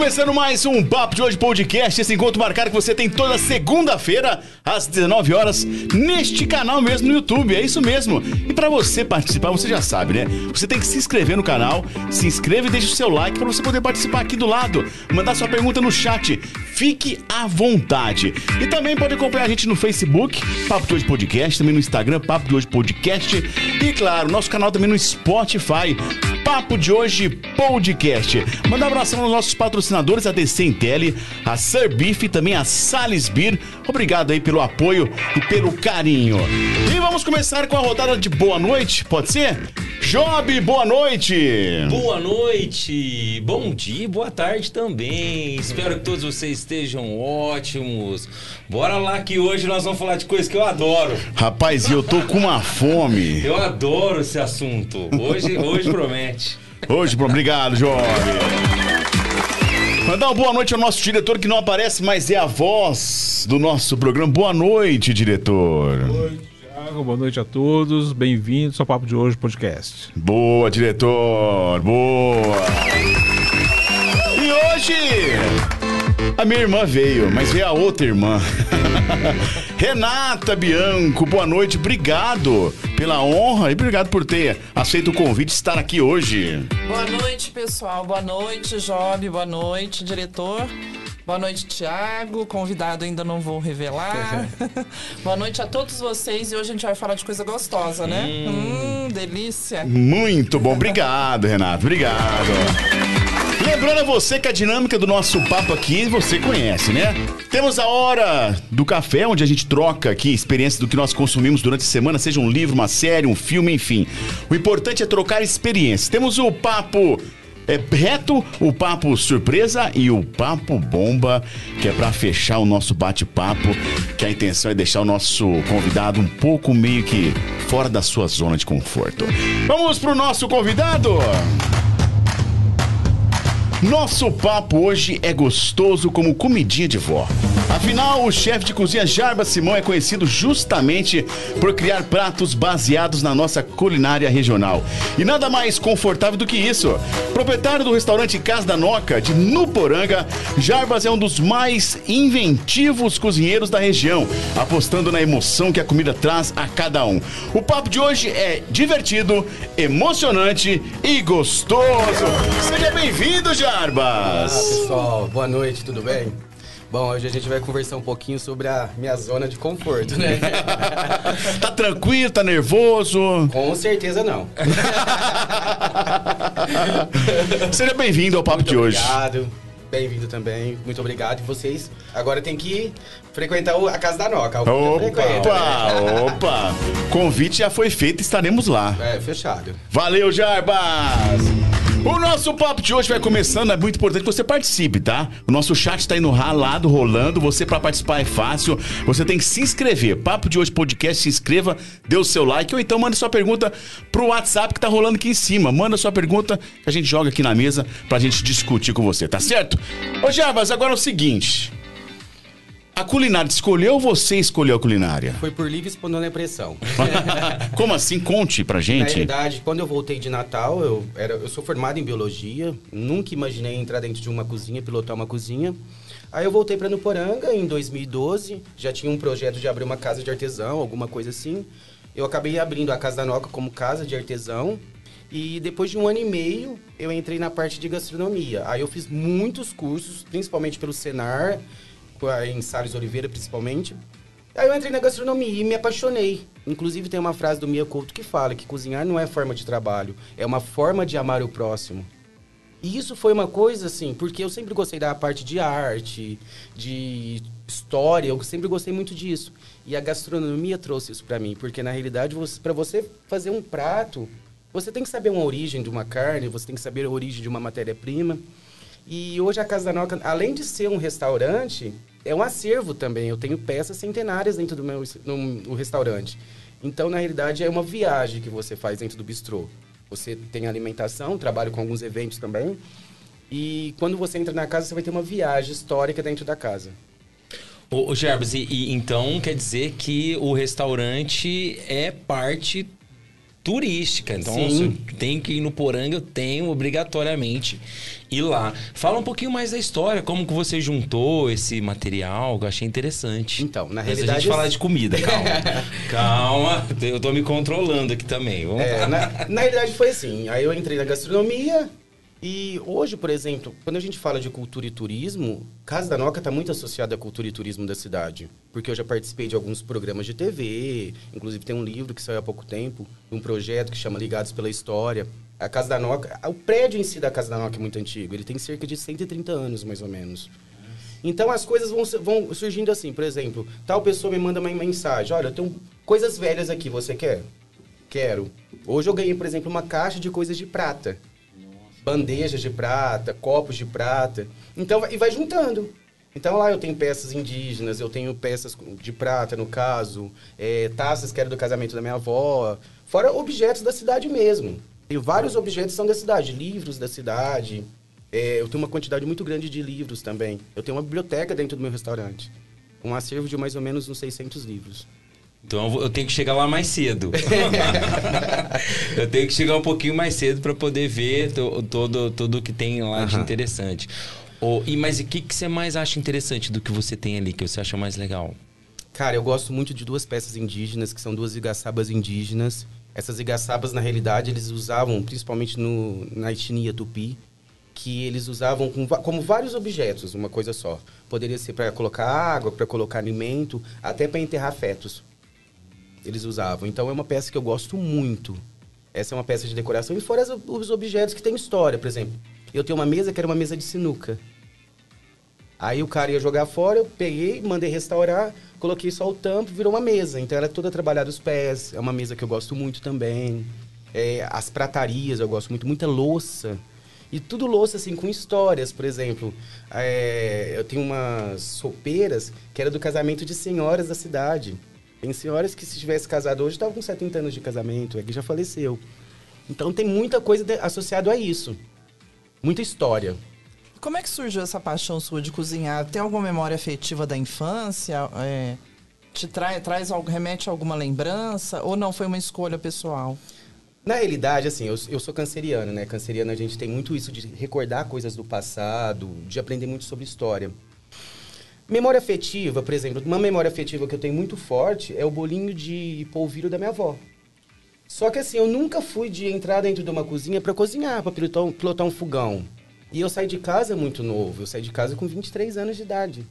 Começando mais um Papo de Hoje Podcast, esse encontro marcado que você tem toda segunda-feira, às 19 horas, neste canal mesmo no YouTube, é isso mesmo. E para você participar, você já sabe, né? Você tem que se inscrever no canal, se inscreve e deixa o seu like para você poder participar aqui do lado, mandar sua pergunta no chat, fique à vontade. E também pode acompanhar a gente no Facebook, Papo de Hoje Podcast, também no Instagram, Papo de Hoje Podcast, e claro, nosso canal também no Spotify, Papo de Hoje Podcast. Mandar um abração aos nossos patrocinadores, a DC Intel, a Sir Beef e também a Sales Beer. Obrigado aí pelo apoio e pelo carinho. E vamos começar com a rodada de boa noite, pode ser? Job, boa noite! Boa noite, bom dia, boa tarde também. Espero que todos vocês estejam ótimos. Bora lá que hoje nós vamos falar de coisas que eu adoro. Rapaz, eu tô com uma fome. Eu adoro esse assunto. Hoje, hoje promete. Hoje, obrigado, Job. Mandar uma boa noite ao nosso diretor que não aparece, mas é a voz do nosso programa. Boa noite, diretor. Boa noite, Thiago. Boa noite a todos. Bem-vindos ao Papo de Hoje Podcast. Boa, diretor. Boa. E hoje a minha irmã veio, mas veio a outra irmã. Renata Bianco, boa noite, obrigado pela honra e obrigado por ter aceito o convite de estar aqui hoje. Boa noite, pessoal. Boa noite, Job. Boa noite, diretor. Boa noite, Tiago. Convidado ainda não vou revelar. Boa noite a todos vocês. E hoje a gente vai falar de coisa gostosa, né? Hum, delícia. Muito bom. Obrigado, Renato. Obrigado. Lembrando a você que a dinâmica do nosso papo aqui você conhece, né? Temos a hora do café, onde a gente troca aqui experiências do que nós consumimos durante a semana, seja um livro, uma série, um filme, enfim. O importante é trocar experiências. Temos o papo é reto, o papo surpresa e o papo bomba, que é para fechar o nosso bate-papo, que a intenção é deixar o nosso convidado um pouco meio que fora da sua zona de conforto. Vamos pro nosso convidado. Nosso papo hoje é gostoso como comidinha de vó. Afinal, o chefe de cozinha Jarba Simão é conhecido justamente por criar pratos baseados na nossa culinária regional. E nada mais confortável do que isso. Proprietário do restaurante Casa da Noca, de Nuporanga, Jarbas é um dos mais inventivos cozinheiros da região, apostando na emoção que a comida traz a cada um. O papo de hoje é divertido, emocionante e gostoso. Seja bem-vindo, Jarbas! Olá, pessoal. Boa noite, tudo bem? Bom, hoje a gente vai conversar um pouquinho sobre a minha zona de conforto, né? tá tranquilo, tá nervoso? Com certeza não. Seja bem-vindo ao papo Muito de hoje. Obrigado. Bem-vindo também. Muito obrigado. E vocês agora tem que frequentar a Casa da Noca. Já frequenta, Opa, né? opa! Convite já foi feito, estaremos lá. É, fechado. Valeu, Jarbas! O nosso papo de hoje vai começando, é muito importante que você participe, tá? O nosso chat tá indo ralado, rolando, você para participar é fácil, você tem que se inscrever. Papo de hoje podcast, se inscreva, dê o seu like ou então manda sua pergunta pro WhatsApp que tá rolando aqui em cima. Manda sua pergunta que a gente joga aqui na mesa pra gente discutir com você, tá certo? Ô Jarbas, agora é o seguinte. A culinária escolheu ou você escolheu a culinária? Foi por livre e espontânea pressão. Como assim? Conte pra Na gente. realidade, quando eu voltei de Natal, eu, era, eu sou formado em biologia, nunca imaginei entrar dentro de uma cozinha, pilotar uma cozinha. Aí eu voltei para Nuporanga em 2012, já tinha um projeto de abrir uma casa de artesão, alguma coisa assim. Eu acabei abrindo a Casa da Noca como casa de artesão. E depois de um ano e meio, eu entrei na parte de gastronomia. Aí eu fiz muitos cursos, principalmente pelo Senar, em Salles Oliveira principalmente. Aí eu entrei na gastronomia e me apaixonei. Inclusive tem uma frase do Mia Couto que fala que cozinhar não é forma de trabalho, é uma forma de amar o próximo. E isso foi uma coisa assim, porque eu sempre gostei da parte de arte, de história, eu sempre gostei muito disso. E a gastronomia trouxe isso pra mim, porque na realidade, para você fazer um prato, você tem que saber uma origem de uma carne, você tem que saber a origem de uma matéria-prima. E hoje a Casa da Noca, além de ser um restaurante, é um acervo também. Eu tenho peças centenárias dentro do meu no, no restaurante. Então, na realidade, é uma viagem que você faz dentro do bistrô. Você tem alimentação, trabalho com alguns eventos também. E quando você entra na casa, você vai ter uma viagem histórica dentro da casa. Ô, ô Gerbes, e, e então quer dizer que o restaurante é parte turística. Então, Sim. tenho que ir no Poranga, eu tenho obrigatoriamente ir lá. Fala um pouquinho mais da história, como que você juntou esse material, que eu achei interessante. Então, na Antes da realidade, gente falar de comida, calma. calma, eu tô me controlando aqui também. Vamos É, na, na realidade foi assim. Aí eu entrei na gastronomia e hoje, por exemplo, quando a gente fala de cultura e turismo, Casa da Noca está muito associada à cultura e turismo da cidade. Porque eu já participei de alguns programas de TV, inclusive tem um livro que saiu há pouco tempo, um projeto que chama Ligados pela História. A Casa da Noca, o prédio em si da Casa da Noca é muito antigo, ele tem cerca de 130 anos, mais ou menos. Então as coisas vão, vão surgindo assim, por exemplo, tal pessoa me manda uma mensagem, olha, eu tenho coisas velhas aqui, você quer? Quero. Hoje eu ganhei, por exemplo, uma caixa de coisas de prata. Bandejas de prata, copos de prata. Então, e vai juntando. Então lá eu tenho peças indígenas, eu tenho peças de prata, no caso, é, taças que eram do casamento da minha avó, fora objetos da cidade mesmo. Tenho vários objetos que são da cidade, livros da cidade. É, eu tenho uma quantidade muito grande de livros também. Eu tenho uma biblioteca dentro do meu restaurante. Um acervo de mais ou menos uns 600 livros. Então eu tenho que chegar lá mais cedo. eu tenho que chegar um pouquinho mais cedo para poder ver to- todo tudo que tem lá de Aham. interessante. Ô, e mas o que, que você mais acha interessante do que você tem ali, que você acha mais legal? Cara, eu gosto muito de duas peças indígenas, que são duas igaçabas indígenas. Essas igaçabas, na realidade, eles usavam, principalmente no, na etnia tupi, que eles usavam com como vários objetos, uma coisa só. Poderia ser para colocar água, para colocar alimento, até para enterrar fetos. Eles usavam. Então é uma peça que eu gosto muito. Essa é uma peça de decoração. E fora os objetos que têm história, por exemplo. Eu tenho uma mesa que era uma mesa de sinuca. Aí o cara ia jogar fora, eu peguei, mandei restaurar, coloquei só o tampo, virou uma mesa. Então ela é toda trabalhada os pés, é uma mesa que eu gosto muito também. É, as pratarias eu gosto muito, muita louça. E tudo louça, assim, com histórias, por exemplo. é, eu tenho umas sopeiras que era do casamento de senhoras da cidade. Tem senhoras que se tivesse casado hoje estavam com 70 anos de casamento, é que já faleceu. Então tem muita coisa de- associado a isso. Muita história. Como é que surgiu essa paixão sua de cozinhar? Tem alguma memória afetiva da infância? É, te trai, traz algo, remete a alguma lembrança? Ou não foi uma escolha pessoal? Na realidade, assim, eu, eu sou canceriano, né? Canceriano a gente tem muito isso de recordar coisas do passado, de aprender muito sobre história. Memória afetiva, por exemplo, uma memória afetiva que eu tenho muito forte é o bolinho de polvilho da minha avó. Só que assim, eu nunca fui de entrar dentro de uma cozinha para cozinhar, para pilotar, um- pilotar um fogão. E eu saí de casa muito novo, eu saí de casa com 23 anos de idade.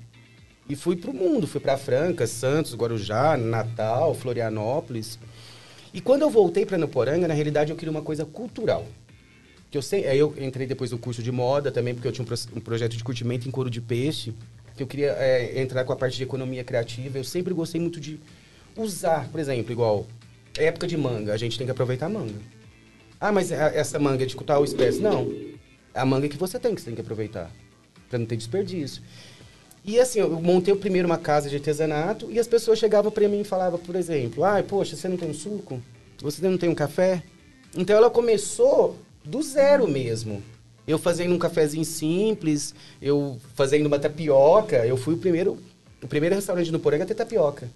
E fui pro mundo, fui para Franca, Santos, Guarujá, Natal, Florianópolis. E quando eu voltei para Nuporanga, na realidade eu queria uma coisa cultural. Que eu sei, aí eu entrei depois no curso de moda também, porque eu tinha um, pro- um projeto de curtimento em couro de peixe, que eu queria é, entrar com a parte de economia criativa. Eu sempre gostei muito de usar, por exemplo, igual época de manga, a gente tem que aproveitar a manga. Ah, mas a- essa manga é de tal espécie? Não. É a manga que você tem que você tem que aproveitar, para não ter desperdício. E assim, eu montei primeiro uma casa de artesanato e as pessoas chegavam para mim e falavam, por exemplo, ai, poxa, você não tem um suco? Você não tem um café? Então ela começou do zero mesmo. Eu fazendo um cafezinho simples, eu fazendo uma tapioca, eu fui o primeiro, o primeiro restaurante no Poranga a ter tapioca.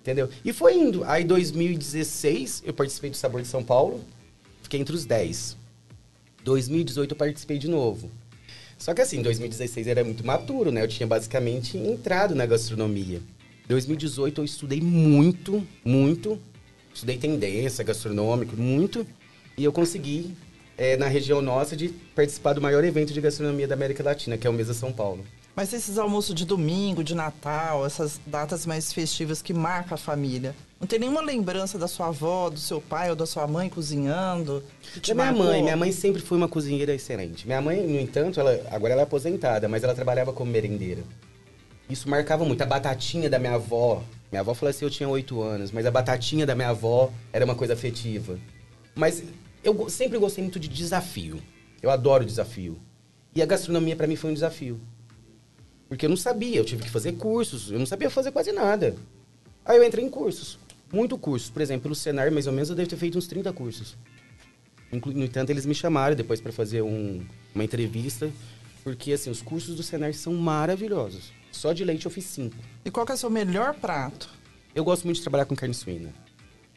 Entendeu? E foi indo. Aí, em 2016, eu participei do Sabor de São Paulo. Fiquei entre os 10. 2018, eu participei de novo. Só que assim, em 2016 era muito maturo, né? Eu tinha basicamente entrado na gastronomia. 2018 eu estudei muito, muito. Estudei tendência gastronômica, muito. E eu consegui, eh, na região nossa, de participar do maior evento de gastronomia da América Latina, que é o Mesa São Paulo. Mas esses almoços de domingo, de Natal, essas datas mais festivas que marcam a família, não tem nenhuma lembrança da sua avó, do seu pai ou da sua mãe cozinhando? Da minha marcou? mãe, minha mãe sempre foi uma cozinheira excelente. Minha mãe, no entanto, ela, agora ela é aposentada, mas ela trabalhava como merendeira. Isso marcava muito. A batatinha da minha avó, minha avó faleceu, eu tinha oito anos, mas a batatinha da minha avó era uma coisa afetiva. Mas eu sempre gostei muito de desafio. Eu adoro desafio. E a gastronomia para mim foi um desafio. Porque eu não sabia, eu tive que fazer cursos, eu não sabia fazer quase nada. Aí eu entrei em cursos, muito cursos. Por exemplo, pelo Senar, mais ou menos, eu devo ter feito uns 30 cursos. No entanto, eles me chamaram depois para fazer um- uma entrevista, porque assim, os cursos do Senar são maravilhosos. Só de leite eu fiz cinco. E qual que é o seu melhor prato? Eu gosto muito de trabalhar com carne suína.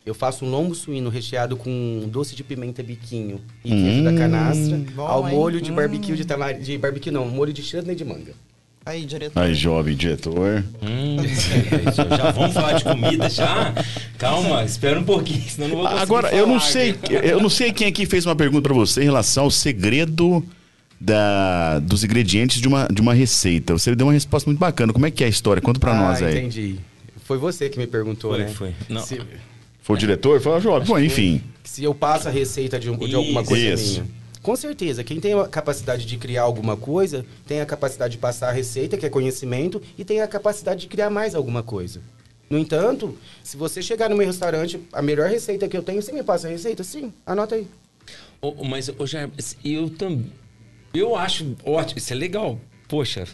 Eu faço um lombo suíno recheado com doce de pimenta biquinho e queijo da canastra, Bom, ao hein? molho de barbecue de tamar... de barbecue não, molho de chutney de manga. Aí, diretor. Aí, jovem diretor. Hum, já, já vamos falar de comida já? Calma, espera um pouquinho, senão eu não vou conseguir Agora, eu não falar. sei, eu não sei quem aqui fez uma pergunta pra você em relação ao segredo da, dos ingredientes de uma, de uma receita. Você deu uma resposta muito bacana. Como é que é a história? Conta pra nós ah, aí. entendi. Foi você que me perguntou, Foi, né? foi. Não. Se, Foi o diretor? Foi o jovem. Bom, enfim. se eu passo a receita de, um- de alguma coisa Isso. minha. Com certeza, quem tem a capacidade de criar alguma coisa, tem a capacidade de passar a receita, que é conhecimento, e tem a capacidade de criar mais alguma coisa. No entanto, se você chegar no meu restaurante, a melhor receita que eu tenho, você me passa a receita? Sim, anota aí. Ô, mas, ô, Jair, eu também. Eu acho ótimo, isso é legal. Poxa,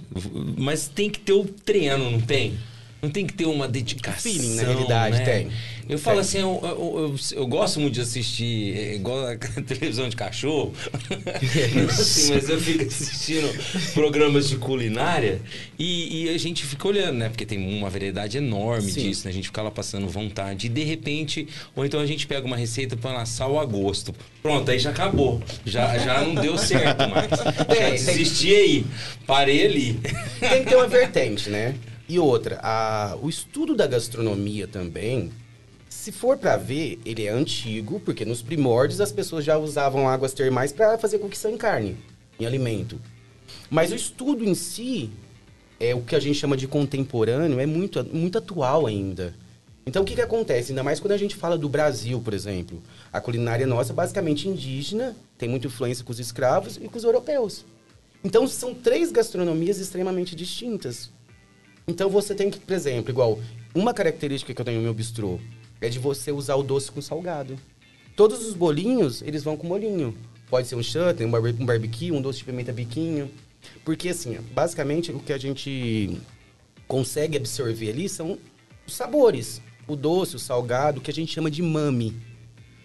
mas tem que ter o treino, não tem? Não tem que ter uma dedicação. Feeling, na realidade, né? tem. Eu falo assim, eu, eu, eu- eu gosto muito de assistir, é, igual a televisão de cachorro. assim, mas eu fico assistindo programas de culinária e, e a gente fica olhando, né? Porque tem uma variedade enorme Sim. disso, né? A gente fica lá passando vontade. E de repente, ou então a gente pega uma receita para lá sal a gosto. Pronto, aí já acabou. Já, já não deu certo mais. Já tem- desisti aí. Parei ali. tem que ter uma vertente, né? E outra, a- o estudo da gastronomia também, se for pra ver, ele é antigo, porque nos primórdios as pessoas já usavam águas termais para fazer cocção em carne, em alimento. Mas o estudo em si, é o que a gente chama de contemporâneo, é muito, muito atual ainda. Então o que, que acontece? Ainda mais quando a gente fala do Brasil, por exemplo. A culinária nossa é basicamente indígena, tem muita influência com os escravos e com os europeus. Então são três gastronomias extremamente distintas. Então você tem que, por exemplo, igual uma característica que eu tenho no meu bistrô é de você usar o doce com salgado. Todos os bolinhos, eles vão com molhinho. Pode ser um chutney, um, barbe- barbecue, um doce de pimenta biquinho. Porque assim, basicamente o que a gente consegue absorver ali são os sabores. O doce, o salgado, que a gente chama de mami.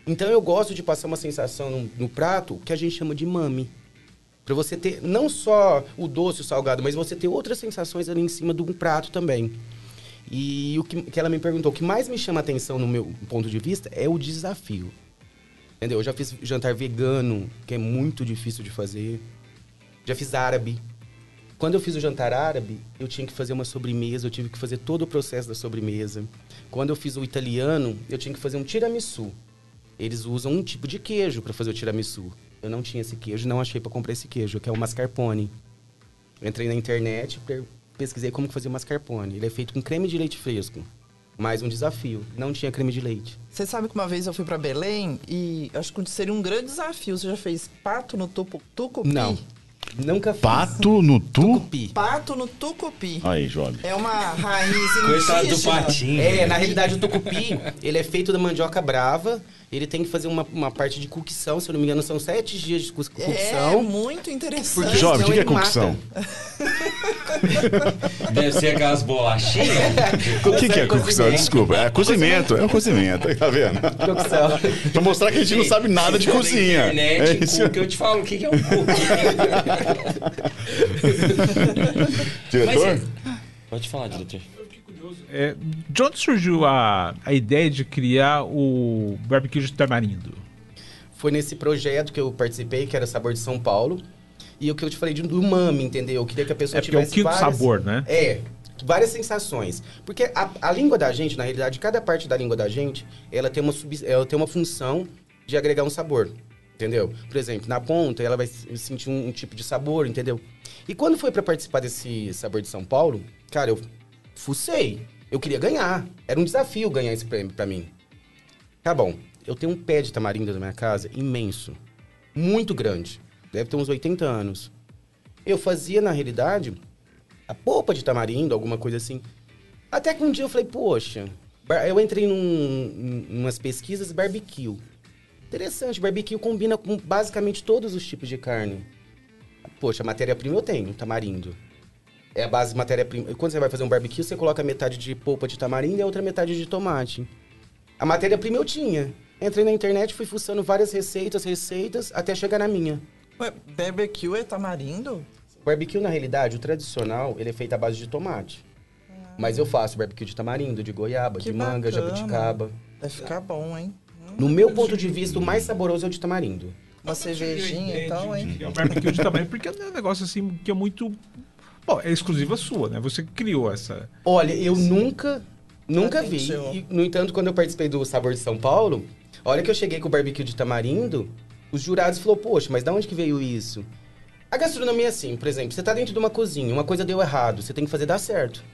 Então eu gosto de passar uma sensação no, no prato que a gente chama de mami. Pra você ter não só o doce, o salgado, mas você ter outras sensações ali em cima um prato também. E o que, que ela me perguntou, o que mais me chama atenção no meu ponto de vista é o desafio. Entendeu? Eu já fiz jantar vegano, que é muito difícil de fazer. Já fiz árabe. Quando eu fiz o jantar árabe, eu tinha que fazer uma sobremesa, eu tive que fazer todo o processo da sobremesa. Quando eu fiz o italiano, eu tinha que fazer um tiramisu. Eles usam um tipo de queijo para fazer o tiramisu. Eu não tinha esse queijo, não achei para comprar esse queijo, que é o mascarpone. Eu entrei na internet, pesquisei como fazer o mascarpone. Ele é feito com creme de leite fresco. Mais um desafio, não tinha creme de leite. Você sabe que uma vez eu fui pra Belém e acho que seria um grande desafio. Você já fez pato no tupu, tucupi? Não, nunca fiz. Pato no tu? Tucupi. Pato no tucupi. Aí, jovem. É uma raiz Coitado do patinho. É, na realidade o tucupi, ele é feito da mandioca brava. Ele tem que fazer uma, uma parte de cocção, se eu não me engano, são sete dias de co- É, muito interessante. Porque Jovem, o que, é cocção? Deve ser aquelas bolachinhas. O que, que é cocção? Cozimento. Desculpa. É cozimento. É o cozimento. Tá vendo? Cocção. pra mostrar que a gente não sabe nada de Na cozinha. internet, É isso. cu, que eu te falo, o que, que é um cu? Diretor? Mas é- Pode falar, diretor. É, de onde surgiu a, a ideia de criar o barbecue de tamarindo? Foi nesse projeto que eu participei, que era Sabor de São Paulo. E o que eu te falei de, umami, entendeu? Eu queria que a pessoa É porque é o tivesse quinto várias... sabor, né? É, várias sensações. Porque a, a língua da gente, na realidade, cada parte da língua da gente, ela tem uma, sub, ela tem uma função de agregar um sabor, entendeu? Por exemplo, na ponta, ela vai sentir um, um tipo de sabor, entendeu? E quando foi pra participar desse Sabor de São Paulo, cara, eu fucei. Eu queria ganhar. Era um desafio ganhar esse prêmio pra mim. Tá bom, eu tenho um pé de tamarindo na minha casa imenso. Muito grande. Deve ter uns 80 anos. Eu fazia, na realidade, a polpa de tamarindo, alguma coisa assim. Até que um dia eu falei, poxa, eu entrei num, umas pesquisas barbecue. Interessante, barbecue combina com basicamente todos os tipos de carne. Poxa, matéria-prima eu tenho, tamarindo. É a base de matéria-prima. Quando você vai fazer um barbecue, você coloca metade de polpa de tamarindo e a outra metade de tomate. A matéria-prima eu tinha. Entrei na internet, fui fuçando várias receitas, receitas, até chegar na minha. Ué, barbecue é tamarindo? Barbecue, na realidade, o tradicional, ele é feito à base de tomate. Mas eu faço barbecue de tamarindo, de goiaba, Que de manga, bacana. jabuticaba. Vai ficar bom, hein? No meu ponto de vista, o mais saboroso é o de tamarindo. Uma cervejinha, então, hein? É o barbecue de tamanho, porque é um negócio assim que é muito. Bom, é exclusiva sua, né? Você criou essa. Olha, eu nunca, nunca vi. E, no entanto, quando eu participei do Sabor de São Paulo, a hora que eu cheguei com o barbecue de tamarindo, os jurados falaram, poxa, mas da onde que veio isso? A gastronomia é assim, por exemplo, você tá dentro de uma cozinha, uma coisa deu errado, você tem que fazer dar certo.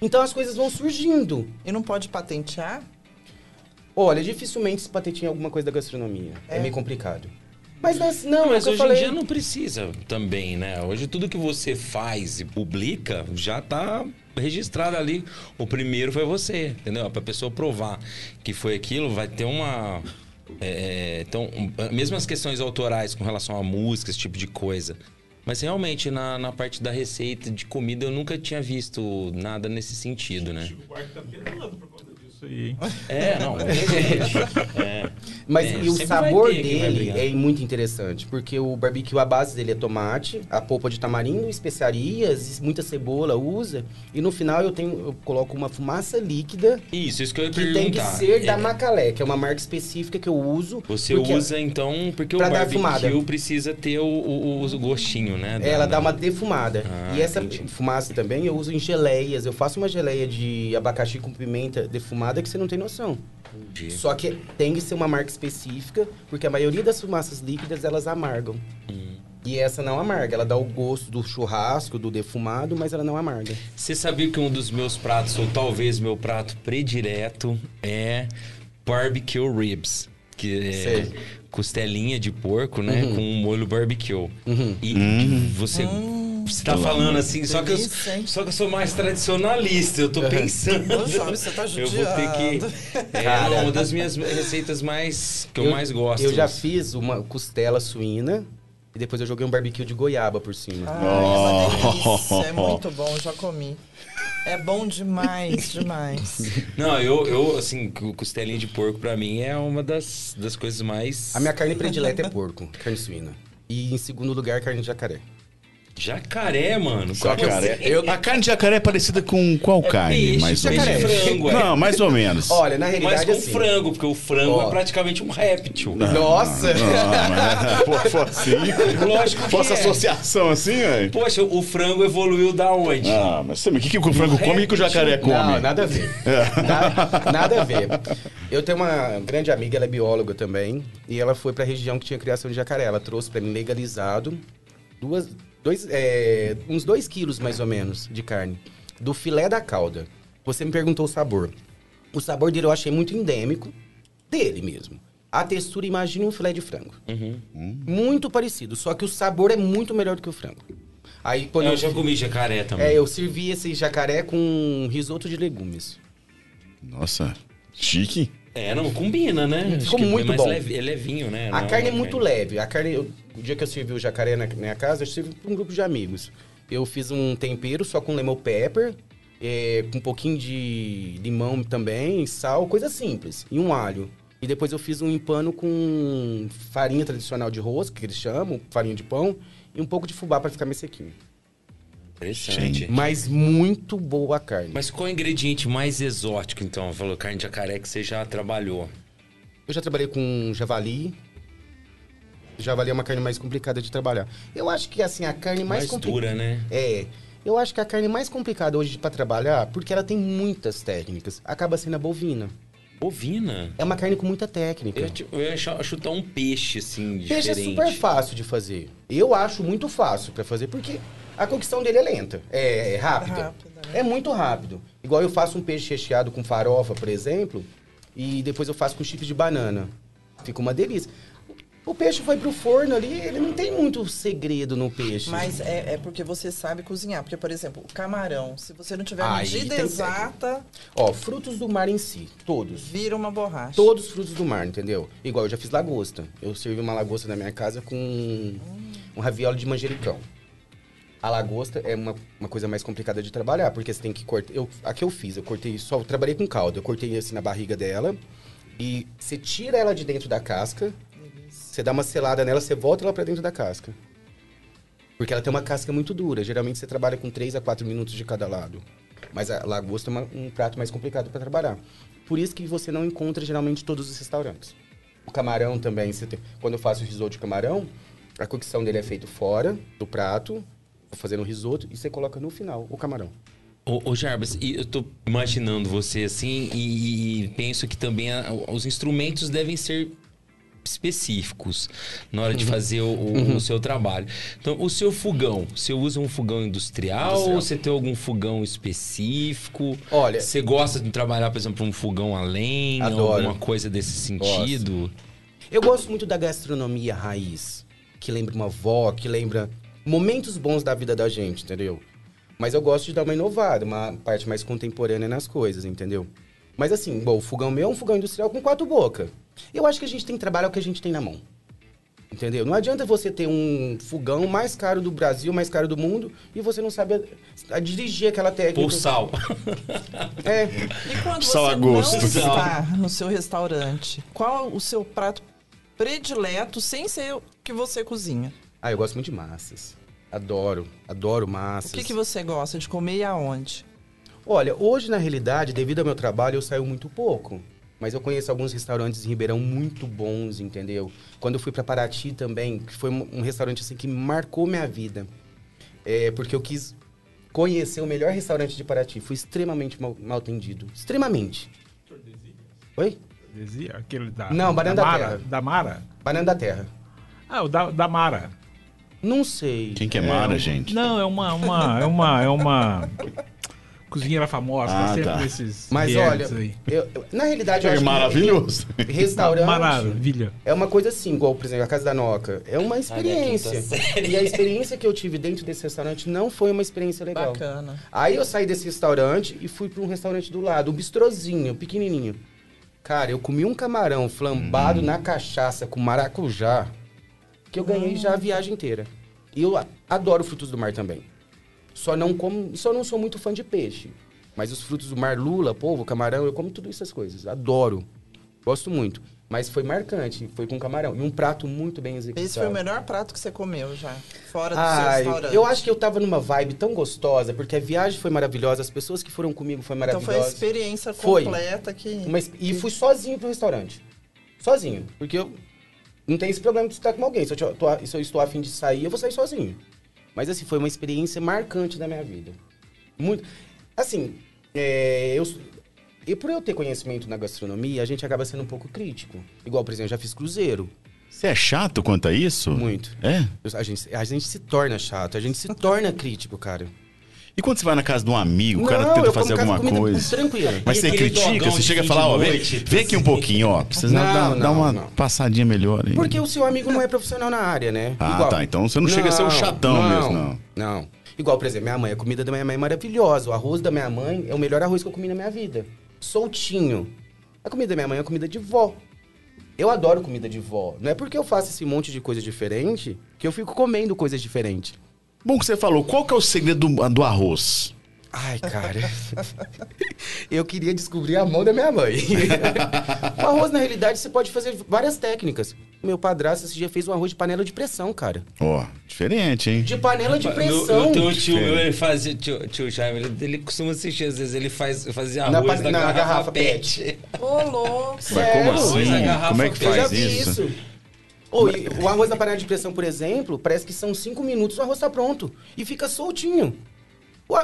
Então as coisas vão surgindo. E não pode patentear? Olha, dificilmente se patenteia alguma coisa da gastronomia. É, É. meio complicado. Mas nas- não, Mas é hoje falei. em dia não precisa também, né? Hoje tudo que você faz e publica já tá registrado ali. O primeiro foi você, entendeu? Pra pessoa provar que foi aquilo, vai ter uma. é, então, um, mesmo as questões autorais com relação à música, esse tipo de coisa. Mas realmente, na, na parte da receita de comida, eu nunca tinha visto nada nesse sentido, né? O Buarque tá penando por conta disso aí, hein? É, não, tem gente. É. Mas É, e o sabor dele é muito interessante, porque o barbecue, a base dele é tomate, a polpa de tamarindo, especiarias, muita cebola usa, e no final eu tenho eu coloco uma fumaça líquida Isso, isso que eu ia que tem que perguntar. ser da É, Macalé, que é uma marca específica que eu uso. Você porque usa então, porque o dar barbecue precisa ter o, o, o gostinho, né? da- Ela da- dá uma defumada. Ah, e essa entendi. fumaça também eu uso em geleias. Eu faço uma geleia de abacaxi com pimenta defumada que você não tem noção. Entendi. Só que tem que ser uma marca específica, porque a maioria das fumaças líquidas elas amargam. Hum. E essa não amarga, ela dá o gosto do churrasco, do defumado, mas ela não amarga. Você sabia que um dos meus pratos, ou talvez meu prato predileto, é barbecue ribs. Que é Sei. costelinha de porco, né? Uhum. Com um molho barbecue. Uhum. E você, você tá falando assim, só que, eu, só que eu sou mais tradicionalista, eu tô pensando. Você tá Eu vou ter que. É uma das minhas receitas mais. que eu, mais gosto. Eu já fiz uma costela suína e depois eu joguei um barbecue de goiaba por cima. Ai, é uma delícia. É muito bom, já comi. É bom demais, demais. Não, eu, eu assim, co- costelinha de porco pra mim é uma das, das coisas mais. A minha carne predileta é porco, carne suína. E em segundo lugar, carne de jacaré. Jacaré, mano. Jacaré. assim? Eu- a carne de jacaré é parecida com qual carne? peixe, mais ou menos? frango, é. Não, mais ou menos. Olha, na Mas realidade com assim. frango, porque o frango Ó. é praticamente um réptil. Nossa! Não, mas, pô, assim. Lógico que Fosse é. associação assim, velho. Poxa, o frango evoluiu da onde? Ah, mas sabe o que, que o frango come e o que o jacaré come? Não, nada a ver. Na- nada a ver. Eu tenho uma grande amiga, ela é bióloga também, e ela foi pra região que tinha criação de jacaré. Ela trouxe pra mim legalizado duas, dois, é, uns 2 quilos mais ou menos de carne. Do filé da cauda. Você me perguntou o sabor. O sabor dele eu achei muito endêmico, dele mesmo. A textura, imagine um filé de frango. Muito parecido, só que o sabor é muito melhor do que o frango. Aí quando eu já comi jacaré também. é, eu servi esse jacaré com risoto de legumes. Nossa, chique. É, não, combina, né? Ficou que muito mais bom. Leve, é levinho, né? Não A carne é uma muito carne- leve. A carne, eu- o dia que eu servi o jacaré na minha casa, eu servi para um grupo de amigos. Eu fiz um tempero só com lemon pepper, é, com um pouquinho de limão também, sal, coisa simples, e um alho. E depois eu fiz um empano com farinha tradicional de rosca, que eles chamam, farinha de pão, e um pouco de fubá para ficar mais sequinho. Interessante. Mas muito boa a carne. Mas qual é o ingrediente mais exótico, então? Falou carne de jacaré que você já trabalhou. Eu já trabalhei com javali. Javali é uma carne mais complicada de trabalhar. Eu acho que assim a carne mais, Mais compli- dura, né? É. Eu acho que a carne mais complicada hoje para trabalhar, porque ela tem muitas técnicas, acaba sendo a bovina. Bovina. É uma carne com muita técnica. Eu, tipo, eu ia chutar um peixe, assim, Peixe é diferente. super fácil de fazer. Eu acho muito fácil para fazer, porque a cocção dele é lenta, é, é rápida. Rápida, né? É muito rápido. Igual eu faço um peixe recheado com farofa, por exemplo, e depois eu faço com chifre de banana. Fica uma delícia. O peixe foi pro forno ali, ele não tem muito segredo no peixe. Mas é, é porque você sabe cozinhar. Porque, por exemplo, o camarão, se você não tiver Aí medida exata, Ó, frutos do mar em si, todos. vira uma borracha. Todos os frutos do mar, entendeu? Igual eu já fiz lagosta. Eu servi uma lagosta na minha casa com um ravioli de manjericão. A lagosta é uma, uma coisa mais complicada de trabalhar, porque você tem que cortar. Eu, a que eu fiz, eu cortei só, eu trabalhei com caldo, eu cortei assim na barriga dela e você tira ela de dentro da casca, você dá uma selada nela, você volta ela pra dentro da casca. Porque ela tem uma casca muito dura. Geralmente você trabalha com 3 a 4 minutos de cada lado. Mas a lagosta é uma- um prato mais complicado para trabalhar. Por isso que você não encontra geralmente todos os restaurantes. O camarão também, tem- quando eu faço risoto de camarão, a cocção dele é feito fora do prato, fazendo o risoto, e você coloca no final o camarão. Ô, ô Jarbas, eu tô imaginando você assim e, e penso que também a- os instrumentos devem ser específicos na hora de fazer o, o- o seu trabalho. Então, o seu fogão, você usa um fogão industrial, Industrial. ou você tem algum fogão específico? Olha- Você gosta de trabalhar, por exemplo, um fogão a lenha, Adoro. alguma coisa desse sentido? Eu gosto muito da gastronomia raiz, que lembra uma avó, que lembra momentos bons da vida da gente, entendeu? Mas eu gosto de dar uma inovada, uma parte mais contemporânea nas coisas, entendeu? Mas assim, bom, o fogão meu é um fogão industrial com quatro bocas. Eu acho que a gente tem que trabalhar o que a gente tem na mão. Entendeu? Não adianta você ter um fogão mais caro do Brasil, mais caro do mundo, e você não sabe a- a dirigir aquela técnica. Por sal. É. E quando Sal você a gosto. não está no seu restaurante, qual o seu prato predileto sem ser o que você cozinha? Ah, eu gosto muito de massas. Adoro, adoro O massas. que, que você gosta de comer e aonde? Olha, hoje na realidade, devido ao meu trabalho, eu saio muito pouco. Mas eu conheço alguns restaurantes em Ribeirão muito bons, entendeu? Quando eu fui pra Paraty também, que foi um, restaurante assim que marcou minha vida. É, porque eu quis conhecer o melhor restaurante de Paraty. Fui extremamente mal, mal atendido. Extremamente. Oi? Dizia aquele da. Não, Banana da Mara. Terra. Da Mara? Banana da Terra. Ah, o da, da Mara. Não sei. Quem que é Mara, gente? Não, é uma. uma é uma. É uma. Cozinheira famosa, Ah, tá sempre tá. nesses. Mas olha, eu- eu- na realidade, eu É acho que maravilhoso. restaurante... Maravilha. É uma coisa assim, igual, por exemplo, a Casa da Noca. É uma experiência. E a experiência que eu tive dentro desse restaurante não foi uma experiência legal. Bacana. Aí eu saí desse restaurante e fui para um restaurante do lado, um bistrozinho, pequenininho. Cara, eu comi um camarão flambado Hum. na cachaça com maracujá, que eu ganhei já a viagem inteira. E eu adoro frutos do mar também. Só não como, só não sou muito fã de peixe. Mas os frutos do mar, lula, polvo, camarão, eu como tudo essas coisas. Adoro. Gosto muito. Mas foi marcante, foi com camarão. E um prato muito bem executado. Esse foi o melhor prato que você comeu já, fora do seu Ai, restaurante. eu acho que eu tava numa vibe tão gostosa, porque a viagem foi maravilhosa, as pessoas que foram comigo foi Então foi a maravilhosa. experiência Foi. completa que... Uma e fui sozinho pro restaurante. Sozinho. Porque eu não tenho esse problema de estar com alguém. Se eu, tô a- se eu estou afim de sair, eu vou sair sozinho. Mas assim, foi uma experiência marcante da minha vida. Muito. Assim, é, eu. E por eu ter conhecimento na gastronomia, a gente acaba sendo um pouco crítico. Igual, por exemplo, eu já fiz cruzeiro. Você é chato quanto a isso? Muito. É? A gente, a gente se torna chato, a gente se torna crítico, cara. E quando você vai na casa de um amigo, o cara tenta fazer alguma coisa. tranquila. Mas E você critica, você chega a falar, ó, vem, vem aqui um pouquinho, ó. Precisa Não, dar, dar não, uma não. passadinha melhor aí. Porque o seu amigo não é profissional na área, né? Ah, tá. Então você não chega a ser um chatão mesmo, não. Não. Igual, por exemplo, minha mãe, a comida da minha mãe é maravilhosa. O arroz da minha mãe é o melhor arroz que eu comi na minha vida. Soltinho. A comida da minha mãe é comida de vó. Eu adoro comida de vó. Não é porque eu faço esse monte de coisa diferente que eu fico comendo coisas diferentes. Bom que você falou, qual que é o segredo do, do arroz? Ai, cara. eu queria descobrir a mão da minha mãe. o arroz, na realidade, você pode fazer várias técnicas. Meu padrasto esse dia fez um arroz de panela de pressão, cara. Ó, diferente, hein? De panela de pressão. um tio meu, ele fazia. Tio, tio Jaime, ele, ele costuma assistir, às vezes ele faz, fazia Na arroz pa- da na garrafa, garrafa pet. Ô, louco. Mas como assim? na Como é que pet. Eu já faz vi isso? isso. E o arroz da panela de pressão, por exemplo, parece que são cinco minutos o arroz tá pronto. E fica soltinho.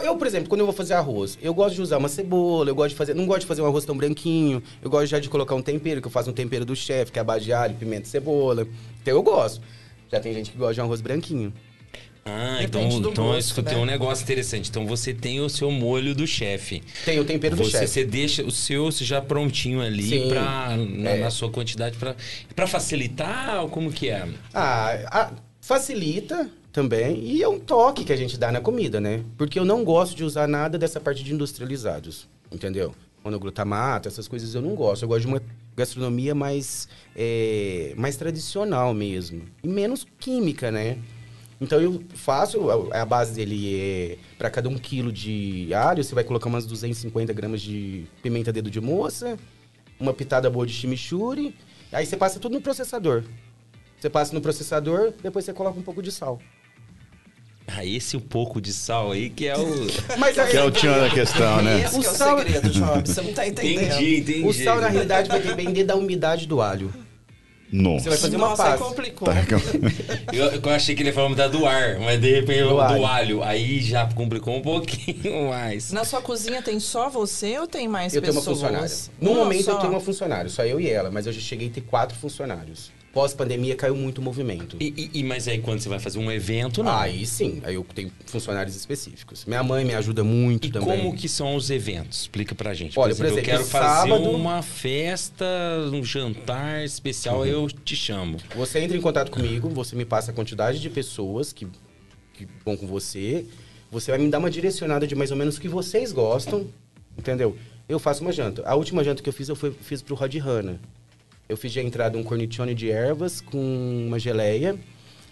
Eu, por exemplo, quando eu vou fazer arroz, eu gosto de usar uma cebola, eu gosto de fazer. Não gosto de fazer um arroz tão branquinho. Eu gosto já de colocar um tempero, que eu faço um tempero do chefe, que é a base de alho, pimenta e cebola. Então eu gosto. Já tem gente que gosta de um arroz branquinho. Ah, então, Depende do então gosto, escutei né? um negócio interessante. Então você tem o seu molho do chefe. Tem o tempero do Você, chefe. você deixa o seu já prontinho ali Sim. pra, na, É. na sua quantidade pra, pra facilitar ou como que é? Ah, a- facilita também. E é um toque que a gente dá na comida, né? Porque eu não gosto de usar nada dessa parte de industrializados. Entendeu? Monoglutamato, essas coisas eu não gosto. Eu gosto de uma gastronomia mais, é, mais tradicional mesmo. E menos química, né? Então eu faço, a, a base dele é... Para cada um quilo de alho, você vai colocar umas 250 gramas de pimenta dedo de moça, uma pitada boa de chimichurri. Aí você passa tudo no processador. Você passa no processador, depois você coloca um pouco de sal. Ah, esse um pouco de sal aí que é o. Mas Que é o tchan da questão, né? Esse que é o sal- segredo, Job. Você não tá entendendo. Entendi, entendi. O sal, na realidade, vai depender da umidade do alho. Nossa. Você vai fazer uma Nossa, pasta. complicou. Tá, Eu, eu achei que ele ia falar da do ar, mas de repente Do do, alho. alho. Aí já complicou um pouquinho mais. Na sua cozinha tem só você ou tem mais Eu tenho uma pessoas? funcionária. No Uma momento só? eu tenho uma funcionária, só eu e ela, mas eu já cheguei a ter quatro funcionários. Pós-pandemia caiu muito o movimento. E, e- mas aí quando você vai fazer um evento, não. Aí sim, aí eu tenho funcionários específicos. Minha mãe me ajuda muito E também. como que são os eventos? Explica pra gente. Olha, por eu exemplo, quero fazer sábado- uma festa, um jantar especial, Uhum. eu te chamo. Você entra em contato comigo, você me passa a quantidade de pessoas que, que vão com você. Você vai me dar uma direcionada de mais ou menos o que vocês gostam, entendeu? Eu faço uma janta. A última janta que eu fiz, eu fui- fiz pro Rod Hanna. Eu fiz de entrada um cornicione de ervas com uma geleia.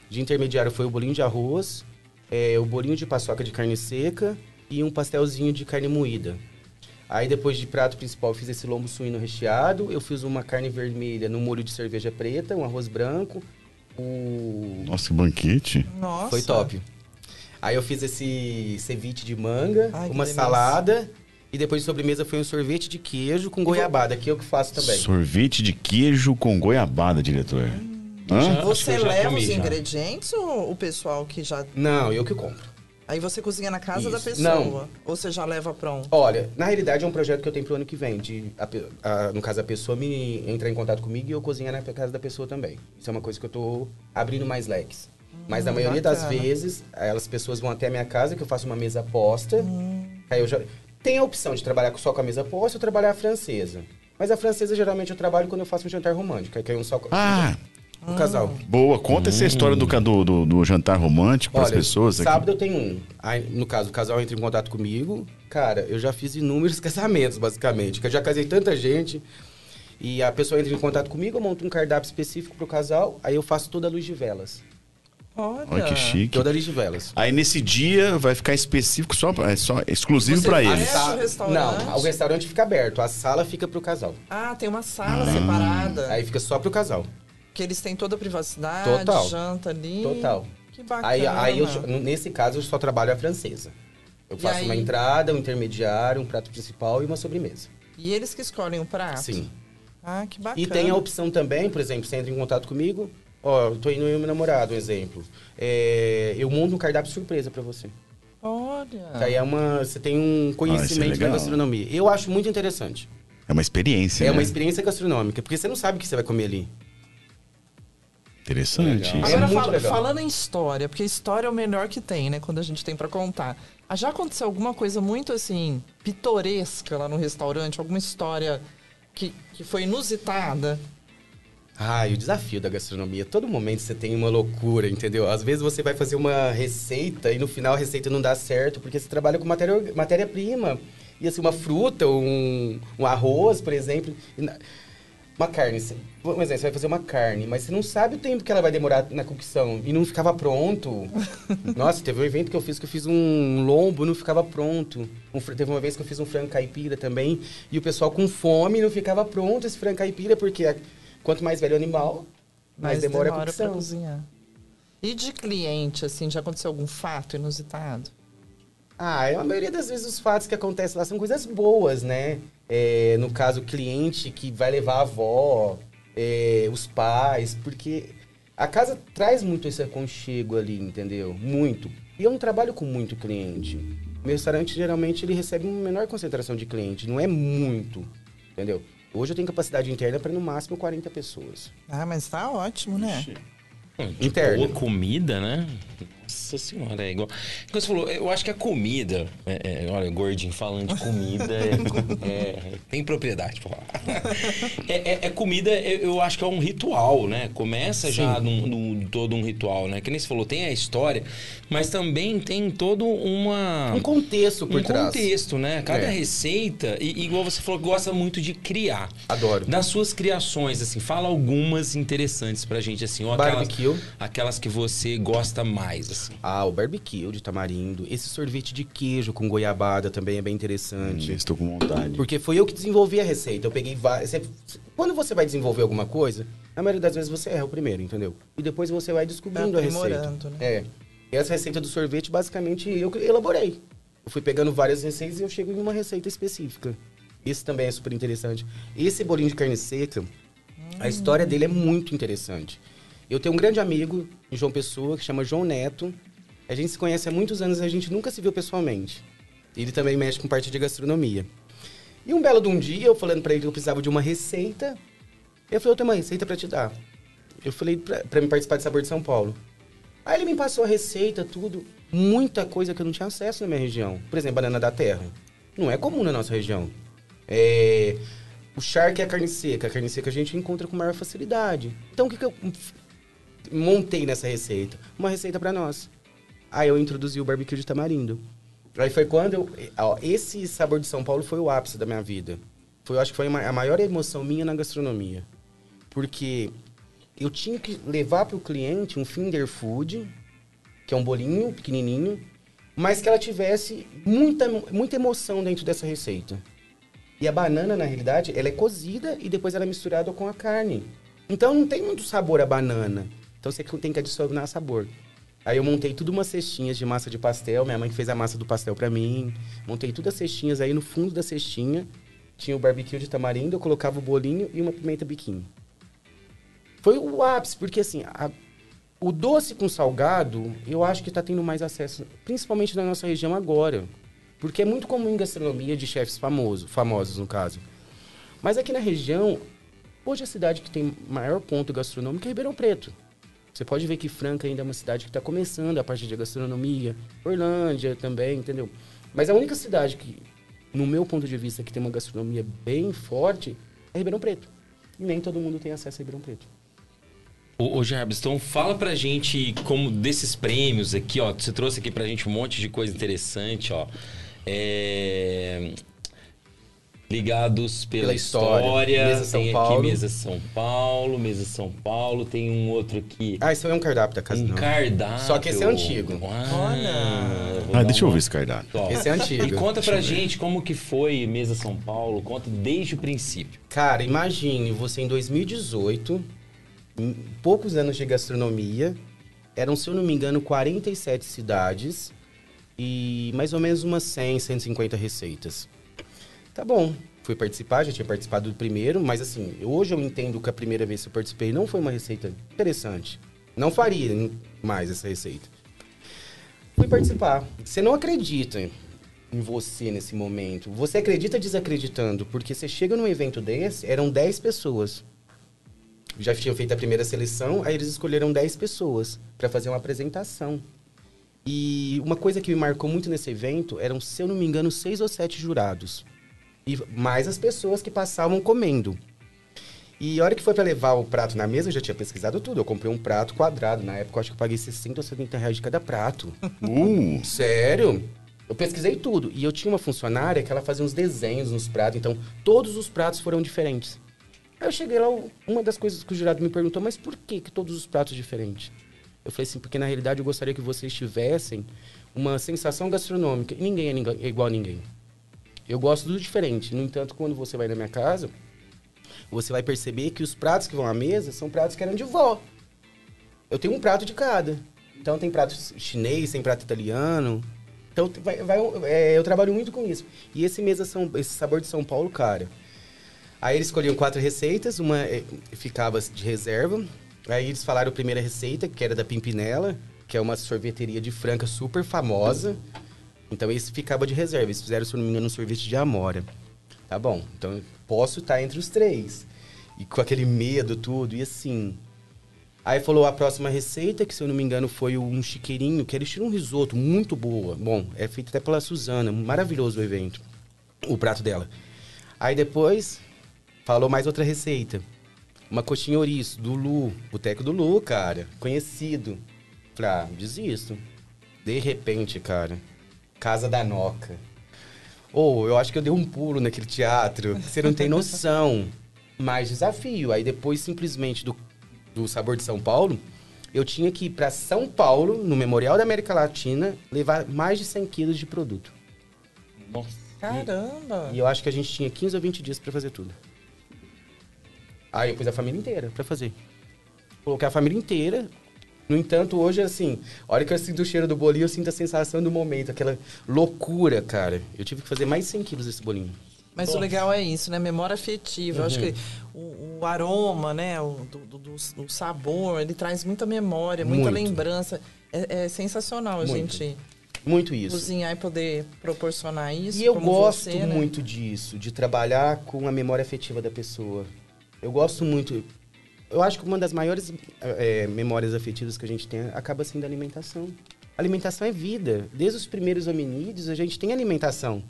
De intermediário foi o bolinho de arroz, é, o bolinho de paçoca de carne seca e um pastelzinho de carne moída. Aí depois de prato principal eu fiz esse lombo suíno recheado, eu fiz uma carne vermelha no molho de cerveja preta, um arroz branco, o... Nossa, que banquete. Nossa. Foi top. Aí eu fiz esse ceviche de manga, Ai, uma salada e depois de sobremesa foi um sorvete de queijo com goiabada, que eu que faço também. Sorvete de queijo com goiabada, diretor. Hã? Acho que Você leva comi os já. ingredientes ou o pessoal que já. Não, eu que compro. Aí você cozinha na casa da Isso. pessoa? Não. Ou você já leva pronto? Olha, na realidade é um projeto que eu tenho pro ano que vem, de a a- no caso a pessoa me entrar em contato comigo e eu cozinhar na casa da pessoa também. Isso é uma coisa que eu tô abrindo mais leques. Mas na Hum, maioria das bacana. vezes, elas pessoas vão até a minha casa, que eu faço uma mesa posta. Hum. Aí eu já tem a opção de trabalhar só com a mesa posta ou trabalhar a francesa. Mas a francesa geralmente eu trabalho quando eu faço um jantar romântico, que é um só Ah, o casal. boa. Conta essa história do, do, do, jantar romântico para as pessoas aqui. sábado eu tenho um. Aí, no caso, o casal entra em contato comigo. Cara, eu já fiz inúmeros casamentos, basicamente. Que eu já casei tanta gente. E a pessoa entra em contato comigo, eu monto um cardápio específico pro casal. Aí eu faço toda a luz de velas. Olha. Olha que chique. Toda de velas. Aí nesse dia vai ficar específico só, pra- é só exclusivo para eles. O restaurante? Não, o restaurante fica aberto. A sala fica pro casal. Ah, tem uma sala separada. Aí fica só pro casal. Que eles têm toda a privacidade, Total. janta ali. Total. Que bacana. Aí, aí eu, nesse caso, eu só trabalho a francesa. Eu E faço uma entrada, um intermediário, um prato principal e uma sobremesa. E eles que escolhem o prato? Sim. Ah, que bacana. E tem a opção também, por exemplo, você entra em contato comigo, ó, eu tô indo eu e meu namorado, um exemplo. É, eu monto um cardápio surpresa pra você. Olha. Que Aí é uma, você tem um conhecimento da legal. gastronomia. Eu acho muito interessante. É uma experiência, É né? uma experiência gastronômica, porque você não sabe o que você vai comer ali. Interessante. Legal. Agora, É muito fala- legal. falando em história, porque história é o melhor que tem, né? Quando a gente tem pra contar. Ah, Já aconteceu alguma coisa muito, assim, pitoresca lá no restaurante? Alguma história que, que foi inusitada? Ah, e o desafio da gastronomia. Todo momento você tem uma loucura, entendeu? Às vezes você vai fazer uma receita e no final a receita não dá certo, porque você trabalha com matéria- matéria-prima. e assim, uma fruta, um, um arroz, por exemplo. Uma carne. Um exemplo, você vai fazer uma carne, mas você não sabe o tempo que ela vai demorar na cocção. E não ficava pronto. Nossa, teve um evento que eu fiz que eu fiz um lombo e não ficava pronto. Um teve uma vez que eu fiz um frango caipira também. E o pessoal com fome não ficava pronto esse frango caipira, porque a- quanto mais velho o animal, mais Mas demora, a pra cocção. cozinhar. E de cliente, assim, já aconteceu algum fato inusitado? Ah, a maioria das vezes os fatos que acontecem lá são coisas boas, né? É, no caso, o cliente que vai levar a avó, é, os pais, porque a casa traz muito esse aconchego ali, entendeu? Muito. E eu não trabalho com muito cliente. Meu restaurante, geralmente, ele recebe uma menor concentração de cliente, não é muito, entendeu? Hoje eu tenho capacidade interna para no máximo 40 pessoas. Ah, mas tá ótimo, né? Interno. boa comida, né? Nossa senhora, é igual. Como você falou, eu acho que a comida. é- é, olha, gordinho falando de comida. é- é- tem propriedade pra falar. É, é- é comida, eu, acho que é um ritual, né? Começa já num, num- todo um ritual, né? Que nem você falou, tem a história, mas também tem todo uma. Um contexto por um trás. contexto, né? Cada É. receita, e, igual você falou, gosta muito de criar. Adoro. Das suas criações, assim, fala algumas interessantes pra gente, assim, ou aquelas, Barbecue. aquelas que você gosta mais, assim. Ah, o barbecue de tamarindo. Esse sorvete de queijo com goiabada também é bem interessante. Hum, Estou com vontade. Porque foi eu que desenvolvi a receita. Eu peguei várias. Quando você vai desenvolver alguma coisa, na maioria das vezes você erra o primeiro, entendeu? E depois você vai descobrindo Vai a receita. né? É. E essa receita do sorvete, basicamente, eu que elaborei. Eu fui pegando várias receitas e eu chego em uma receita específica. Esse também é super interessante. Esse bolinho de carne seca, a história dele é muito interessante. Eu tenho um grande amigo em João Pessoa que chama João Neto. A gente se conhece há muitos anos, a gente nunca se viu pessoalmente. Ele também mexe com parte de gastronomia. E um belo de um dia, eu falando pra ele que eu precisava de uma receita, ele falou, eu tenho uma receita pra te dar. Eu falei pra me participar de Sabor de São Paulo. Aí ele me passou a receita, tudo. Muita coisa que eu não tinha acesso na minha região. Por exemplo, banana da terra. Não é comum na nossa região. É... O charque é a carne seca. A carne seca a gente encontra com maior facilidade. Então, o que, que eu montei nessa receita? Uma receita pra nós. Aí eu introduzi o barbecue de tamarindo. Aí foi quando eu... ó, esse sabor de São Paulo foi o ápice da minha vida. Foi, eu acho que foi a maior emoção minha na gastronomia. Porque eu tinha que levar para o cliente um finger food, que é um bolinho pequenininho, mas que ela tivesse muita, muita emoção dentro dessa receita. E a banana, na realidade, ela é cozida e depois ela é misturada com a carne. Então não tem muito sabor a banana. Então você tem que adicionar sabor. Aí eu montei tudo umas cestinhas de massa de pastel, minha mãe fez a massa do pastel pra mim. Montei tudo as cestinhas aí no fundo da cestinha. Tinha o barbecue de tamarindo, eu colocava o bolinho e uma pimenta biquinho. Foi o ápice, porque assim, a- o doce com salgado, eu acho que tá tendo mais acesso, principalmente na nossa região agora. Porque é muito comum em gastronomia de chefes famosos, famosos no caso. Mas aqui na região, hoje a cidade que tem maior ponto gastronômico é Ribeirão Preto. Você pode ver que Franca ainda é uma cidade que está começando a parte de gastronomia. Orlândia também, entendeu? Mas a única cidade que, no meu ponto de vista, que tem uma gastronomia bem forte é Ribeirão Preto. E nem todo mundo tem acesso a Ribeirão Preto. Ô, ô então fala pra gente como desses prêmios aqui, ó. Você trouxe aqui pra gente um monte de coisa interessante, ó. É, Ligados pela, Pela história. história. Mesa São tem Paulo. aqui Mesa São Paulo, Mesa São Paulo. Tem um outro aqui. Ah, isso é um cardápio da casa, um não. cardápio. Só que esse é antigo. Ah, vou Ah, deixa eu ver esse cardápio. Ó, Esse é antigo. E conta pra gente como que foi Mesa São Paulo. Conta desde o princípio. Cara, imagine você em 2018, em poucos anos de gastronomia, eram, se eu não me engano, 47 cidades e mais ou menos umas 100, 150 receitas. Tá bom, fui participar, já tinha participado do primeiro, mas assim, hoje eu entendo que a primeira vez que eu participei não foi uma receita interessante. Não faria mais essa receita. Fui participar. Você não acredita em você nesse momento. Você acredita desacreditando, porque você chega num evento desse, eram 10 pessoas. Já tinham feito a primeira seleção, aí eles escolheram 10 pessoas para fazer uma apresentação. E uma coisa que me marcou muito nesse evento eram, se eu não me engano, seis ou sete jurados. E mais as pessoas que passavam comendo. E a hora que foi para levar o prato na mesa, eu já tinha pesquisado tudo. Eu comprei um prato quadrado. Na época, eu acho que eu paguei 60 ou 70 reais de cada prato. Uh, Sério? Eu pesquisei tudo. E eu tinha uma funcionária que ela fazia uns desenhos nos pratos. Então, todos os pratos foram diferentes. Aí eu cheguei lá, uma das coisas que o jurado me perguntou, mas por que, que todos os pratos diferentes? Eu falei assim, porque na realidade eu gostaria que vocês tivessem uma sensação gastronômica. E ninguém é, ninguém- é igual a ninguém. Eu gosto do diferente. No entanto, quando você vai na minha casa, você vai perceber que os pratos que vão à mesa são pratos que eram de vó. Eu tenho um prato de cada. Então tem prato chinês, tem prato italiano. Então vai, vai- é, eu trabalho muito com isso. E esse mesa são, esse sabor de São Paulo, cara. Aí eles escolhiam quatro receitas, uma eh, ficava de reserva. Aí eles falaram a primeira receita, que era da Pimpinela, que é uma sorveteria de Franca super famosa. Então esse ficava de reserva. Eles fizeram, se não me engano, um sorvete de amora. Tá bom, então posso estar entre os três. E com aquele medo, tudo, e assim. Aí falou a próxima receita, que se eu não me engano foi um chiqueirinho, que era estilo um risoto, muito boa. Bom, é feito até pela Suzana, maravilhoso o evento, o prato dela. Aí depois falou mais outra receita. Uma coxinha ouriço, do Lu, boteco do Lu, cara, conhecido. Falei, ah, desisto. De repente, cara, Casa da Noca. Ou eu acho que eu dei um pulo naquele teatro. Você não tem noção. Mais desafio. Aí depois, simplesmente, do, do Sabor de São Paulo, eu tinha que ir para São Paulo, no Memorial da América Latina, levar mais de 100 quilos de produto. Nossa. Caramba! E eu acho que a gente tinha 15 ou 20 dias para fazer tudo. Aí eu pus a família inteira para fazer. Coloquei a família inteira. No entanto, hoje, assim, a hora que eu sinto o cheiro do bolinho, eu sinto a sensação do momento, aquela loucura, cara. Eu tive que fazer mais de 100 quilos desse bolinho. Mas o legal é isso, né? Memória afetiva. Eu acho Uhum. que o, o aroma, né? O, do, do- do- do sabor, ele traz muita memória, muita Muito. lembrança. É, é sensacional a Muito. gente Muito isso. cozinhar e poder proporcionar isso. E eu como gosto você, né? muito disso, de trabalhar com a memória afetiva da pessoa. Eu gosto muito. Eu acho que uma das maiores eh, memórias afetivas que a gente tem acaba sendo a alimentação. Alimentação é vida. Desde os primeiros hominídeos, a gente tem alimentação.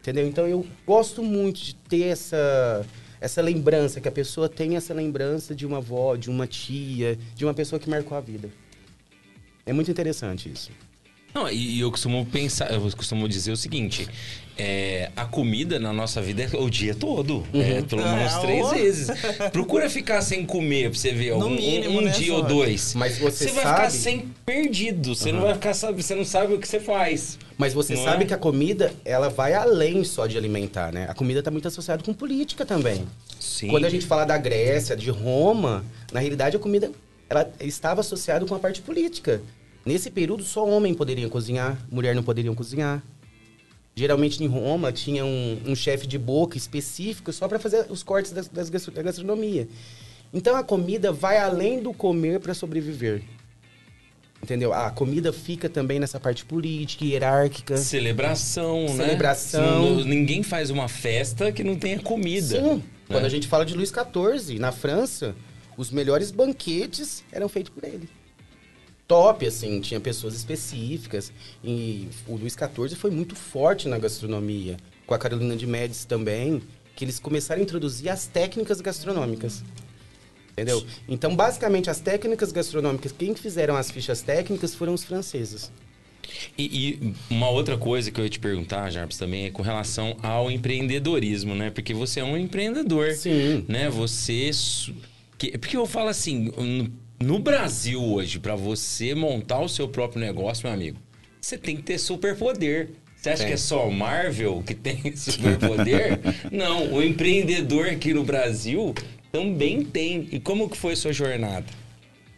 Entendeu? Então eu gosto muito de ter essa, essa lembrança, que a pessoa tem essa lembrança de uma avó, de uma tia, de uma pessoa que marcou a vida. É muito interessante isso. Não, e eu costumo pensar, eu costumo dizer o seguinte: é, a comida na nossa vida é o dia todo. É, pelo menos Ah, três vezes. Procura ficar sem comer pra você ver algum, um- mínimo, um, né, dia ou dois. Mas você vai ficar sabe- sem perdido. Você não vai ficar sabe, você não sabe o que você faz. Mas você Não sabe é? que a comida, ela vai além só de alimentar, né? A comida está muito associada com política também. Sim. Quando a gente fala da Grécia, de Roma, na realidade a comida ela estava associada com a parte política. Nesse período só homem poderia cozinhar, mulher não poderia cozinhar. Geralmente em Roma tinha um, um chefe de boca específico só para fazer os cortes das, das da gastronomia. Então a comida vai além do comer para sobreviver. Entendeu? A comida fica também nessa parte política, hierárquica. Celebração, né? Celebração. Ninguém faz uma festa que não tenha comida. Sim. Quando né? a gente fala de Luís XIV, na França, os melhores banquetes eram feitos por ele. Top, assim, tinha pessoas específicas. E o Luís XIV foi muito forte na gastronomia. Com a Carolina de Médici também, que eles começaram a introduzir as técnicas gastronômicas. Entendeu? Então, basicamente, as técnicas gastronômicas, quem fizeram as fichas técnicas foram os franceses. E, e uma outra coisa que eu ia te perguntar, Jarbas, também é com relação ao empreendedorismo, né? Porque você é um empreendedor. Sim. Né? Você. que- porque eu falo assim, no, Brasil hoje, pra você montar o seu próprio negócio, meu amigo, você tem que ter superpoder. Você acha Tem. que é só o Marvel que tem superpoder? Não, o empreendedor aqui no Brasil também tem. E como que foi a sua jornada?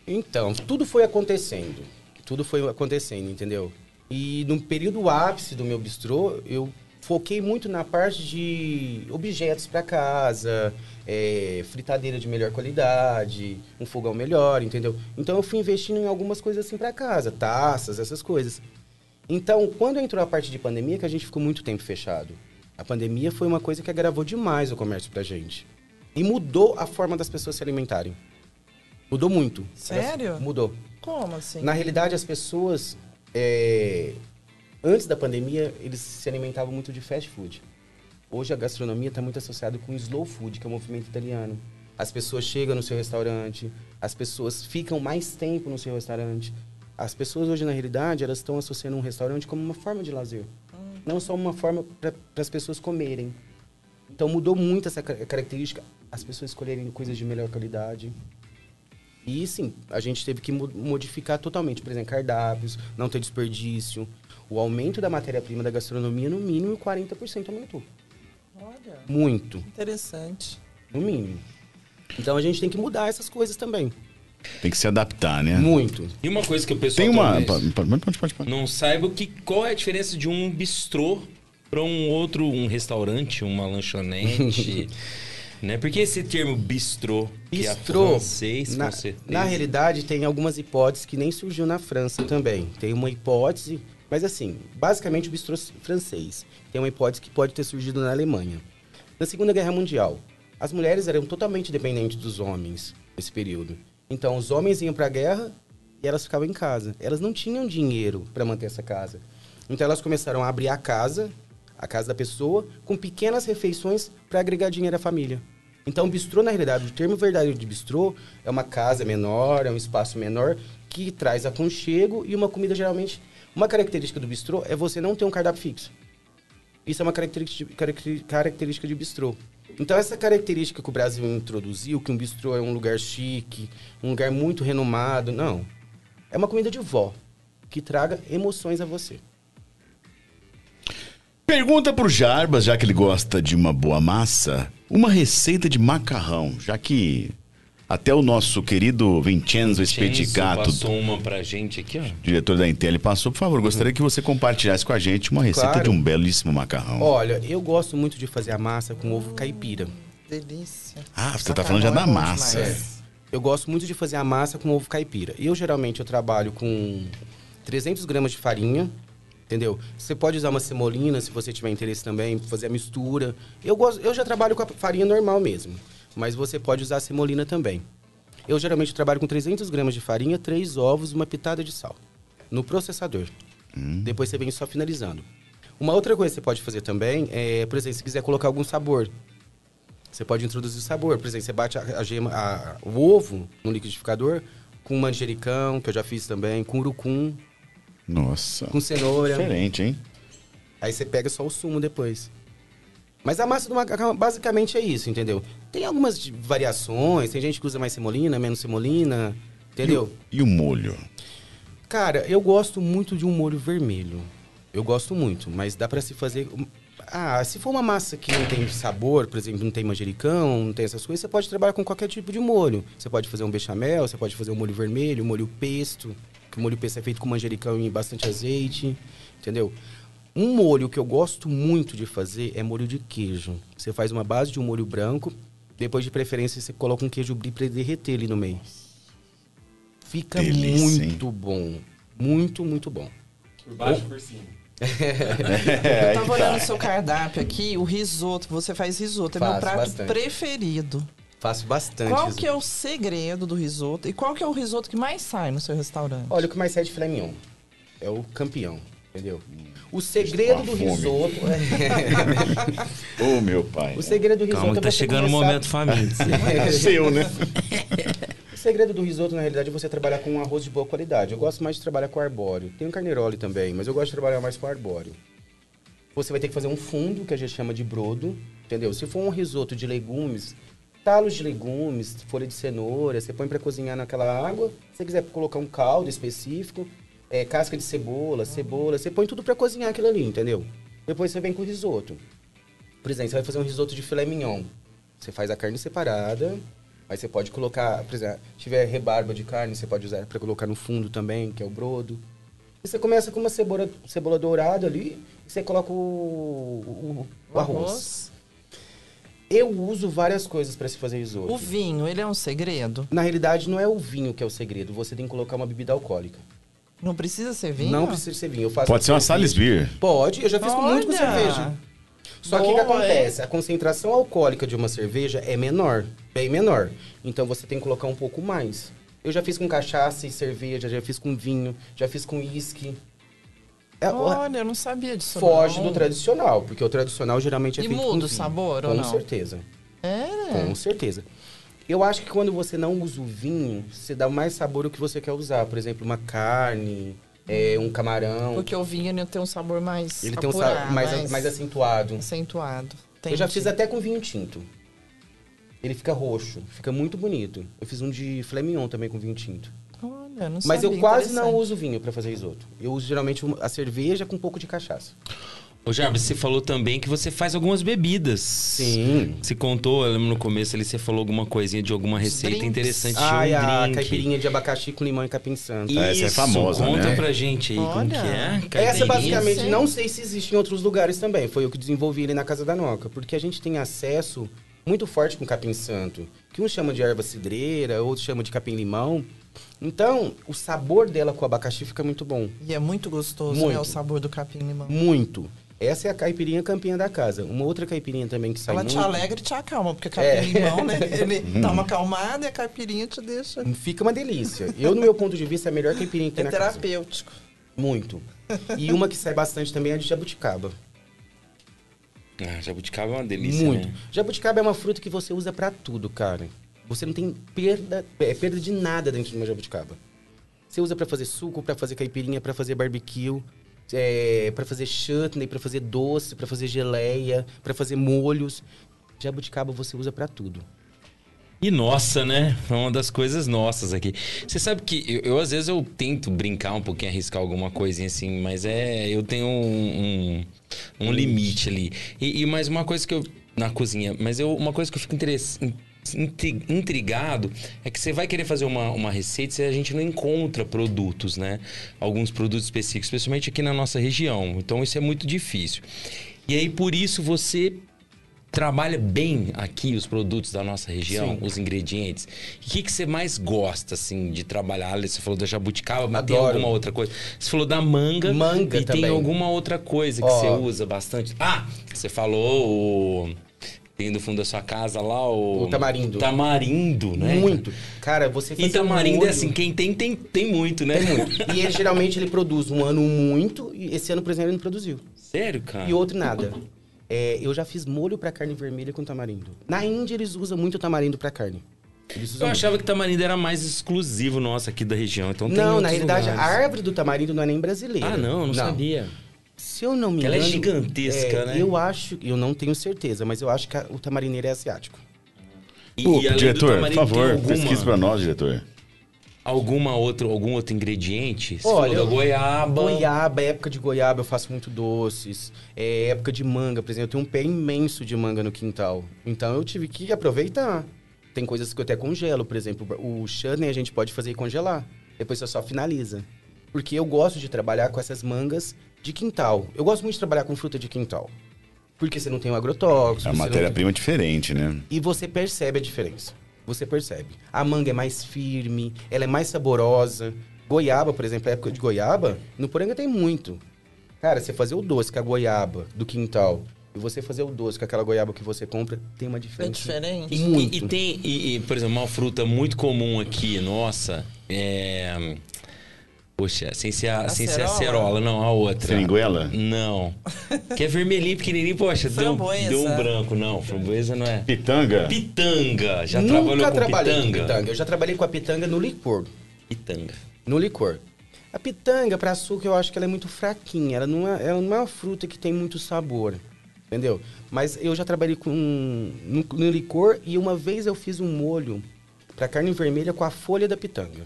Então, tudo foi acontecendo. Tudo foi acontecendo, entendeu? E no período ápice do meu bistrô, eu foquei muito na parte de objetos para casa, é, fritadeira de melhor qualidade, um fogão melhor, entendeu? Então eu fui investindo em algumas coisas assim para casa, taças, essas coisas. Então, quando entrou a parte de pandemia, que a gente ficou muito tempo fechado. A pandemia foi uma coisa que agravou demais o comércio pra gente. E mudou a forma das pessoas se alimentarem. Mudou muito. Sério? Elas- Mudou. Como assim? Na realidade, as pessoas, é, antes da pandemia, eles se alimentavam muito de fast food. Hoje a gastronomia está muito associada com o slow food, que é o movimento italiano. As pessoas chegam no seu restaurante, as pessoas ficam mais tempo no seu restaurante. As pessoas hoje, na realidade, elas estão associando um restaurante como uma forma de lazer. Não só uma forma para as pessoas comerem. Então mudou muito essa ca- característica. As pessoas escolherem coisas de melhor qualidade. E sim, a gente teve que mo- modificar totalmente, por exemplo, cardápios, não ter desperdício. O aumento da matéria-prima da gastronomia, no mínimo, 40% aumentou. Olha, Muito, interessante. no mínimo. Então a gente tem que mudar essas coisas também. Tem que se adaptar, né? Muito. E uma coisa que o pessoal Tem uma. Pode, pode, pode, pode, não saiba o que, qual é a diferença de um bistrô para um outro, um restaurante, uma lanchonete, né? Porque esse termo bistrô, que é Bistrô, francês, na, na realidade, tem algumas hipóteses que nem surgiu na França também. Tem uma hipótese, mas assim, basicamente o bistrô francês. Tem uma hipótese que pode ter surgido na Alemanha. Na Segunda Guerra Mundial, as mulheres eram totalmente dependentes dos homens nesse período. Então, os homens iam para a guerra e elas ficavam em casa. Elas não tinham dinheiro para manter essa casa. Então, elas começaram a abrir a casa, a casa da pessoa, com pequenas refeições para agregar dinheiro à família. Então, bistrô, na realidade, o termo verdadeiro de bistrô é uma casa menor, é um espaço menor, que traz aconchego e uma comida geralmente... Uma característica do bistrô é você não ter um cardápio fixo. Isso é uma característica, de bistrô. Então, essa característica que o Brasil introduziu, que um bistrô é um lugar chique, um lugar muito renomado, não. É uma comida de vó, que traga emoções a você. Pergunta pro Jarbas, já que ele gosta de uma boa massa, uma receita de macarrão, já que Até o nosso querido Vincenzo Espedicato, passou uma pra gente aqui, ó. diretor da Intel, ele passou. Por favor, gostaria que você compartilhasse com a gente uma receita Claro. de um belíssimo macarrão. Olha, eu gosto muito de fazer a massa com ovo caipira. Delícia. ah, você tá falando já da é massa. demais. Eu gosto muito de fazer a massa com ovo caipira. Eu geralmente eu trabalho com 300 gramas de farinha, entendeu? Você pode usar uma semolina se você tiver interesse também, fazer a mistura. Eu gosto, eu já trabalho com a farinha normal mesmo, mas você pode usar a semolina também. Eu geralmente trabalho com 300 gramas de farinha, três ovos e uma pitada de sal no processador. Depois você vem só finalizando. Uma outra coisa que você pode fazer também é, por exemplo, se quiser colocar algum sabor, você pode introduzir sabor. Por exemplo, você bate a, a gema, a- o ovo no liquidificador com manjericão, que eu já fiz também, com urucum, Nossa. com cenoura. Diferente, hein? Aí você pega só o sumo depois. Mas a massa do macarrão basicamente é isso, entendeu? Tem algumas variações, tem gente que usa mais semolina, menos semolina, entendeu? E o molho? Cara, eu gosto muito de um molho vermelho. Eu gosto muito, mas dá pra se fazer. Ah, se for uma massa que não tem sabor, por exemplo, não tem manjericão, não tem essas coisas, você pode trabalhar com qualquer tipo de molho. Você pode fazer um bechamel, você pode fazer um molho vermelho, um molho pesto, que o molho pesto é feito com manjericão e bastante azeite, entendeu? Um molho que eu gosto muito de fazer é molho de queijo. Você faz uma base de um molho branco, depois de preferência você coloca um queijo brie pra ele derreter ali no meio. Fica Delícia, muito bom. Muito, muito bom. Por baixo e por cima. É, Eu tava olhando o seu cardápio aqui, o risoto. Você faz risoto, é meu Faço prato bastante. preferido. Faço bastante. Qual isso. que é o segredo do risoto? E qual que é o risoto que mais sai no seu restaurante? Olha, o que mais sai de filé mignon. É o campeão, entendeu? O segredo do fome. risoto... É... Ô, meu pai. o segredo do risoto Calma que é tá chegando o momento faminto. É seu, né? O segredo do risoto, na realidade, é você trabalhar com um arroz de boa qualidade. Eu gosto mais de trabalhar com arbóreo. Tem o carniroli também, mas eu gosto de trabalhar mais com arbóreo. Você vai ter que fazer um fundo, que a gente chama de brodo, entendeu? Se for um risoto de legumes, talos de legumes, folha de cenoura, você põe para cozinhar naquela água. Se você quiser colocar um caldo específico, é, casca de cebola, cebola, você põe tudo para cozinhar aquilo ali, entendeu? Depois você vem com o risoto. Por exemplo, você vai fazer um risoto de filé mignon. Você faz a carne separada, aí você pode colocar, por exemplo, se tiver rebarba de carne, você pode usar para colocar no fundo também, que é o brodo. E você começa com uma cebola, cebola dourada ali, e você coloca o, o- o arroz. Eu uso várias coisas para se fazer risoto. O vinho, ele é um segredo? Na realidade, não é o vinho que é o segredo, você tem que colocar uma bebida alcoólica. Não precisa ser vinho? Não precisa ser vinho. Eu faço Pode ser uma cerveja. Salisbury. Pode, eu já fiz com muito com Olha! cerveja. Só que o que Boa, acontece? A concentração alcoólica de uma cerveja é menor, bem menor. Então você tem que colocar um pouco mais. Eu já fiz com cachaça e cerveja, já fiz com vinho, já fiz com uísque. É, Olha, eu não sabia disso. foge não. do tradicional, porque o tradicional geralmente é E feito com muda o vinho. sabor ou Com não? certeza, É? com certeza. Eu acho que quando você não usa o vinho, você dá mais sabor ao que você quer usar. Por exemplo, uma carne, é, um camarão. Porque o vinho ele tem um sabor mais Ele tem um apurado, sabor mais, mais acentuado. acentuado. Eu já Entendi. fiz até com vinho tinto. Ele fica roxo, fica muito bonito. Eu fiz um de filé mignon também com vinho tinto. Olha, não Mas eu sabia, quase não uso vinho pra fazer risoto. Eu uso geralmente a cerveja com um pouco de cachaça. Ô, Jarvis, você falou também que você faz algumas bebidas. Sim. Você contou, eu lembro no começo ali, você falou alguma coisinha de alguma receita drinks. interessante. Ah, um a drink. caipirinha de abacaxi com limão e capim santo. Essa é Isso, famosa, conta né? pra gente aí como Olha. que é. Essa Caipirinha. basicamente, Sim. não sei se existe em outros lugares também. Foi eu que desenvolvi ele na Casa da Noca. Porque a gente tem acesso muito forte com capim santo. Que uns chamam de erva cidreira, outros chamam de capim-limão. Então, o sabor dela com o abacaxi fica muito bom. E é muito gostoso, Muito. né? O sabor do capim-limão. Muito. Essa é a caipirinha campeã da casa. Uma outra caipirinha também que sai Ela muito... te alegra e te acalma, porque É. capim-limão, né? Ele dá uma acalmada e a caipirinha te deixa... Fica uma delícia. Eu, no meu ponto de vista, é a melhor caipirinha que tem É na casa. terapêutico. Muito. E uma que sai bastante também é a de jabuticaba. Ah, jabuticaba é uma delícia, Muito. né? Jabuticaba é uma fruta que você usa pra tudo, cara. Você não tem perda, é, perda de nada dentro de uma jabuticaba. Você usa pra fazer suco, pra fazer caipirinha, pra fazer barbecue, é, para fazer chutney, pra fazer doce, pra fazer geleia, pra fazer molhos. Jabuticaba você usa pra tudo. E nossa, né? É uma das coisas nossas aqui. Você sabe que eu, eu, às vezes eu tento brincar um pouquinho, arriscar alguma coisinha assim, mas é. Eu tenho um, um, um limite ali. E, e mais uma coisa que eu. Na cozinha, mas eu, uma coisa que eu fico interess- intri- intrigado é que você vai querer fazer uma, uma receita e a gente não encontra produtos, né? Alguns produtos específicos, especialmente aqui na nossa região. Então isso é muito difícil. E aí por isso você trabalha bem aqui os produtos da nossa região, os ingredientes. O que, que você mais gosta, assim, de trabalhar? Você falou da jabuticaba, mas tem Adoro. alguma outra coisa? Você falou da manga. Manga E tem também. alguma outra coisa que Ó. você usa bastante? Ah, você falou o... Tem no fundo da sua casa lá o... O tamarindo. Tamarindo, né? Muito. Cara, você E fazer um tamarindo é assim, quem tem, tem, tem muito, né? Tem muito. E ele geralmente ele produz um ano muito, e esse ano, por exemplo, ele não produziu. Sério, cara? E outro nada. É, eu já fiz molho pra carne vermelha com tamarindo. Na Índia eles usam muito tamarindo pra carne. Eu achava que tamarindo era mais exclusivo nosso aqui da região. Então Não, na realidade, lugares. a árvore do tamarindo não é nem brasileira. Ah, não, não, sabia. Se eu não me Ela é engano... gigantesca, é, né? Eu acho, eu não tenho certeza, mas eu acho que a- o tamarineiro é asiático. E, Pô, e diretor, por favor, alguma- pesquise pra nós, diretor. Alguma outro, algum outro ingrediente? Você Olha, falou da goiaba. Goiaba, época de goiaba eu faço muito doces. É época de manga, por exemplo, eu tenho um pé imenso de manga no quintal. Então eu tive que aproveitar. Tem coisas que eu até congelo, por exemplo, o chutney a gente pode fazer e congelar. Depois você só finaliza. Porque eu gosto de trabalhar com essas mangas de quintal. Eu gosto muito de trabalhar com fruta de quintal. Porque você não tem o agrotóxico. É uma você não tem- matéria-prima diferente, né? e você percebe a diferença. Você percebe. A manga é mais firme, ela é mais saborosa. Goiaba, por exemplo, a época de goiaba, no Poranga tem muito. Cara, você fazer o doce com a goiaba do quintal e você fazer o doce com aquela goiaba que você compra, tem uma É diferença. diferente. E, Muito. e- e tem, e, e, por exemplo, uma fruta muito comum aqui, nossa, é. Poxa, sem ser a, sem ser a Acerola? cerola, não, a outra. Seringuela? Não. Que é vermelhinho, pequenininho, poxa, deu, Framboesa. deu um branco. Não, framboesa não é. Pitanga? Pitanga. Já Nunca trabalhou com trabalhei pitanga? com pitanga. Eu já trabalhei com a pitanga no licor. Pitanga. No licor. A pitanga, para açúcar, eu acho que ela é muito fraquinha. Ela não é, ela não é uma fruta que tem muito sabor. Entendeu? Mas eu já trabalhei com no, no licor e uma vez eu fiz um molho para carne vermelha com a folha da pitanga.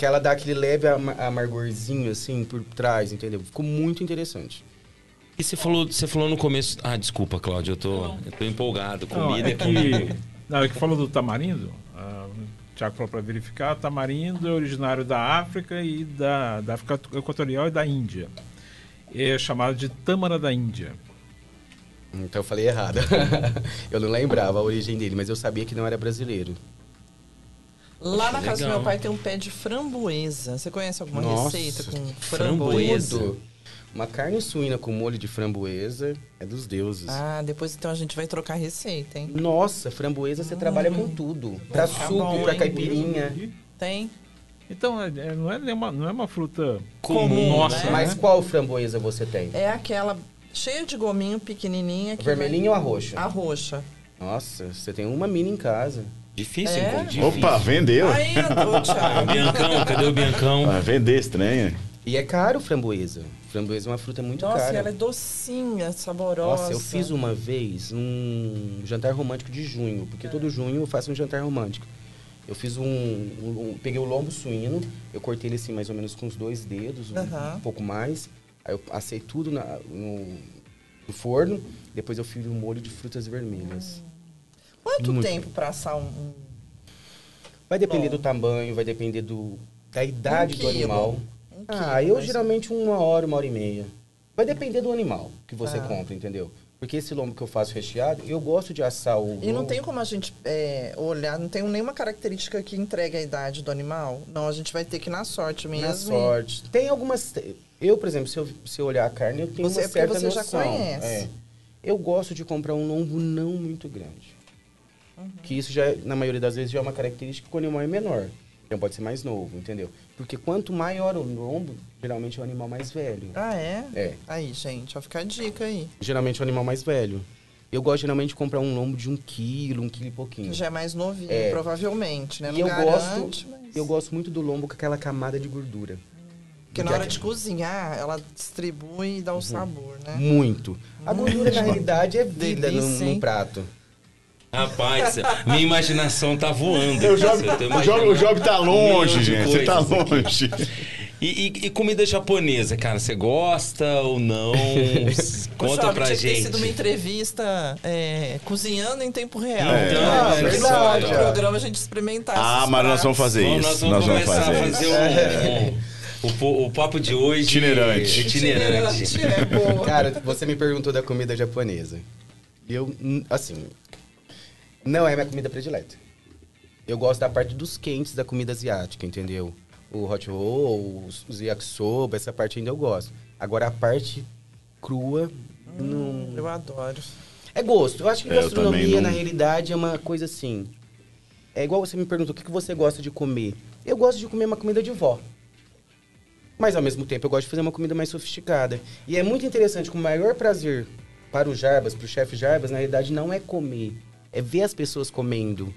Que ela dá aquele leve ama- amargorzinho assim por trás, entendeu? Ficou muito interessante. E você falou, você falou no começo. Ah, desculpa, Cláudio, eu tô, eu tô empolgado. Não, Comida é é que, não, é que falou do tamarindo. ah, o Tiago falou para verificar. Tamarindo é originário da África e da, da África Equatorial e da Índia. É chamado de tâmara da Índia. Então eu falei errado. eu não lembrava a origem dele, mas eu sabia que não era brasileiro. Lá na casa do meu pai tem um pé de framboesa. Você conhece alguma Nossa, receita com framboesa. Uma carne suína com molho de framboesa é dos deuses. Ah, depois então a gente vai trocar receita, hein? Nossa, framboesa você trabalha com tudo. Pra ficar suco, bom, pra hein? caipirinha. Tem? Então, é- é- não, é nenhuma, não é uma fruta Comum, nossa, né? Mas qual framboesa você tem? É aquela cheia de gominho pequenininha. Que Vermelhinha ou a roxa? A roxa. Nossa, você tem uma mini em casa. Difícil É? encontrar. Opa, vendeu. Aí, Thiago. Biancão, cadê o Biancão? Ah, vender estranha. E é caro framboesa. Framboesa é uma fruta muito Nossa, cara. ela é docinha, saborosa. Nossa, eu fiz uma vez um jantar romântico de junho, porque todo junho eu faço um jantar romântico. Eu fiz um, um- um- Peguei o lombo suíno, eu cortei ele assim mais ou menos com os dois dedos, um, Aham. um pouco mais. Aí eu assei tudo na- no, no forno, depois eu fiz um molho de frutas vermelhas. Quanto Muito. tempo pra assar um... um... Vai depender Bom. do tamanho, vai depender do, da idade Um do animal. Um ah, eu mais geralmente uma hora, uma hora e meia. Vai depender do animal que você Ah. compra, entendeu? Porque esse lombo que eu faço recheado, eu gosto de assar o. E não tem como a gente é, olhar, não tem nenhuma característica que entregue a idade do animal? Não, a gente vai ter que ir na sorte mesmo. Na sorte. Tem algumas. Eu, por exemplo, se eu, se eu olhar a carne, eu tenho Você- uma é porque certa você já noção. conhece. É. Eu gosto de comprar um lombo não muito grande. Uhum. Que isso já, na maioria das vezes, já é uma característica que o animal é menor. Então pode ser mais novo, entendeu? Porque quanto maior o lombo, geralmente é o animal mais velho. Ah, é? É. Aí, gente, ó, fica a dica aí. Geralmente é o animal mais velho. Eu gosto geralmente de comprar um lombo de um quilo, um quilo e pouquinho. Que já é mais novinho, É. provavelmente, né? Não E eu garante, gosto, mas... eu gosto muito do lombo com aquela camada de gordura. Porque na hora de cozinhar, ela distribui e dá o sabor, né? Muito. A gordura, na realidade, é vida Delícia, hein? prato. Rapaz, minha imaginação tá voando. O tá o Job, o Job tá longe, um gente. Você tá aqui. longe. E, e- e comida japonesa, cara, você gosta ou não? Conta Jovem, pra tinha que ter gente. sido uma entrevista é, cozinhando em tempo real. É. Então, Ah, no verdade, ó. programa a gente experimentasse. Ah, mas nós vamos fazer Bom, isso. nós vamos começar a fazer um, um- o, o papo de hoje. Itinerante. Itinerante. Itinerante, é. Cara, você me perguntou da comida japonesa. Eu, assim, não é minha comida predileta. Eu gosto da parte dos quentes da comida asiática, entendeu? O hot roll, os, os yakisoba, essa parte ainda eu gosto. Agora a parte crua, não... Eu adoro. É gosto. Eu acho que É, gastronomia, não- na realidade, é uma coisa assim. É igual você me perguntou, o que, que você gosta de comer? Eu gosto de comer uma comida de vó. Mas, ao mesmo tempo, eu gosto de fazer uma comida mais sofisticada. E é muito interessante, com o maior prazer para o Jarbas, para o chefe Jarbas, na realidade, não é comer. É ver as pessoas comendo.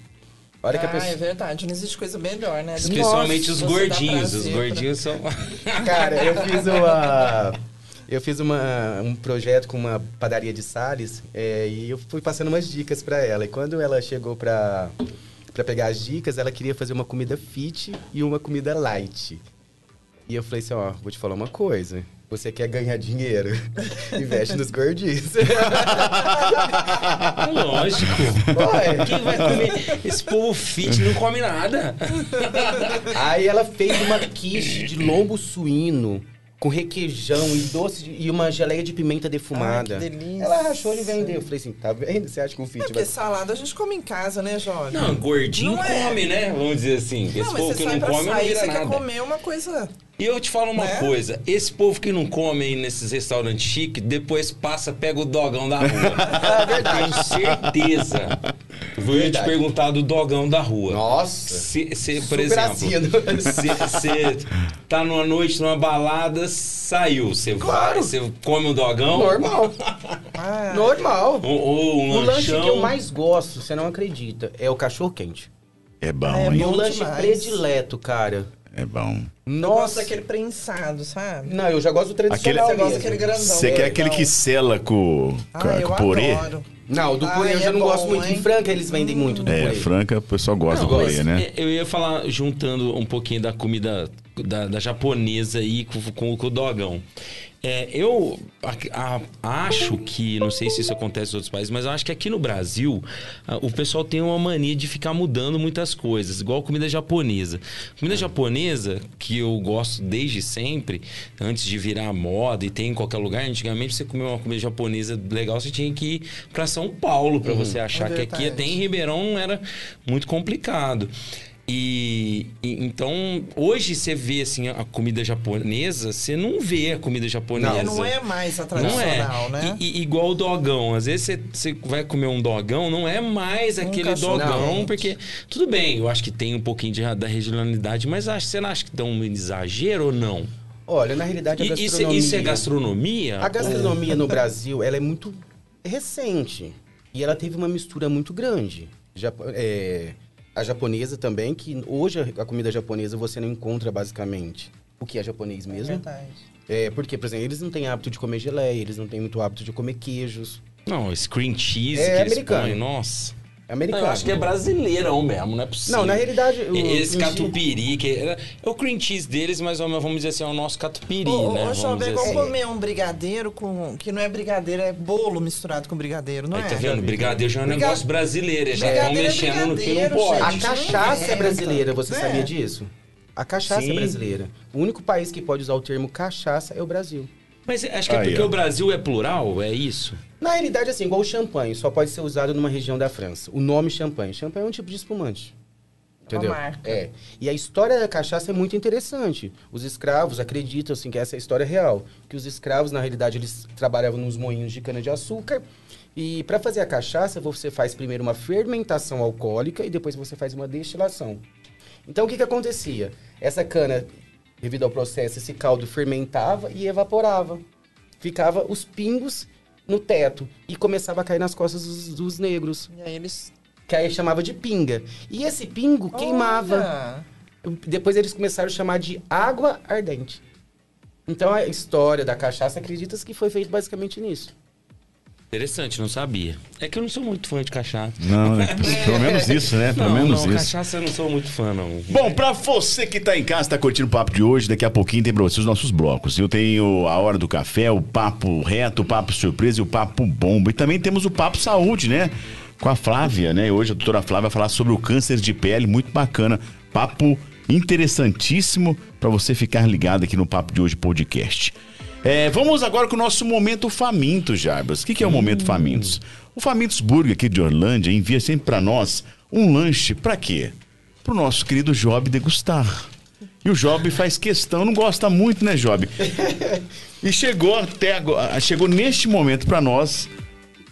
A hora que a ah, é pessoa... verdade. Não existe coisa melhor, né? Especialmente os gordinhos. Os gordinhos são. Cara, eu fiz uma. Eu fiz uma, um projeto com uma padaria de Salles é, e eu fui passando umas dicas pra ela. E quando ela chegou pra, pra pegar as dicas, ela queria fazer uma comida fit e uma comida light. E eu falei assim: ó, vou te falar uma coisa. Você quer ganhar dinheiro? Investe nos gordinhos. Lógico. Ué. Quem vai comer? Esse povo fit não come nada. Aí ela fez uma quiche de lombo suíno com requeijão e doce de- e uma geleia de pimenta defumada. Ai, que delícia. Ela achou de vender. Eu falei assim: tá vendo? Você acha que o É fit porque vai. salada a gente come em casa, né, Jorge? Não, gordinho Não é. come, né? Vamos dizer assim. Esse Não, mas povo você que sai não pra come não sair, vira você quer nada. comer uma coisa... E eu te falo uma Né? coisa, esse povo que não come aí nesses restaurantes chiques, depois passa, pega o dogão da rua. É verdade. Tenho certeza. Vou te Verdade. perguntar do dogão da rua. Nossa. Se, se, por Super exemplo, você tá numa noite, numa balada, saiu. Você vai, você come um dogão? Normal. Ah, Normal. Ou, ou um O lanche lanchão? que eu mais gosto, você não acredita, é o cachorro quente. É bom, É hein? Meu lanche demais. predileto, cara. É bom. eu gosto Nossa. daquele prensado, sabe? Não, eu já gosto do tradicional Você gosta daquele grandão. Você é quer legal. aquele que sela com, com, Ah, eu com purê? adoro. Não, do Ah, purê eu já é não bom, gosto muito. hein? Em Franca eles vendem muito do É, purê. franca, o pessoal gosta Não, do purê, né? é, Eu ia falar, juntando um pouquinho da comida da, da japonesa aí com, com, com o dogão. É, eu a- a- acho que, não sei se isso acontece em outros países, mas eu acho que aqui no Brasil a- o pessoal tem uma mania de ficar mudando muitas coisas, igual comida japonesa. Comida japonesa, que eu gosto desde sempre, antes de virar moda e tem em qualquer lugar, antigamente você comer uma comida japonesa legal, você tinha que ir para São Paulo para você achar É que aqui até em Ribeirão era muito complicado. E, e- então hoje você vê assim a comida japonesa, você não vê a comida japonesa. É, não é mais a Não tradicional, é. né? E, e- igual o dogão. Às vezes você, você vai comer um dogão, não é mais aquele cachorro dogão, porque. Tudo bem, eu acho que tem um pouquinho de, da regionalidade, mas acho, você não acha que dá um exagero ou não? Olha, na realidade a isso, gastronomia... isso é gastronomia? A gastronomia no Brasil, ela é muito recente. E ela teve uma mistura muito grande. Japo- é, a japonesa também, que hoje a comida japonesa você não encontra basicamente o que é japonês É mesmo. verdade. É, porque, por exemplo, eles não têm hábito de comer geleia, eles não têm muito hábito de comer queijos. Não, esse cream cheese É que eles americano. põem, nossa. É americano. eu acho que é brasileirão mesmo, não é possível. Não, na realidade... o Esse cheese- catupiry, que é, é o cream cheese deles, mas vamos dizer assim, é o nosso catupiry, Ô, né? ô, Jovem, é dizer igual assim. comer um brigadeiro com... Que não é brigadeiro, é bolo misturado com brigadeiro, não Aí é? tá vendo? Brigadeiro já é um Briga- negócio brasileiro, eles já estão é mexendo no que não pode. A cachaça é brasileira, você né? sabia disso? A cachaça Sim. é brasileira. O único país que pode usar o termo cachaça é o Brasil. Mas acho que é Aí, porque ó. o Brasil é plural, é isso? Na realidade, assim, igual o champanhe, só pode ser usado numa região da França. O nome champanhe. Champanhe é um tipo de espumante. Entendeu? Uma marca. É. E a história da cachaça é muito interessante. Os escravos acreditam, assim, que essa é a história real. Que os escravos, na realidade, eles trabalhavam nos moinhos de cana-de-açúcar. E para fazer a cachaça, você faz primeiro uma fermentação alcoólica e depois você faz uma destilação. Então, o que que acontecia? Essa cana, devido ao processo, esse caldo fermentava e evaporava. Ficava os pingos no teto e começava a cair nas costas dos, dos negros, E aí eles... que aí chamava de pinga. E esse pingo queimava. Olha. Depois eles começaram a chamar de água ardente. Então a história da cachaça acredita-se que foi feito basicamente nisso. Interessante, não sabia. É que eu não sou muito fã de cachaça. Não, né? Pelo menos isso, né? Pelo não, menos não, isso. cachaça eu não sou muito fã, não. Bom, pra você que tá em casa, tá curtindo o papo de hoje, daqui a pouquinho tem pra você os nossos blocos. Eu tenho a hora do café, o papo reto, o papo surpresa e o papo bomba. E também temos o papo saúde, né? Com a Flávia, né? Hoje a doutora Flávia vai falar sobre o câncer de pele, muito bacana. Papo interessantíssimo pra você ficar ligado aqui no Papo de Hoje podcast. É, vamos agora com o nosso Momento Famintos, Jarbas. O que, que é o Momento Famintos? O Famintos Burger aqui de Orlândia envia sempre pra nós um lanche pra quê? Pro nosso querido Job degustar. E o Job faz questão, não gosta muito, né, Job? E chegou até agora, chegou neste momento pra nós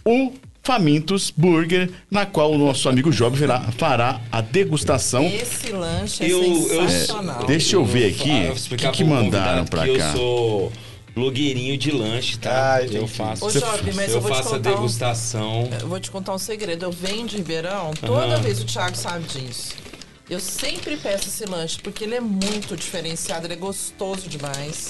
o Famintos Burger, na qual o nosso amigo Job verá- fará a degustação. Esse lanche é Eu- eu- sensacional. Deixa eu ver aqui o que, que mandaram que cá. Eu sou blogueirinho de lanche, tá? Ah, eu faço. Ô, mas eu, eu vou te faço a contar um- degustação. Eu vou te contar um segredo. Eu venho de Ribeirão, toda Aham. vez o Thiago sabe disso. Eu sempre peço esse lanche, porque ele é muito diferenciado, ele é gostoso demais.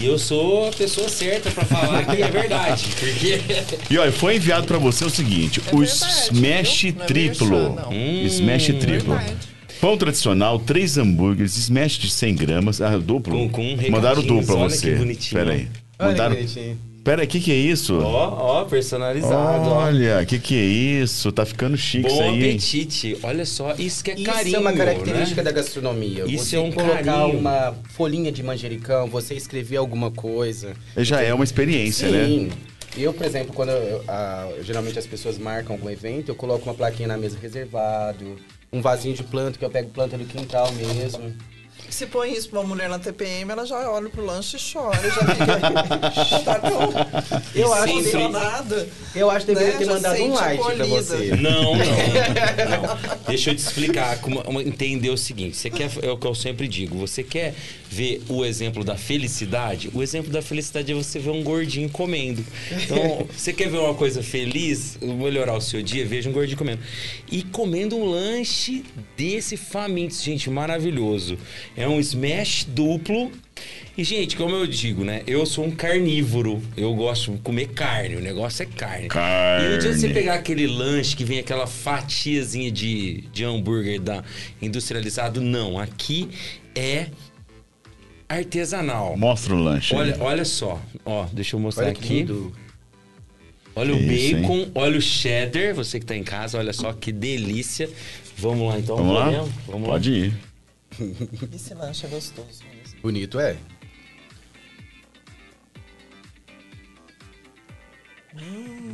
E eu sou a pessoa certa pra falar que é verdade. Porque. E olha, foi enviado pra você o seguinte: É o verdade, Smash viu? Não é Triplo. merchan, não. Hum, Smash Triplo. verdade. Pão tradicional, três hambúrgueres, smash de 100 gramas, ah, duplo. Com- com Mandaram duplo pra recadinhos, olha você. que bonitinho. Pera aí. Olha Mandaram. que. Pera aí, o que, que é isso? Ó, ó, personalizado. Olha, o que, que é isso? Tá ficando chique isso Bom aí, hein? apetite. Olha só, isso que é Isso carinho. é uma característica né? da gastronomia. Isso você é um colocar carinho. uma folhinha de manjericão, você escrever alguma coisa. Já é uma experiência, né? Sim. Eu, por exemplo, quando eu- a- geralmente as pessoas marcam algum evento, eu coloco uma plaquinha na mesa reservado, um vasinho de planta, que eu pego planta do quintal mesmo. Se põe isso pra uma mulher na TPM, ela já olha pro lanche e chora. Já fica. tá tão Eu acho sempre- emocionada. Eu acho que deveria Né? ter Já mandado um like pra você. Não, não, não. Deixa eu te explicar, como entender o seguinte. Você quer, é o que eu sempre digo. Você quer ver o exemplo da felicidade? O exemplo da felicidade é você ver um gordinho comendo. Então, você quer ver uma coisa feliz, melhorar o seu dia? Veja um gordinho comendo. E comendo um lanche desse famintos, gente, maravilhoso. É um smash duplo. E, gente, como eu digo, né? Eu sou um carnívoro. Eu gosto de comer carne. O negócio é carne. Carne. E no dia que você pegar aquele lanche que vem aquela fatiazinha de, de hambúrguer da industrializado, não. Aqui é artesanal. Mostra o lanche. aí. Olha, olha só. Ó, deixa eu mostrar aqui. lindo. Olha o isso, bacon, olha o cheddar. Você que tá em casa, olha só que delícia. Vamos lá então. Vamos lá? podemos? Vamos Pode ir. Esse lanche é gostoso mesmo. Bonito, é.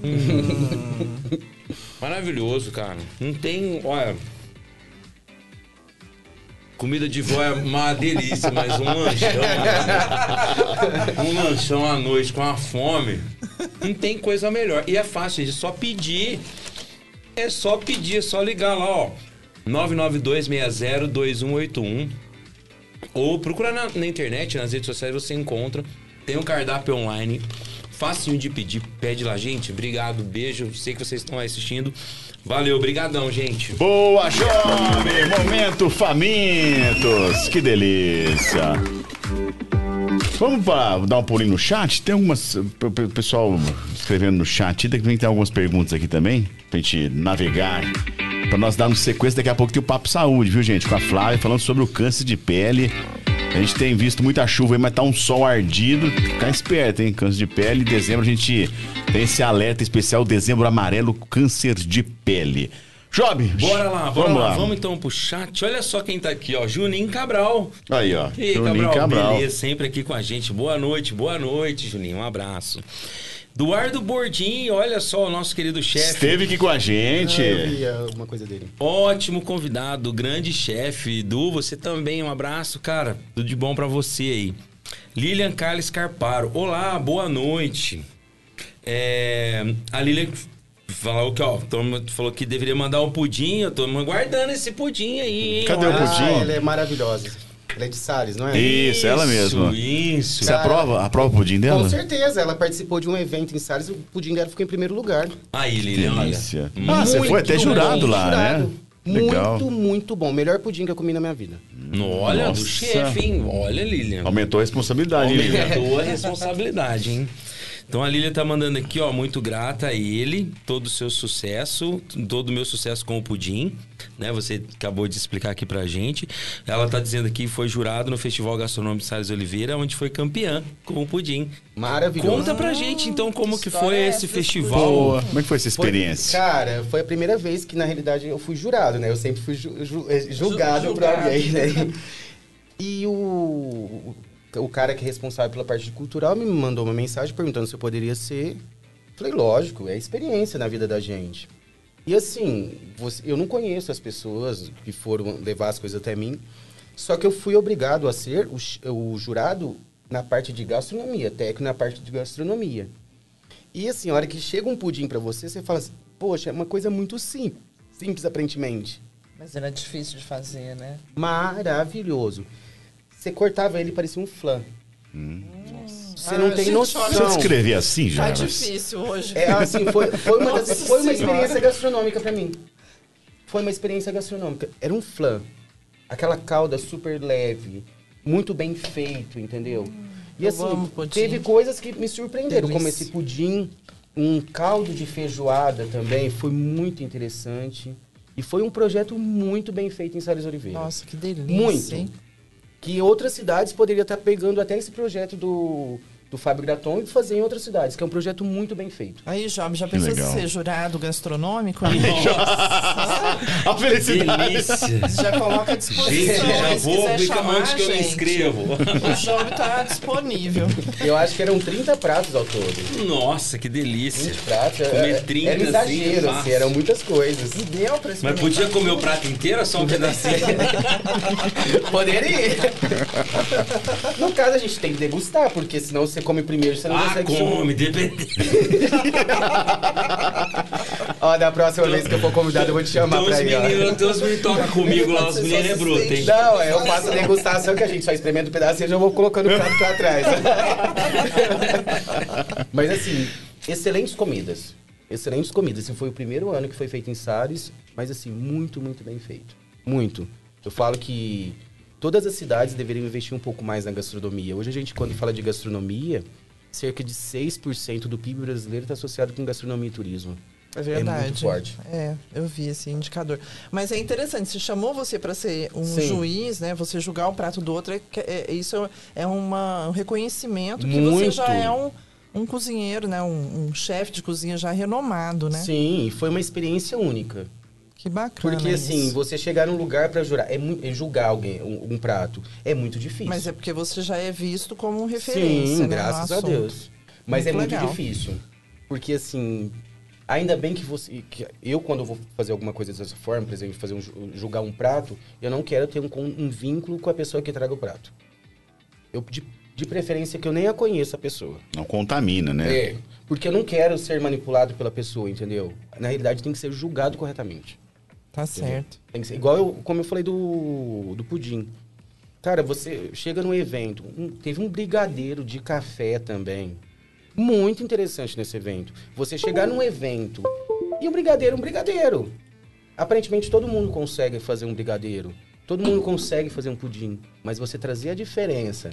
Maravilhoso, cara. Não tem. Olha. Comida de vó é uma delícia, mas um lanchão. um lanchão à noite com a fome. Não tem coisa melhor. E é fácil, é só pedir. É só pedir, é só ligar lá, ó. 992602181. Ou procura na, na internet, nas redes sociais você encontra. Tem um cardápio online. Facinho de pedir. Pede lá, gente. Obrigado, beijo. Sei que vocês estão aí assistindo. Valeu, brigadão, gente. Boa, jovem! Momento famintos! Que delícia! Vamos pra dar um pulinho no chat? Tem algumas. o pe- Pessoal escrevendo no chat, também tem algumas perguntas aqui também, pra gente navegar. Pra nós darmos sequência, daqui a pouco tem o Papo Saúde, viu, gente? Com a Flávia, falando sobre o câncer de pele. A gente tem visto muita chuva aí, mas tá um sol ardido. Ficar esperto, hein? Câncer de pele. Em dezembro a gente tem esse alerta especial, dezembro amarelo, câncer de pele. Job, Bora lá, bora vamos lá. lá. Vamos então pro chat. Olha só quem tá aqui, ó. Juninho Cabral. Aí, ó. E aí, Juninho Cabral, Cabral. beleza, sempre aqui com a gente. Boa noite, boa noite, Juninho. Um abraço. Eduardo Bordim, olha só o nosso querido chefe. Esteve aqui com a gente. Ah, eu vi ah, uma coisa dele. Ótimo convidado, grande chefe. Edu, você também, um abraço, cara. Tudo de bom pra você aí. Lilian Carlos Carparo. Olá, boa noite. É, a Lilian falou que, ó, falou que deveria mandar um pudim. Eu tô aguardando esse pudim aí, hein? Cadê o Olha. pudim? Ah, ela é maravilhosa. Ela é de Salles, não é? Isso, ela mesma. Isso. Você Cara, aprova? Aprova o pudim dela? Com certeza, ela participou de um evento em Salles, o pudim dela ficou em primeiro lugar. Aí, Lilian. Delícia. Ah, você Muito foi até bom, jurado lá, jurado. né? Legal. Muito, muito bom. Melhor pudim que eu comi na minha vida. Olha, Nossa. do chefe, hein? Olha, Lilian. Aumentou a responsabilidade, hein, Lilian? Aumentou a responsabilidade, hein? Então a Lília tá mandando aqui, ó, muito grata a ele, todo o seu sucesso, todo o meu sucesso com o pudim, né? Você acabou de explicar aqui pra gente. Ela tá dizendo aqui que foi jurado no Festival Gastronômico de Salles Oliveira, onde foi campeã com o pudim. Maravilhoso. Conta pra gente, então, como que foi é esse essa, festival. Boa. Como é que foi essa Foi- experiência? cara, foi a primeira vez que, na realidade, eu fui jurado, né? Eu sempre fui ju- ju- eh, julgado por julgado. alguém, né? E o, o cara que é responsável pela parte de cultural me mandou uma mensagem perguntando se eu poderia ser. Falei, lógico, é experiência na vida da gente. E assim, você- eu não conheço as pessoas que foram levar as coisas até mim, só que eu fui obrigado a ser o, o jurado na parte de gastronomia, técnico na parte de gastronomia. E assim, a hora que chega um pudim pra você, você fala assim, poxa, é uma coisa muito simples, simples aparentemente. Mas era difícil de fazer, né? Maravilhoso. Você cortava ele parecia um flan. Você não Ah, tem gente, noção. eu escrever assim, Tá já. difícil hoje. É assim, foi, foi uma, das- foi uma experiência gastronômica pra mim. Foi uma experiência gastronômica. Era um flan. Aquela calda super leve, muito bem feito, entendeu? E eu assim, amo teve coisas que me surpreenderam, como Delícia. esse pudim, um caldo de feijoada também, foi muito interessante. E foi um projeto muito bem feito em Salles Oliveira. Nossa, que delícia, Muito. hein? Que outras cidades poderiam estar pegando até esse projeto do, do Fábio Graton e fazer em outras cidades, que é um projeto muito bem feito. Aí, Job, já pensou em ser jurado gastronômico? A felicidade. Delícia. já coloca à disposição. Gente, já vou onde que eu me gente. inscrevo. O Job tá disponível. Eu acho que eram 30 pratos ao todo. Nossa, que delícia. 20 pratos. Comer era, 30, era um exagero, assim, assim, eram muitas coisas. E deu pra Mas podia comer o prato inteiro ou só um pedacinho? Poderia. no caso, a gente tem que degustar, porque senão você come primeiro, você não ah, consegue come, depende. Ó, da próxima vez que eu for convidado, eu vou te chamar uns pra ir, meninos, uns meninos que tocam comigo lá, os meninos é bruto, hein? Não, é, eu faço a degustação que a gente só experimenta um pedacinho e já vou colocando o prato pra trás. Mas assim, excelentes comidas. Excelentes comidas. Esse foi o primeiro ano que foi feito em Sares, mas assim, muito, muito bem feito. Muito. Eu falo que todas as cidades deveriam investir um pouco mais na gastronomia. Hoje a gente, quando fala de gastronomia, cerca de 6% do PIB brasileiro está associado com gastronomia e turismo. É verdade. muito forte. É, eu vi esse indicador. Mas é interessante, se chamou você para ser um Sim. juiz, né? Você julgar o prato do outro, é, é- isso é uma, um reconhecimento que você Muito. já é um, um cozinheiro, né? Um, um chefe de cozinha já renomado, né? Sim, foi uma experiência única. Que bacana. Porque assim, isso. você chegar num lugar pra jurar, é, é julgar alguém, um, um prato, é muito difícil. Mas é porque você já é visto como referência. Sim, né, graças a. Deus. Mas Muito é muito legal. difícil. Porque assim, ainda bem que você. que eu, quando eu vou fazer alguma coisa dessa forma, por exemplo, fazer um, ju- julgar um prato, eu não quero ter um, um vínculo com a pessoa que traga o prato. Eu, de, de preferência que eu nem a conheça a pessoa. Não contamina, né? É. Porque eu não quero ser manipulado pela pessoa, entendeu? Na realidade, tem que ser julgado corretamente. Tá certo. Tem que ser igual eu, como eu falei do, do pudim. Cara, você chega num evento, um- teve um brigadeiro de café também. Muito interessante nesse evento. Você chegar num evento e o brigadeiro é um brigadeiro. Aparentemente todo mundo consegue fazer um brigadeiro. Todo mundo consegue fazer um pudim. Mas você trazer a diferença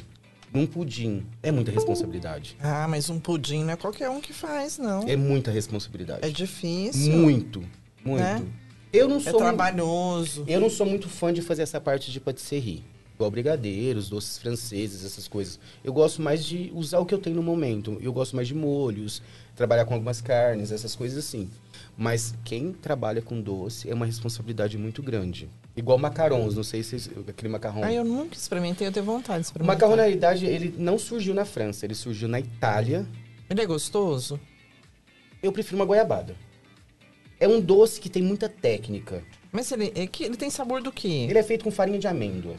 num pudim é muita responsabilidade. Ah, mas um pudim não é qualquer um que faz, não. É muita responsabilidade. É difícil. Muito, muito. Né? Eu não É sou muito- trabalhoso. Eu não sou muito fã de fazer essa parte de patisserie. Igual brigadeiros, doces franceses, essas coisas. Eu gosto mais de usar o que eu tenho no momento. Eu gosto mais de molhos, trabalhar com algumas carnes, essas coisas assim. Mas quem trabalha com doce é uma responsabilidade muito grande. Igual macarons, não sei se aquele macarrão. Ah, eu nunca experimentei, eu tenho vontade de O experimentar. macarrão, na realidade, ele não surgiu na França, ele surgiu na Itália. Ele é gostoso? Eu prefiro uma goiabada. É um doce que tem muita técnica. Mas ele, é que, ele tem sabor do quê? Ele é feito com farinha de amêndoa.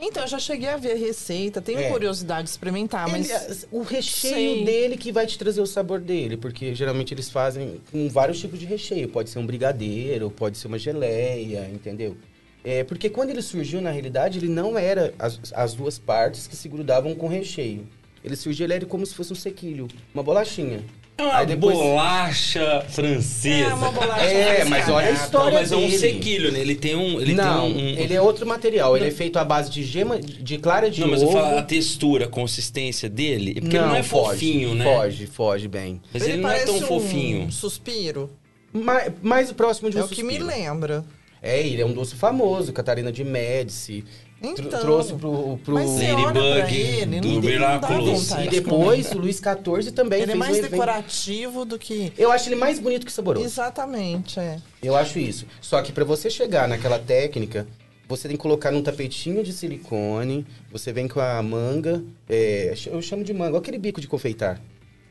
Então, eu já cheguei a ver a receita, tenho É. curiosidade de experimentar, mas... Ele- o recheio Sei. dele que vai te trazer o sabor dele, porque geralmente eles fazem com vários tipos de recheio. Pode ser um brigadeiro, pode ser uma geleia, entendeu? É, porque quando ele surgiu, na realidade, ele não era as, as duas partes que se grudavam com recheio. Ele surgiu, ele era como se fosse um sequilho, uma bolachinha. É uma Aí depois- bolacha francesa. É uma bolacha É, mas olha a história Não, mas é um dele. sequilho, né? Ele tem um. Ele não, tem um, um- ele é outro material. Ele é feito à base de gema, de clara de Não, mas ovo. eu falo a textura, a consistência dele. Porque ele não é foge, fofinho, né? Foge, foge bem. Mas ele, não é tão um fofinho. suspiro. Mais, mais próximo de um É o que me lembra. É, ele é um doce famoso, Catarina de Médici. Então, trouxe pro... pro... olha Ladybug, pra ele, do Miraculous. E de depois o Luiz XIV também Ele é fez mais um decorativo do que... Eu acho ele mais bonito que saboroso. Exatamente, é. Eu acho isso. Só que pra você chegar naquela técnica, você tem que colocar num tapetinho de silicone, você vem com a manga, é, eu chamo de manga, aquele bico de confeitar.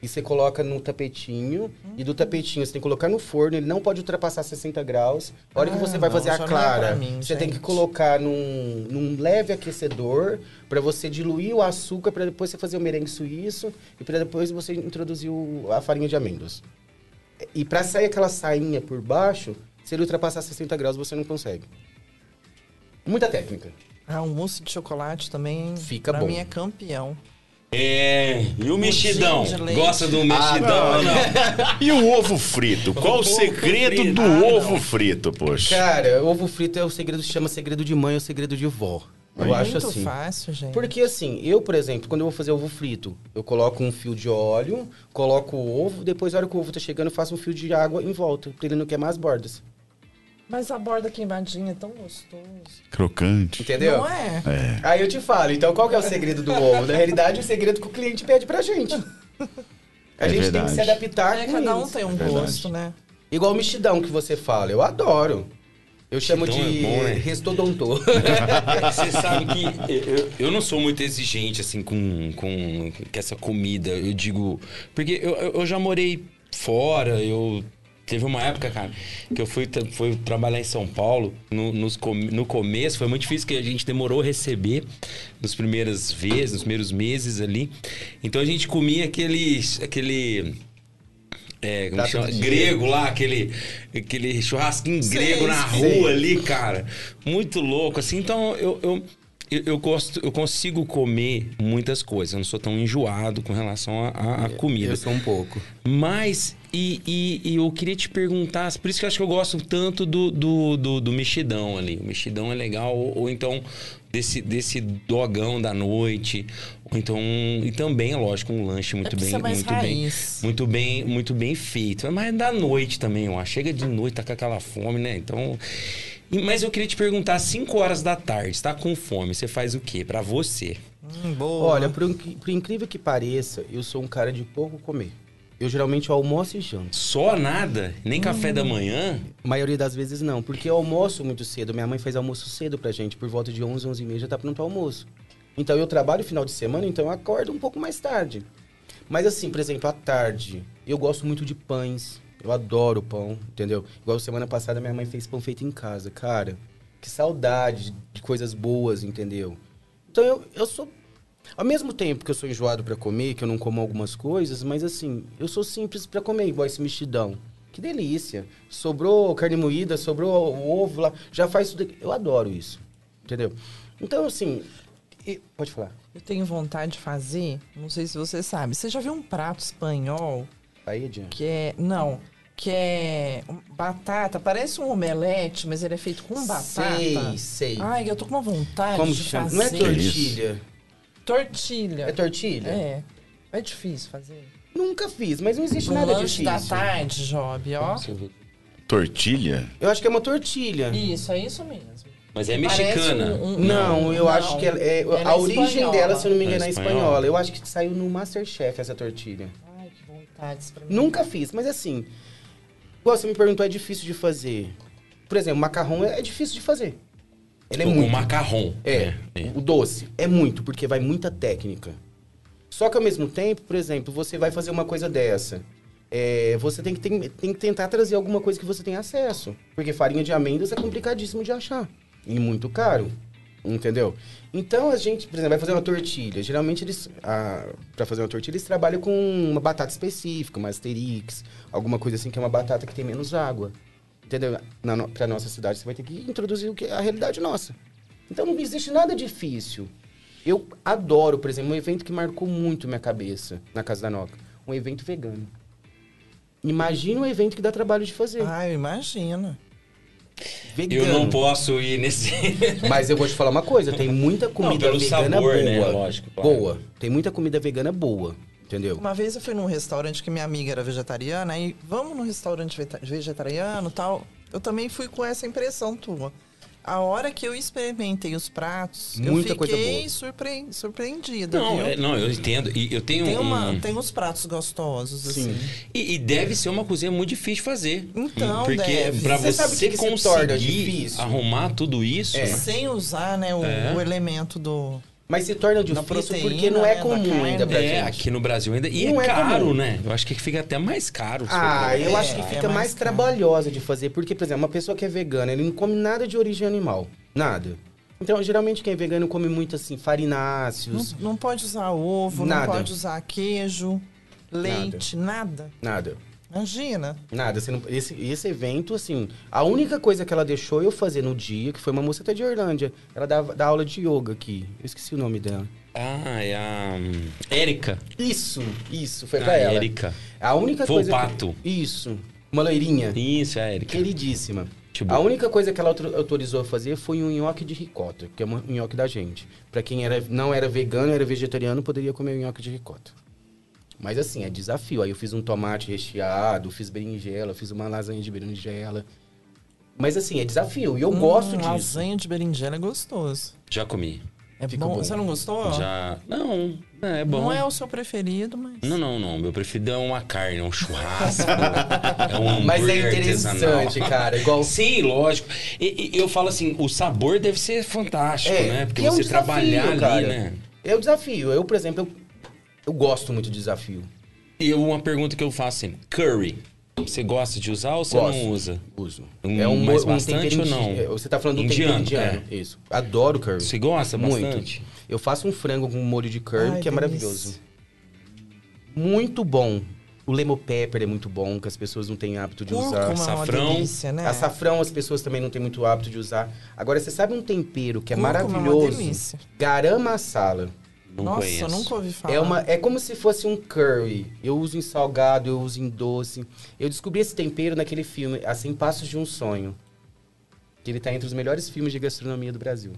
E você coloca no tapetinho, e do tapetinho você tem que colocar no forno, ele não pode ultrapassar 60 graus. A hora que Ah, você vai não, fazer a é clara, pra mim, você tem que gente. colocar num, num leve aquecedor pra você diluir o açúcar, pra depois você fazer o merengue suíço e pra depois você introduzir o- a farinha de amêndoas. E pra sair aquela sainha por baixo, se ele ultrapassar 60 graus, você não consegue. Muita técnica. Ah, o mousse de chocolate também, Fica pra bom. mim, é campeão. É. E o mexidão? Gosta do mexidão ou não? E o ovo frito? Qual o Ovo segredo frito. do Ah, não. ovo frito, poxa? Cara, ovo frito é o segredo, chama segredo de mãe ou segredo de vó. Eu acho Muito assim. fácil, gente. Porque assim, eu, por exemplo, quando eu vou fazer ovo frito, eu coloco um fio de óleo, coloco o ovo, depois, na hora que o ovo tá chegando, eu faço um fio de água em volta, pra ele não queimar as bordas. Mas a borda queimadinha é tão gostoso. Crocante. Entendeu? Não é? Aí eu te falo, então qual que é o segredo do ovo? Na realidade, o segredo que o cliente pede pra gente. A É gente tem verdade. que se adaptar É, com cada um tem um Verdade. gosto, né? Igual o mexidão que você fala, eu adoro. Eu chamo Mexidão de é bom, né? restodontor. Você sabe que eu, eu não sou muito exigente, assim, com, com, com essa comida. Eu digo. Porque eu eu já morei fora, eu. Teve uma época, cara, que eu fui, fui trabalhar em São Paulo. No, nos no começo foi muito difícil, que a gente demorou a receber nos primeiras vezes, nos primeiros meses ali. Então a gente comia aquele. aquele é, como chama? Grego lá, aquele, aquele churrasquinho Sei, grego na sei. rua ali, cara. Muito louco, assim. Então, eu, eu, eu, eu gosto, eu consigo comer muitas coisas. Eu não sou tão enjoado com relação à- comida. Eu sou um pouco. Mas, e, e- e eu queria te perguntar, por isso que eu acho que eu gosto tanto do, do, do, do mexidão ali. O mexidão é legal, ou, ou então desse, desse dogão da noite, ou então, e também, lógico, um lanche muito bem, é mais muito bem, muito bem, muito bem feito. Mas da noite também, ó. Chega de noite, tá com aquela fome, né? Então. E- Mas eu queria te perguntar, às 5 horas da tarde, tá com fome, você faz o quê? Pra você? Hum, boa. Olha, por, por incrível que pareça, eu sou um cara de pouco comer. Eu geralmente almoço e janto. Só nada? Nem café Hum. da manhã? A maioria das vezes não, porque eu almoço muito cedo. Minha mãe faz almoço cedo pra gente, por volta de 11, 11 e meia já tá pronto o almoço. Então eu trabalho final de semana, então eu acordo um pouco mais tarde. Mas assim, por exemplo, à tarde, eu gosto muito de pães. Eu adoro pão, entendeu? Igual semana passada minha mãe fez pão feito em casa. Cara, que saudade de coisas boas, entendeu? Então eu, eu sou. Ao mesmo tempo que eu sou enjoado pra comer, que eu não como algumas coisas, mas assim, eu sou simples pra comer, igual esse mexidão. Que delícia. Sobrou carne moída, sobrou o ovo lá, já faz tudo. Eu adoro isso, entendeu? Então, assim, e- pode falar. Eu tenho vontade de fazer, não sei se você sabe. Você já viu um prato espanhol Paella? que é. Não. Que é batata, parece um omelete, mas ele é feito com batata. Sei, sei. Ai, eu tô com uma vontade Como de chama? fazer. Não é tortilha. Tortilha. É tortilha? É. É difícil fazer. Nunca fiz, mas não existe Um nada lanche difícil. da tarde, Job, ó. Tortilha? Eu acho que é uma tortilha. Isso, é isso mesmo. Mas é mexicana. um- um- Não, eu não. acho que ela é, Ela a é origem espanhola. dela, se eu não me engano, É é espanhola. espanhola. Eu acho que saiu no Masterchef essa tortilha. De experimentar. Nunca fiz, mas assim, igual você me perguntou, é difícil de fazer. Por exemplo, macarrão é, difícil de fazer. Ele é o, muito. o macarrão. É, é. o doce é muito, porque vai muita técnica. Só que ao mesmo tempo, por exemplo, você vai fazer uma coisa dessa. é, você tem que, tem, tem que tentar trazer alguma coisa que você tenha acesso. Porque farinha de amêndoas é complicadíssimo de achar. E muito caro. Entendeu? Então a gente, por exemplo, vai fazer uma tortilha. Geralmente eles, para fazer uma tortilha, eles trabalham com uma batata específica, uma asterix, alguma coisa assim que é uma batata que tem menos água. Entendeu? Na, pra nossa cidade, você vai ter que introduzir o que a realidade nossa. Então não existe nada difícil. Eu adoro, por exemplo, um evento que marcou muito minha cabeça na Casa da Noca. Um evento vegano. Imagina um evento que dá trabalho de fazer. Ah, eu imagino. Vegano. Eu não posso ir nesse. Mas eu vou te falar uma coisa, tem muita comida pelo vegana sabor, boa. né? Lógico, claro. Boa. Tem muita comida vegana boa, entendeu? Uma vez eu fui num restaurante que minha amiga era vegetariana, aí vamos no restaurante vegetariano tal. Eu também fui com essa impressão tua. A hora que eu experimentei os pratos, Muita eu coisa fiquei boa. surpre- surpreendida. Não, viu? é- não, eu entendo. E eu tenho Tem, um. uma, tem uns pratos gostosos, Sim. assim. E, e deve ser uma cozinha muito difícil de fazer. Então, Porque deve. pra Você você, conseguir arrumar tudo isso, É. né? Sem usar, né, o, É. o elemento do... Mas se torna difícil proteína, porque não é né, comum ainda pra É, gente. aqui no Brasil ainda. E Não é é caro, comum. né? Eu acho que fica até mais caro. Ah, eu É, acho que é fica mais mais trabalhosa de fazer. Porque, por exemplo, uma pessoa que é vegana, ele não come nada de origem animal. Nada. Então, geralmente, quem é vegano come muito, assim, Não, farináceos, não pode usar ovo, Nada. não pode usar queijo, leite, nada. nada. Imagina. Nada. Não- esse, esse evento, assim, a única coisa que ela deixou eu fazer no dia, que foi uma moça até de Orlândia, ela dá, dá aula de yoga aqui. Eu esqueci o nome dela. Ah, é a. hum, Érica. Isso, isso, foi pra a ela. Érica. A única coisa. Volpato. Que... Isso. Uma loirinha. Isso, é a Érica. Queridíssima. Tipo- A única coisa que ela autor- autorizou a fazer foi um nhoque de ricota, que é um nhoque da gente. Pra quem era, não era vegano, era vegetariano, poderia comer o nhoque de ricota. Mas assim, é desafio. Aí eu fiz um tomate recheado, fiz berinjela, fiz uma lasanha de berinjela. Mas assim, é desafio. E eu gosto Hum, disso. Lasanha de berinjela é gostoso. Já comi. É bom. bom. Você não gostou? Já. Não, é bom. Não é o seu preferido, mas... Não, não, não. Meu preferido é uma carne, é um churrasco. é um Mas é interessante, artesanal. cara. Igual Sim, lógico. E, e eu falo assim, o sabor deve ser fantástico, É, né? Porque é um você desafio, trabalhar ali, cara. né? É o desafio. Eu, por exemplo, eu, eu gosto muito de desafio. E uma pergunta que eu faço sempre: curry. Você gosta de usar ou você Gosto. não usa? Uso. Um- é um, mas um bastante ou não? indi- é, Você tá falando do Indiano, tempero indiano. é. Isso. Adoro curry. Você gosta Muito. bastante? Eu faço um frango com molho de curry, Ai, que é maravilhoso. Muito bom. O lemon pepper é muito bom, que as pessoas não têm hábito de Cúrcuma usar. é uma Açafrão. delícia, né? Açafrão as pessoas também não têm muito hábito de usar. Agora, você sabe um tempero que é Cúrcuma é uma maravilhoso? delícia. Garam masala. Não Nossa, conheço. eu nunca ouvi falar. É, uma, é como se fosse um curry. Eu uso em salgado, eu uso em doce. Eu descobri esse tempero naquele filme, Assim Passos de um Sonho. Que ele tá entre os melhores filmes de gastronomia do Brasil.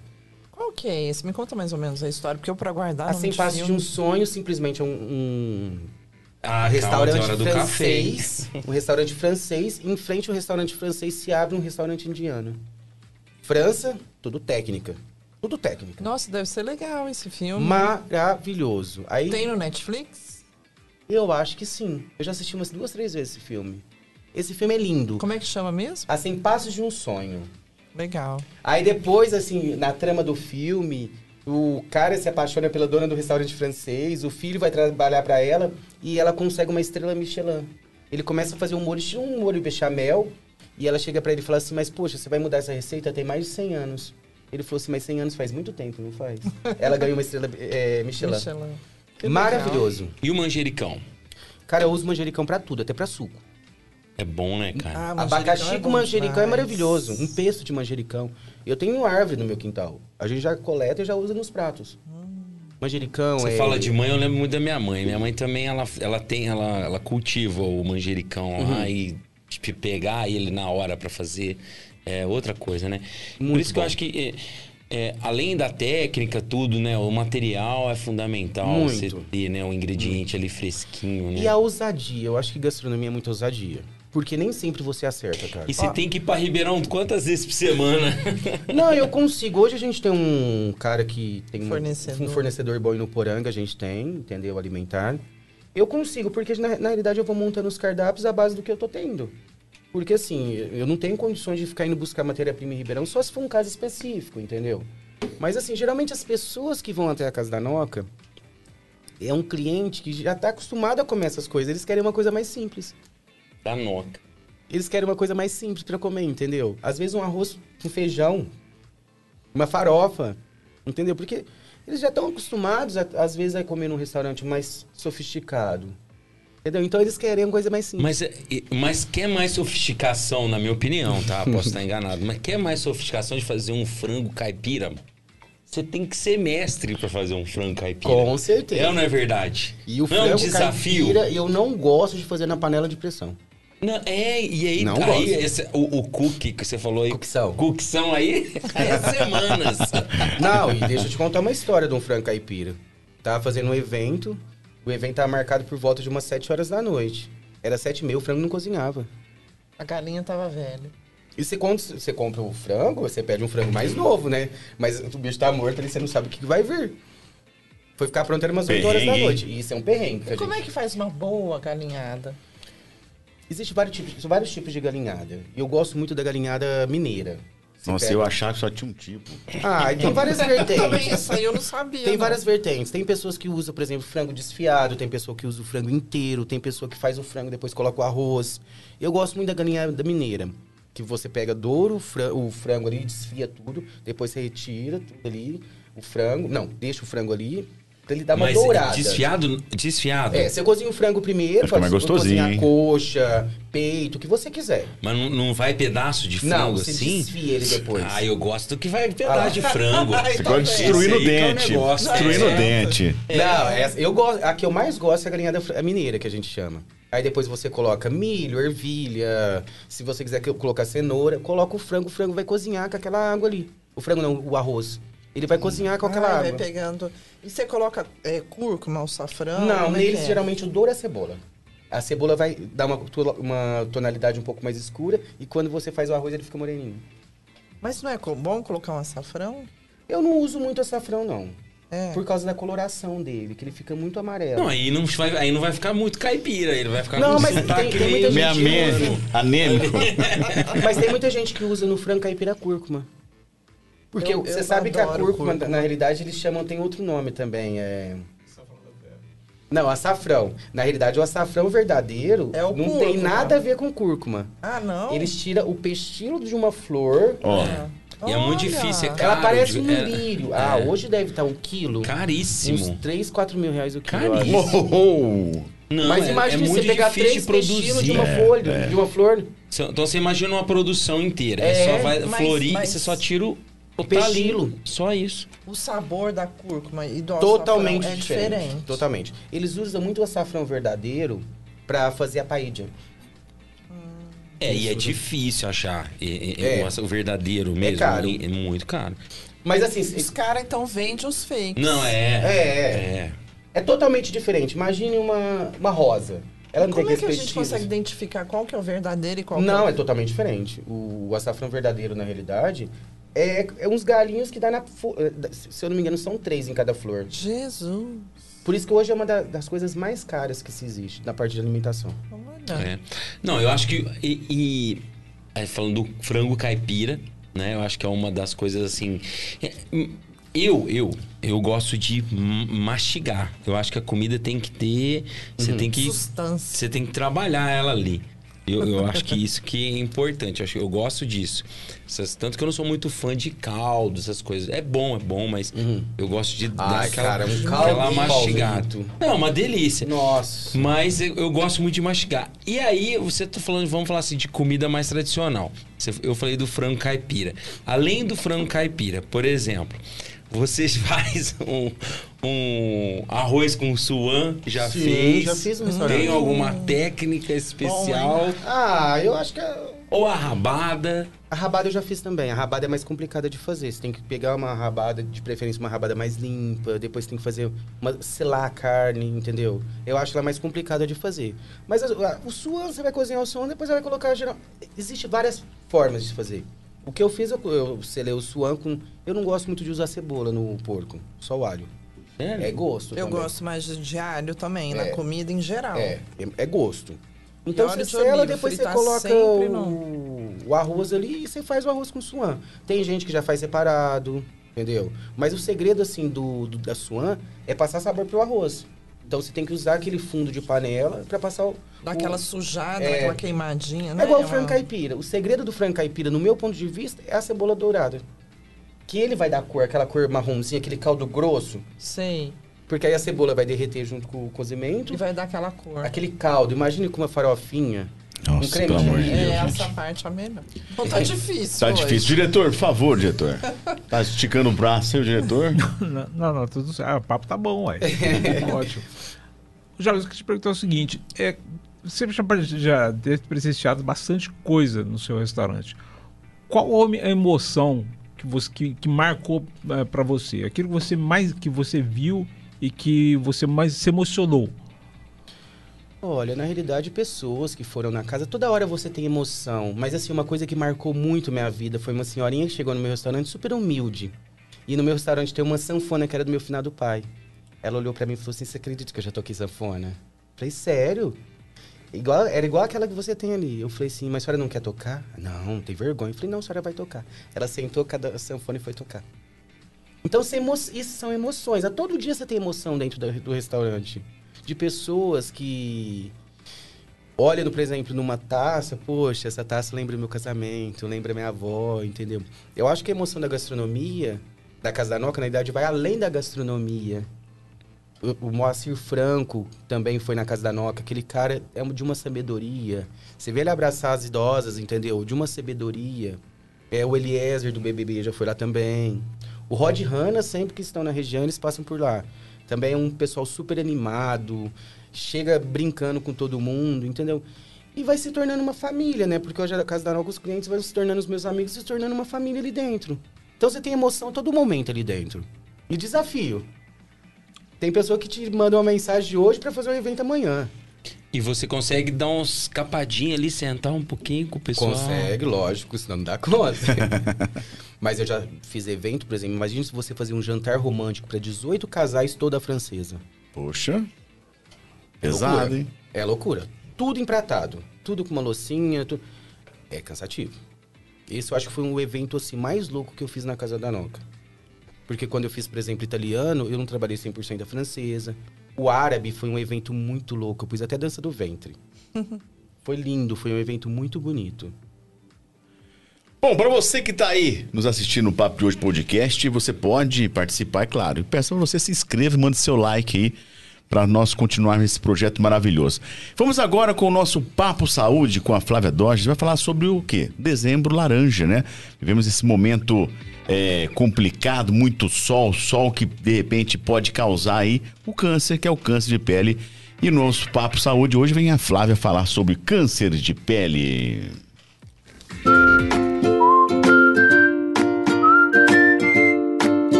Qual que é esse? Me conta mais ou menos a história, porque eu pra guardar assim de Passos de filme- um Sonho simplesmente é um, um Ah, restaurante calma, francês. Um restaurante francês. Em frente ao restaurante francês se abre um restaurante indiano. França, tudo técnica. Tudo técnica. Nossa, deve ser legal esse filme. Maravilhoso. Aí Tem no Netflix? eu acho que sim. Eu já assisti umas duas, três vezes esse filme. Esse filme é lindo. Como é que chama mesmo? Assim, Passos de um Sonho. Legal. Aí depois, assim, na trama do filme, o cara se apaixona pela dona do restaurante francês, o filho vai trabalhar pra ela e ela consegue uma estrela Michelin. Ele começa a fazer um molho, um molho bechamel, e ela chega pra ele e fala assim: Mas poxa, você vai mudar essa receita? Tem mais de 100 anos. Ele falou assim: Mas 100 anos faz muito tempo, não faz? ela ganhou uma estrela é, Michelin. Michelin. Maravilhoso. E o manjericão? Cara, eu uso manjericão pra tudo, até pra suco. É bom, né, cara? Ah, Abacaxi é com manjericão é demais. maravilhoso. Um pesto de manjericão. Eu tenho uma árvore no meu quintal. A gente já coleta e já usa nos pratos. Manjericão Você é... fala de mãe, eu lembro muito da minha mãe. Minha mãe também, ela, ela tem, ela, ela cultiva o manjericão Uhum. lá e tipo, pegar ele na hora pra fazer é outra coisa, né? Por Muito isso que eu bom. acho que é, é, além da técnica, tudo, né? O material é fundamental. Muito. Você ter, né, o ingrediente ali fresquinho, né? E a ousadia. Eu acho que gastronomia é muita ousadia. Porque nem sempre você acerta, cara. E você tem que ir pra Ribeirão quantas vezes por semana? Não, eu consigo. Hoje a gente tem um cara que tem um- Fornecedor. um fornecedor bom no Poranga, a gente tem, entendeu? Alimentar. Eu consigo, porque na, na realidade eu vou montando os cardápios à base do que eu tô tendo. Porque assim, eu não tenho condições de ficar indo buscar matéria-prima em Ribeirão, só se for um caso específico, entendeu? Mas assim, geralmente as pessoas que vão até a casa da Noca é um cliente que já tá acostumado a comer essas coisas. Eles querem uma coisa mais simples. da Noca. Eles querem uma coisa mais simples pra comer, entendeu? Às vezes um arroz com feijão, uma farofa, entendeu? Porque eles já estão acostumados, a- às vezes, a comer num restaurante mais sofisticado. Entendeu? Então eles querem uma coisa mais simples. Mas, mas quer mais sofisticação, na minha opinião, tá? Posso estar enganado. Mas quer mais sofisticação de fazer um frango caipira? Você tem que ser mestre pra fazer um frango caipira. Com certeza. É ou não é verdade? E o não é um frango desafio. caipira, eu não gosto de fazer na panela de pressão. Não, é, e aí, Não aí gosto. esse- o, o cookie que você falou aí. Cookição. Cookição aí é semanas. Não, e deixa eu te contar uma história de um frango caipira. Tava fazendo um evento, o evento tava marcado por volta de umas 7 horas da noite. Era 7 e meia, o frango não cozinhava. A galinha tava velha. E você, quando você compra o frango, você pede um frango mais novo, né? Mas o bicho tá morto ali, você não sabe o que que vai vir. Foi ficar pronto era umas 8 horas da noite. E isso é um perrengue. E como gente- é que faz uma boa galinhada? Existem vários tipos, vários tipos de galinhada. E eu gosto muito da galinhada mineira. Você Nossa, pega- eu achava que só tinha um tipo. Ah, e tem várias Também vertentes. isso aí eu não sabia. Tem não. várias vertentes. Tem pessoas que usam, por exemplo, frango desfiado, tem pessoa que usa o frango inteiro, tem pessoa que faz o frango e depois coloca o arroz. Eu gosto muito da galinhada mineira. Que você pega douro, o o frango ali, desfia tudo, depois você retira tudo ali, o frango. Não, deixa o frango ali, pra ele dar uma Mas dourada. desfiado, desfiado. É, você cozinha o frango primeiro, Vai ficar mais gostosinho, cozinhar hein? coxa, peito, o que você quiser. Mas não, não vai pedaço de Não, frango você assim? desfia ele depois. Ah, eu gosto que vai Ah pedaço de frango. Você gosta de destruir Esse no aí que é o dente. negócio. Destruir no É. dente. Não, essa- eu gosto. A que eu mais gosto é a galinhada fr- a mineira, que a gente chama. Aí depois você coloca milho, ervilha. Se você quiser que eu colocar cenoura, coloca o frango. O frango vai cozinhar com aquela água ali. O frango não, o arroz. Ele vai cozinhar com aquela Ah, água. vai pegando. E você coloca é, cúrcuma, o safrão? Não, neles é? geralmente o douro é a cebola. A cebola vai dar uma, to- uma tonalidade um pouco mais escura e quando você faz o arroz ele fica moreninho. Mas não é bom colocar um açafrão? Eu não uso muito açafrão, não. É. Por causa da coloração dele, que ele fica muito amarelo. Não, aí não, vai, aí não vai ficar muito caipira, ele vai ficar Não, com mas tem- tem muita meio- gente- Meio. Anêmico. Mas tem muita gente que usa no frango caipira cúrcuma. Porque Eu- você eu sabe que a cúrcuma, cúrcuma. na realidade, eles chamam, tem outro nome também. É... Não, açafrão. Na realidade, o açafrão verdadeiro É o não cúrcuma. tem nada a ver com cúrcuma. Ah, não? Eles tiram o pestilo de uma flor. Ó, E é muito difícil, é Ela caro. parece um é-. Ah, é. hoje deve estar um quilo. Caríssimo. Uns 3, 4 mil reais o quilo. Caríssimo. Oh, Não, Mas é- imagine é você pegar três pestilos de produzir. uma folha, de uma flor. Então você imagina uma produção inteira. É, É, só vai mas- florir mas- e você só tira o, o pestilo. talino. Só isso. O sabor da cúrcuma e do Totalmente açafrão é diferente. diferente. Totalmente. Eles usam muito o açafrão verdadeiro pra fazer a paella. É, e é difícil achar e- e- É. o verdadeiro mesmo. caro. É muito caro. Mas assim, Os caras então vendem os fakes. Não, é. é, é, É. é totalmente diferente. Imagine uma, uma rosa. Ela não Como tem é que a gente consegue identificar qual que é o verdadeiro e qual que Não, é é totalmente diferente. O, açafrão verdadeiro, na realidade, é, é uns galinhos que dá na... eh, Se eu não me engano, são três em cada flor. Jesus. Por isso que hoje é uma da- das coisas mais caras que se existe na parte de alimentação. Olha. É. Não, eu acho que. E, e- aí falando do frango caipira, né? Eu acho que é uma das coisas assim. é, hum, Eu, eu, eu gosto de mastigar. Eu acho que a comida tem que ter. Você tem que. Substância. Você tem que trabalhar ela ali. Eu, eu acho que isso que é importante. Eu, acho, eu gosto disso. Essas- tanto que eu não sou muito fã de caldo, essas coisas. É bom, é bom, mas eu gosto de dar Ai, aquela, cara, um aquela caldo mastigada. palmito. Não, uma delícia. Nossa. Mas eu, eu gosto muito de mastigar. E aí, você tá falando, vamos falar assim, de comida mais tradicional. Eu falei do frango caipira. Além do frango caipira, por exemplo, vocês fazem um, um arroz com suã, já Sim, fez? já fiz restaurante. Tem alguma técnica especial? Ah, eu acho que a, Ou a rabada? a rabada eu já fiz também. A rabada é mais complicada de fazer. Você tem que pegar uma rabada, de preferência uma rabada mais limpa, depois tem que fazer uma selar a carne, entendeu? Eu acho ela mais complicada de fazer. Mas a- a- o suan, você vai cozinhar o suan, depois você vai colocar geral. Existe várias formas de fazer. O que eu fiz, eu, eu selei o suan com. Eu não gosto muito de usar cebola no porco, só o alho. Sério? É gosto. Eu também. gosto mais de alho também, na É. comida em geral. É, é, é gosto. Então você sela, depois você coloca o, o arroz ali e você faz o arroz com suan. Tem gente que já faz separado, entendeu? Mas o segredo, assim, do, do- da suan é passar sabor pro arroz. Então você tem que usar aquele fundo de panela pra passar o... Dá o- aquela sujada, É. aquela queimadinha, né? É igual o frango caipira. O segredo do frango caipira, no meu ponto de vista, é a cebola dourada. Que ele vai dar cor, aquela cor marronzinha, aquele caldo grosso. Sei. Porque aí a cebola vai derreter junto com o cozimento. E vai dar aquela cor. Aquele caldo, imagine com uma farofinha. Nossa, um pelo amor de É, Deus, gente. essa parte é a melhor. Não tá difícil. Tá hoje. difícil. Diretor, por favor, diretor. Tá esticando o braço aí, o diretor? Não, não, não, tudo certo. Ah, o papo tá bom, ué. Ótimo. Já eu queria te perguntar o seguinte: é, você já, já deve ter presenciado bastante coisa no seu restaurante. Qual a emoção que, você, que, que marcou é, para você? Aquilo que você mais que você viu e que você mais se emocionou? Olha, na realidade, pessoas que foram na casa, toda hora você tem emoção. Mas assim, uma coisa que marcou muito minha vida foi uma senhorinha que chegou no meu restaurante super humilde. E no meu restaurante tem uma sanfona que era do meu finado pai. Ela olhou para mim e falou assim: Você acredita que eu já toquei sanfona? Falei, sério? Igual, era igual aquela que você tem ali. Eu falei assim, mas a senhora não quer tocar? Não, tem vergonha. Eu falei, não, a senhora vai tocar. Ela sentou cada sanfona e foi tocar. Então, emo... isso são emoções. A todo dia você tem emoção dentro do, restaurante. De pessoas que olham, por exemplo, numa taça, poxa, essa taça lembra meu casamento, lembra minha avó, entendeu? Eu acho que a emoção da gastronomia, da Casa da Noca, na verdade, vai além da gastronomia o Moacir Franco também foi na Casa da Noca. Aquele cara é de uma sabedoria. Você vê ele abraçar as idosas, entendeu? De uma sabedoria. É, o Eliezer do BBB já foi lá também. O Rod Hanna, sempre que estão na região, eles passam por lá. Também é um pessoal super animado, chega brincando com todo mundo, entendeu? E vai se tornando uma família, né? Porque hoje a Casa da os clientes vão se tornando os meus amigos, se tornando uma família ali dentro. Então você tem emoção todo momento ali dentro. E desafio. Tem pessoa que te manda uma mensagem hoje para fazer um evento amanhã. E você consegue dar uns capadinhas ali, sentar um pouquinho com o pessoal? Consegue, lógico, senão não dá conta. Mas eu já fiz evento, por exemplo, imagine se você fazer um jantar romântico para 18 casais toda francesa. Poxa. É Pesado, loucura. hein? É loucura. Tudo empratado, tudo com uma loucinha, tudo... é cansativo. Esse eu acho que foi um evento assim mais louco que eu fiz na Casa da Noca. Porque quando eu fiz, por exemplo, italiano, eu não trabalhei 100% da francesa. O árabe foi um evento muito louco. Eu pus até dança do ventre. foi lindo, foi um evento muito bonito. Bom, para você que está aí nos assistindo no Papo de Hoje Podcast, você pode participar, é claro. E peço para você se inscreva, mande seu like aí para nós continuarmos esse projeto maravilhoso. Vamos agora com o nosso Papo Saúde com a Flávia Dorges. Vai falar sobre o quê? Dezembro laranja, né? Vivemos esse momento é, complicado, muito sol, sol que de repente pode causar aí o câncer, que é o câncer de pele. E no nosso Papo Saúde hoje vem a Flávia falar sobre câncer de pele.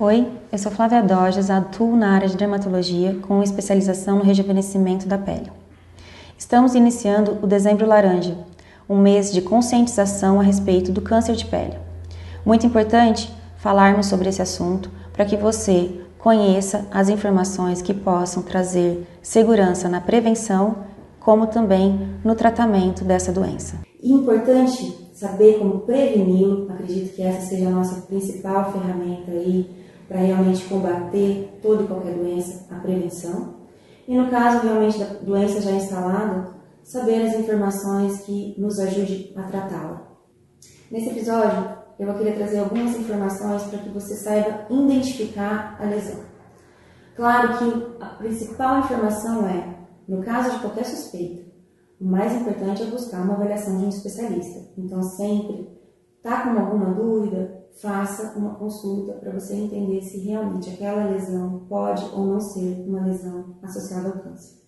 Oi, eu sou Flávia Dojas, atuo na área de dermatologia com especialização no rejuvenescimento da pele. Estamos iniciando o Dezembro Laranja, um mês de conscientização a respeito do câncer de pele. Muito importante falarmos sobre esse assunto para que você conheça as informações que possam trazer segurança na prevenção, como também no tratamento dessa doença. E importante saber como preveni-lo, acredito que essa seja a nossa principal ferramenta aí para realmente combater toda e qualquer doença, a prevenção. E no caso realmente da doença já instalada, saber as informações que nos ajude a tratá-la. Nesse episódio, eu vou querer trazer algumas informações para que você saiba identificar a lesão. Claro que a principal informação é, no caso de qualquer suspeita, o mais importante é buscar uma avaliação de um especialista. Então, sempre está com alguma dúvida, faça uma consulta para você entender se realmente aquela lesão pode ou não ser uma lesão associada ao câncer.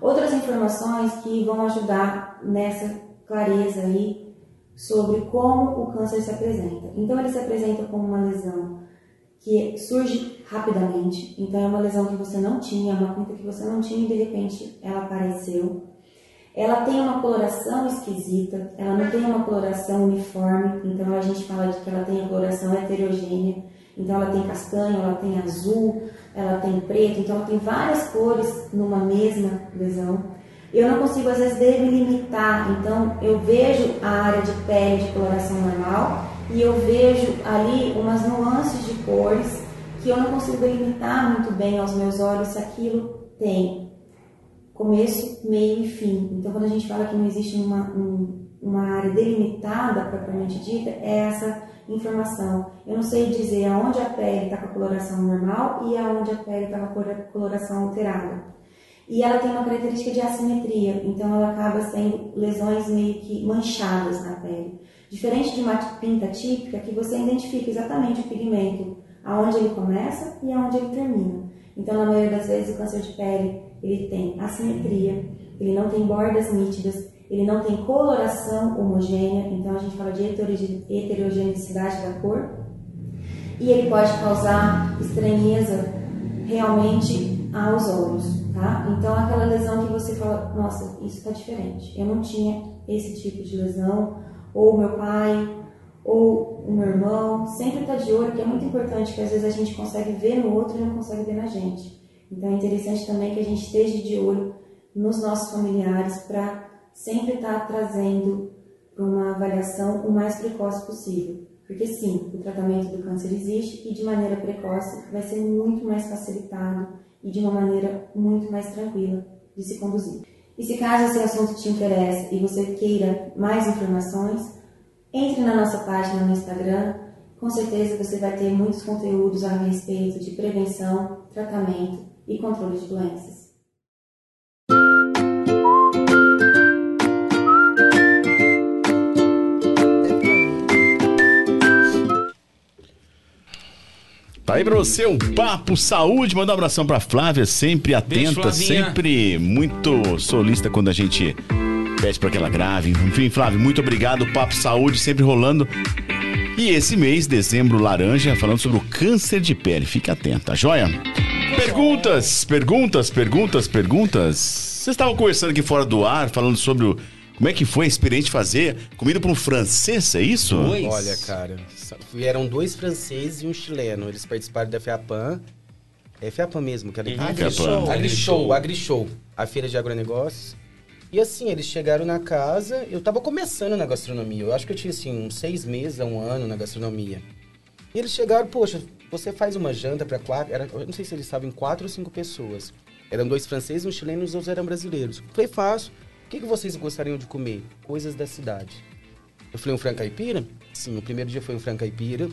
Outras informações que vão ajudar nessa clareza aí sobre como o câncer se apresenta. Então ele se apresenta como uma lesão que surge rapidamente, então é uma lesão que você não tinha, uma pinta que você não tinha e de repente ela apareceu ela tem uma coloração esquisita, ela não tem uma coloração uniforme, então a gente fala de que ela tem a coloração heterogênea. Então ela tem castanho, ela tem azul, ela tem preto, então ela tem várias cores numa mesma lesão. Eu não consigo às vezes delimitar, então eu vejo a área de pele de coloração normal e eu vejo ali umas nuances de cores que eu não consigo delimitar muito bem aos meus olhos se aquilo tem começo, meio e fim. Então, quando a gente fala que não existe uma, um, uma área delimitada propriamente dita, é essa informação. Eu não sei dizer aonde a pele está com a coloração normal e aonde a pele está com a coloração alterada. E ela tem uma característica de assimetria, então ela acaba sendo lesões meio que manchadas na pele. Diferente de uma pinta típica, que você identifica exatamente o pigmento aonde ele começa e aonde ele termina. Então, na maioria das vezes, o câncer de pele ele tem assimetria, ele não tem bordas nítidas, ele não tem coloração homogênea, então a gente fala de heterogeneidade da cor, e ele pode causar estranheza realmente aos olhos, tá? Então, aquela lesão que você fala, nossa, isso está diferente, eu não tinha esse tipo de lesão, ou meu pai, ou o meu irmão, sempre está de olho, que é muito importante, que às vezes a gente consegue ver no outro e não consegue ver na gente. Então é interessante também que a gente esteja de olho nos nossos familiares para sempre estar tá trazendo para uma avaliação o mais precoce possível. Porque sim, o tratamento do câncer existe e de maneira precoce vai ser muito mais facilitado e de uma maneira muito mais tranquila de se conduzir. E se caso esse assunto te interessa e você queira mais informações, entre na nossa página no Instagram, com certeza você vai ter muitos conteúdos a respeito de prevenção, tratamento e controle de doenças. Tá aí pra você o Papo Saúde. Manda um abração pra Flávia, sempre atenta, Beijo, sempre muito solista quando a gente pede para que ela grave. Enfim, Flávio, muito obrigado. Papo Saúde sempre rolando. E esse mês, dezembro laranja, falando sobre o câncer de pele. Fique atenta, joia? Perguntas, perguntas, perguntas, perguntas. Vocês estavam conversando aqui fora do ar, falando sobre o, como é que foi a experiência de fazer comida para um francês, é isso? Dois. Olha, cara, vieram dois franceses e um chileno. Eles participaram da FEAPAN. É FEAPAN mesmo, que é a Agri-Show. Agri-Show, Agri-Show. A feira de agronegócios. E assim, eles chegaram na casa, eu tava começando na gastronomia. Eu acho que eu tinha assim, uns seis meses a um ano na gastronomia. E eles chegaram, poxa, você faz uma janta para quatro. Era, eu não sei se eles estavam em quatro ou cinco pessoas. Eram dois franceses, um chileno e os outros eram brasileiros. Foi fácil. O que, que vocês gostariam de comer? Coisas da cidade. Eu falei um frango caipira? Sim, o primeiro dia foi um frango caipira.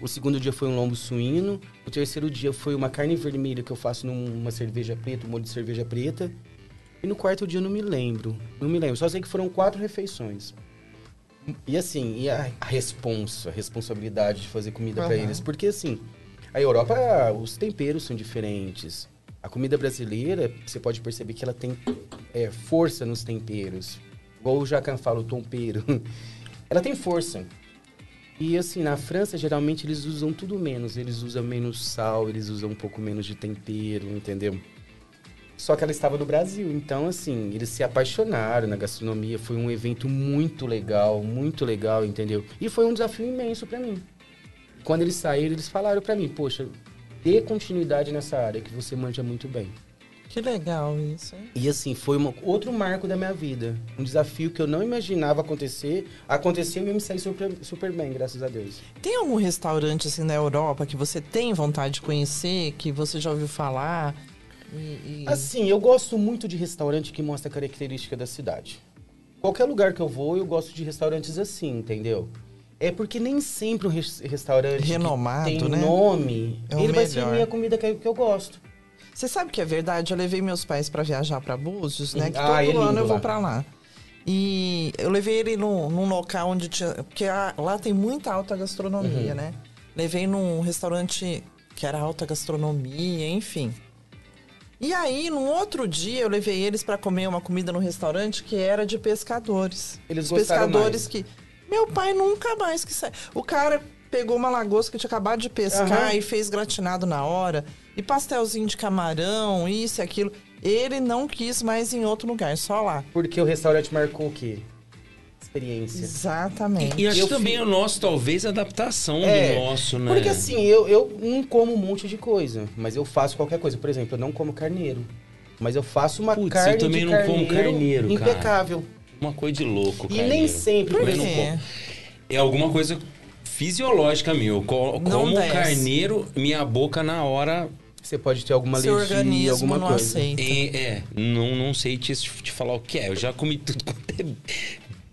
O segundo dia foi um lombo suíno. O terceiro dia foi uma carne vermelha que eu faço numa cerveja preta, um molho de cerveja preta. E no quarto dia eu não me lembro. Não me lembro. Só sei que foram quatro refeições. E assim, e a, a responsa, a responsabilidade de fazer comida uhum. para eles. Porque assim, a Europa, os temperos são diferentes. A comida brasileira, você pode perceber que ela tem é, força nos temperos. Igual o Jacan fala, o tompeiro. ela tem força. E assim, na França, geralmente eles usam tudo menos. Eles usam menos sal, eles usam um pouco menos de tempero, entendeu? Só que ela estava no Brasil. Então, assim, eles se apaixonaram na gastronomia. Foi um evento muito legal, muito legal, entendeu? E foi um desafio imenso para mim. Quando eles saíram, eles falaram para mim: Poxa, dê continuidade nessa área que você manja muito bem. Que legal isso, hein? E assim, foi uma, outro marco da minha vida. Um desafio que eu não imaginava acontecer. Aconteceu e eu me saí super, super bem, graças a Deus. Tem algum restaurante assim na Europa que você tem vontade de conhecer, que você já ouviu falar? E, e... Assim, eu gosto muito de restaurante que mostra a característica da cidade. Qualquer lugar que eu vou, eu gosto de restaurantes assim, entendeu? É porque nem sempre um restaurante Renomado, tem né? nome, é ele vai ser a minha comida que, que eu gosto. Você sabe que é verdade? Eu levei meus pais para viajar para Búzios, né? Que ah, todo é ano eu vou para lá. E eu levei ele num, num local onde tinha. Porque a, lá tem muita alta gastronomia, uhum. né? Levei num restaurante que era alta gastronomia, enfim. E aí, num outro dia, eu levei eles para comer uma comida no restaurante que era de pescadores. Eles Os pescadores mais. que. Meu pai nunca mais que sai. O cara pegou uma lagosta que tinha acabado de pescar uhum. e fez gratinado na hora. E pastelzinho de camarão, isso e aquilo. Ele não quis mais em outro lugar, só lá. Porque o restaurante marcou o quê? Experiência. Exatamente. E, e acho que também o nosso, talvez, a adaptação é, do nosso, né? Porque assim, eu, eu não como um monte de coisa, mas eu faço qualquer coisa. Por exemplo, eu não como carneiro. Mas eu faço uma Putz, carne eu também não como carneiro, impecável. Cara. Uma coisa de louco, E nem sempre. Por quê? É alguma coisa fisiológica minha. como carneiro, minha boca na hora você pode ter alguma Seu alergia, alguma não coisa. aceita. É, é, não, não sei te, te falar o que é. Eu já comi tudo quanto é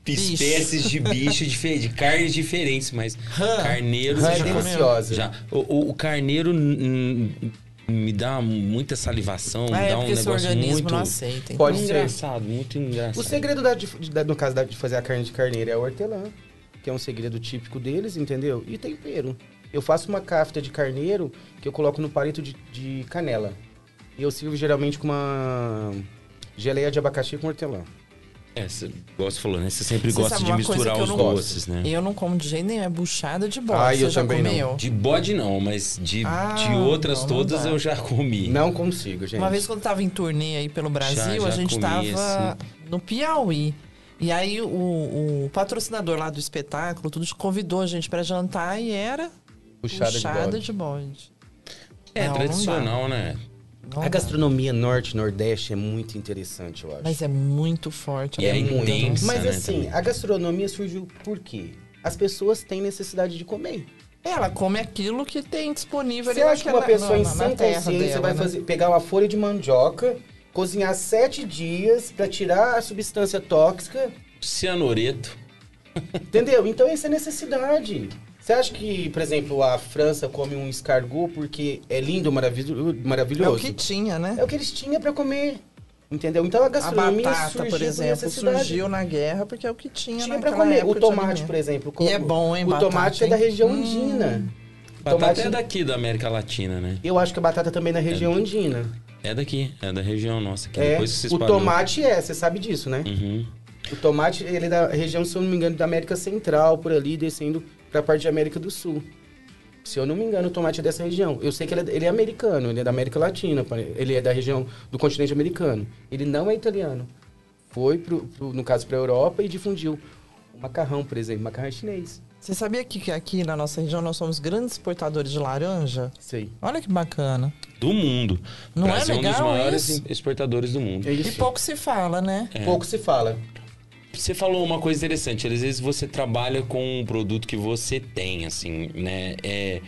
espécies de bicho diferentes, de carnes diferentes, mas carneiro Rã é deliciosa. Já, o, o carneiro me dá muita salivação, ah, me é dá um negócio muito não aceita, então. Pode ser. engraçado, muito engraçado. O segredo da, de, no caso de fazer a carne de carneiro é o hortelã, que é um segredo típico deles, entendeu? E tempero. Eu faço uma cafta de carneiro que eu coloco no palito de, de canela. E eu sirvo geralmente com uma geleia de abacaxi com hortelã. É, você gosta falou, né? Você sempre você gosta de misturar os doces, né? Eu não como de jeito nenhum, é buchada de bode. Ah, você eu já também comeu? não. De bode não, mas de, Ah, de outras não, não todas dá. eu já comi. Não consigo, gente. Uma vez quando tava em turnê aí pelo Brasil, Já- já a gente comi, tava assim. no Piauí. E aí o, o patrocinador lá do espetáculo, tudo convidou a gente pra jantar e era Puxada, buchada de de bode. bode. É Não, não tradicional, né? Não A dá. gastronomia norte nordeste é muito interessante, eu acho. Mas é muito forte. E é muito. intensa. Mas né, assim, também. a gastronomia surgiu por quê? As pessoas têm necessidade de comer. Ela come aquilo que tem disponível Você ali acha que uma pessoa em terra consciência dela, vai né? fazer, pegar uma folha de mandioca, cozinhar sete dias pra tirar a substância tóxica? Cianureto. Entendeu? Então essa é a necessidade. Você acha que, por exemplo, a França come um escargot porque é lindo, maravilho- É o maravilhoso? que tinha, né? É o que eles tinham pra comer. Entendeu? Então a A gastronomia batata, surgiu por exemplo, surgiu na guerra porque é o que tinha, Tinha naquela pra comer. época O tomate, por exemplo. E é bom, hein, O batata, tomate é da hein? região Hum. andina. Batata Tomate- é daqui da América Latina, né? Eu acho que a batata também é da região andina. É daqui, é da região nossa. Que É, depois se o espalhou. tomate é, você sabe disso, né? Uhum. O tomate, ele é da região, se eu não me engano, da América Central, por ali, descendo pra parte de América do Sul. Se eu não me engano, o tomate é dessa região. Eu sei que ele é, ele é americano, ele é da América Latina, ele é da região do continente americano. Ele não é italiano. Foi, pro, pro- no caso, pra Europa e difundiu. O macarrão, por exemplo, macarrão é chinês. Você sabia que aqui na nossa região nós somos grandes exportadores de laranja? Sei. Olha que bacana. Do mundo. Não é Brasil é um dos legal maiores isso? exportadores do mundo. É E isso. pouco se fala, né? É. Pouco se fala. Você falou uma coisa interessante. Às vezes você trabalha com um produto que você tem, assim, né? É,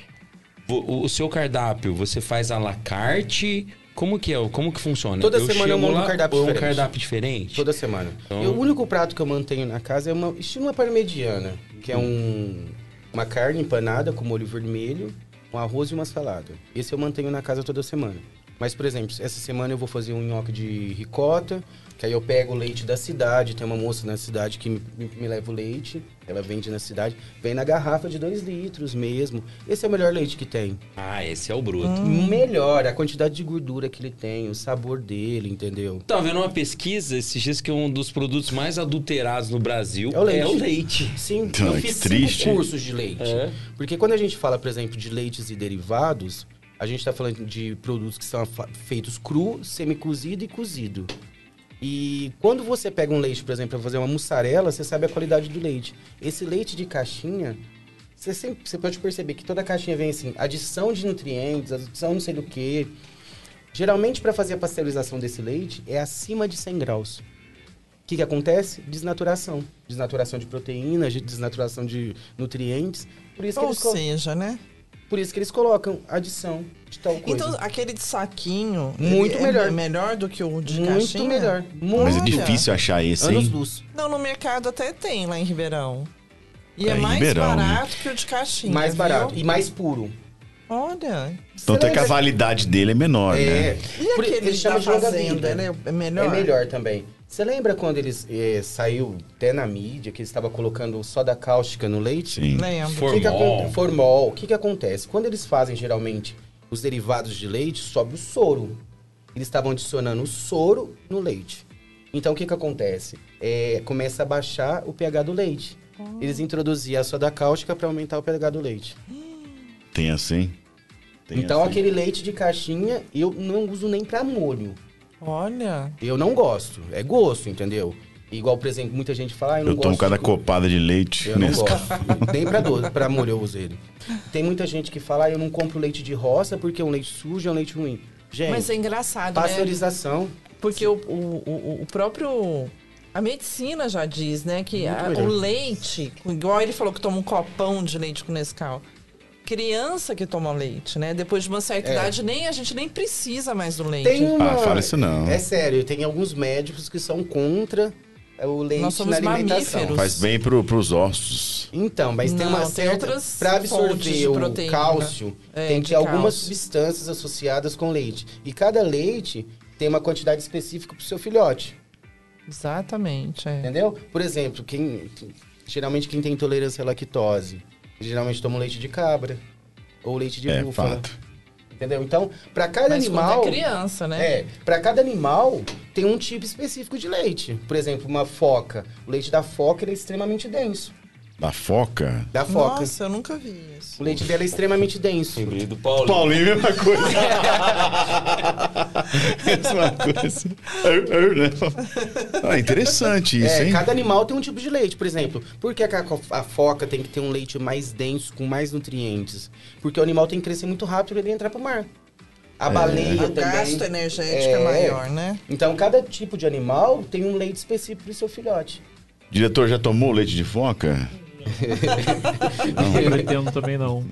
o, o seu cardápio, você faz à la carte? Como que é? Como que funciona? Toda semana eu monto um cardápio é um diferente. cardápio diferente? Toda semana. Então- E o único prato que eu mantenho na casa é uma estilo uma parmegiana, que é um, uma carne empanada com molho vermelho, um arroz e uma salada. Esse eu mantenho na casa toda semana. Mas, por exemplo, essa semana eu vou fazer um nhoque de ricota, que aí eu pego o leite da cidade, tem uma moça na cidade que me, me leva o leite, ela vende na cidade, vem na garrafa de 2 litros mesmo. Esse é o melhor leite que tem. Ah, esse é o bruto. Melhor, a quantidade de gordura que ele tem, o sabor dele, entendeu? Tava vendo uma pesquisa esses dias que um dos produtos mais adulterados no Brasil É o leite. É o leite. Sim, Ah, eu que fiz triste. cinco cursos de leite. É. Porque quando a gente fala, por exemplo, de leites e derivados, a gente está falando de produtos que são feitos cru, semi-cozido e cozido. E quando você pega um leite, por exemplo, para fazer uma mussarela, você sabe a qualidade do leite. Esse leite de caixinha, você, sempre, você pode perceber que toda caixinha vem assim, adição de nutrientes, adição não sei do que. Geralmente, para fazer a pasteurização desse leite, é acima de 100 graus. O que, que acontece? Desnaturação. Desnaturação de proteínas, de- desnaturação de nutrientes. Por isso, que Ou eles, co- seja, né? Por isso que eles colocam adição de tal coisa. Então, aquele de saquinho Muito ele melhor. é melhor do que o de Muito caixinha? melhor. Muito Mas é difícil achar esse, Anos hein? luz. Não, no mercado até tem lá em Ribeirão. E é, É, mais Ribeirão, né? barato que o de caixinha. mais viu? barato e mais puro. Olha. Tanto é que a validade dele é menor, É. né? E Por- aquele eles chamam da de longa fazenda, vida. ele é melhor? É melhor também. Você lembra quando eles eh, saiu até na mídia que eles estavam colocando soda cáustica no leite? Sim. Lembro. O que que Formol. formol. O que, que acontece? Quando eles fazem, geralmente, os derivados de leite, sobe o soro. Eles estavam adicionando o soro no leite. Então, o que, que acontece? É, começa a baixar o pH do leite. Eles introduziam a soda cáustica para aumentar o pH do leite. Tem assim. Tem então, assim. aquele leite de caixinha, eu não uso nem para molho. Olha. Eu não gosto. É gosto, entendeu? Igual, por exemplo, muita gente fala, ah, eu não Eu gosto tomo cada de- copada de leite Eu não gosto. Nem pra, do, pra molho eu uso ele. Tem muita gente que fala, ah, eu não compro leite de roça porque é um leite sujo, é um leite ruim. Gente, Mas é engraçado, né? pasteurização, Porque o, o, o, próprio... A medicina já diz, né? Que a- o leite... Igual ele falou que toma um copão de leite com Nescau. Criança que toma leite, né? Depois de uma certa É. idade, nem, a gente nem precisa mais do leite. tem uma... Ah, fala isso não. É sério, tem alguns médicos que são contra o leite Nós somos na alimentação. mamíferos. Faz bem pro, pros ossos. Então, mas tem Não, uma tem certa... outras Pra fontes absorver de o proteína. cálcio, É, tem que ter algumas cálcio. substâncias associadas com leite. E cada leite tem uma quantidade específica pro seu filhote. Exatamente, é. Entendeu? Por exemplo, quem geralmente quem tem intolerância à lactose, geralmente toma leite de cabra. ou leite de É, búfala. fato. Entendeu? Então, para cada Mas animal. quando é criança, né? É, para cada animal tem um tipo específico de leite. Por exemplo, uma foca. O leite da foca ele é extremamente denso. Da foca? Da foca. Nossa, eu nunca vi isso. O leite dela é extremamente denso. Lembrei do Paulo. Paulinho, mesma coisa. mesma coisa. É, é, né? Ah, interessante isso, É, hein? cada animal tem um tipo de leite, por exemplo. Por que a, a foca tem que ter um leite mais denso, com mais nutrientes? Porque o animal tem que crescer muito rápido para ele entrar pro mar. A baleia O também. gasto energético é, É. maior, né? Então, cada tipo de animal tem um leite específico pro seu filhote. Diretor, já tomou leite de foca? Não pretendo também não.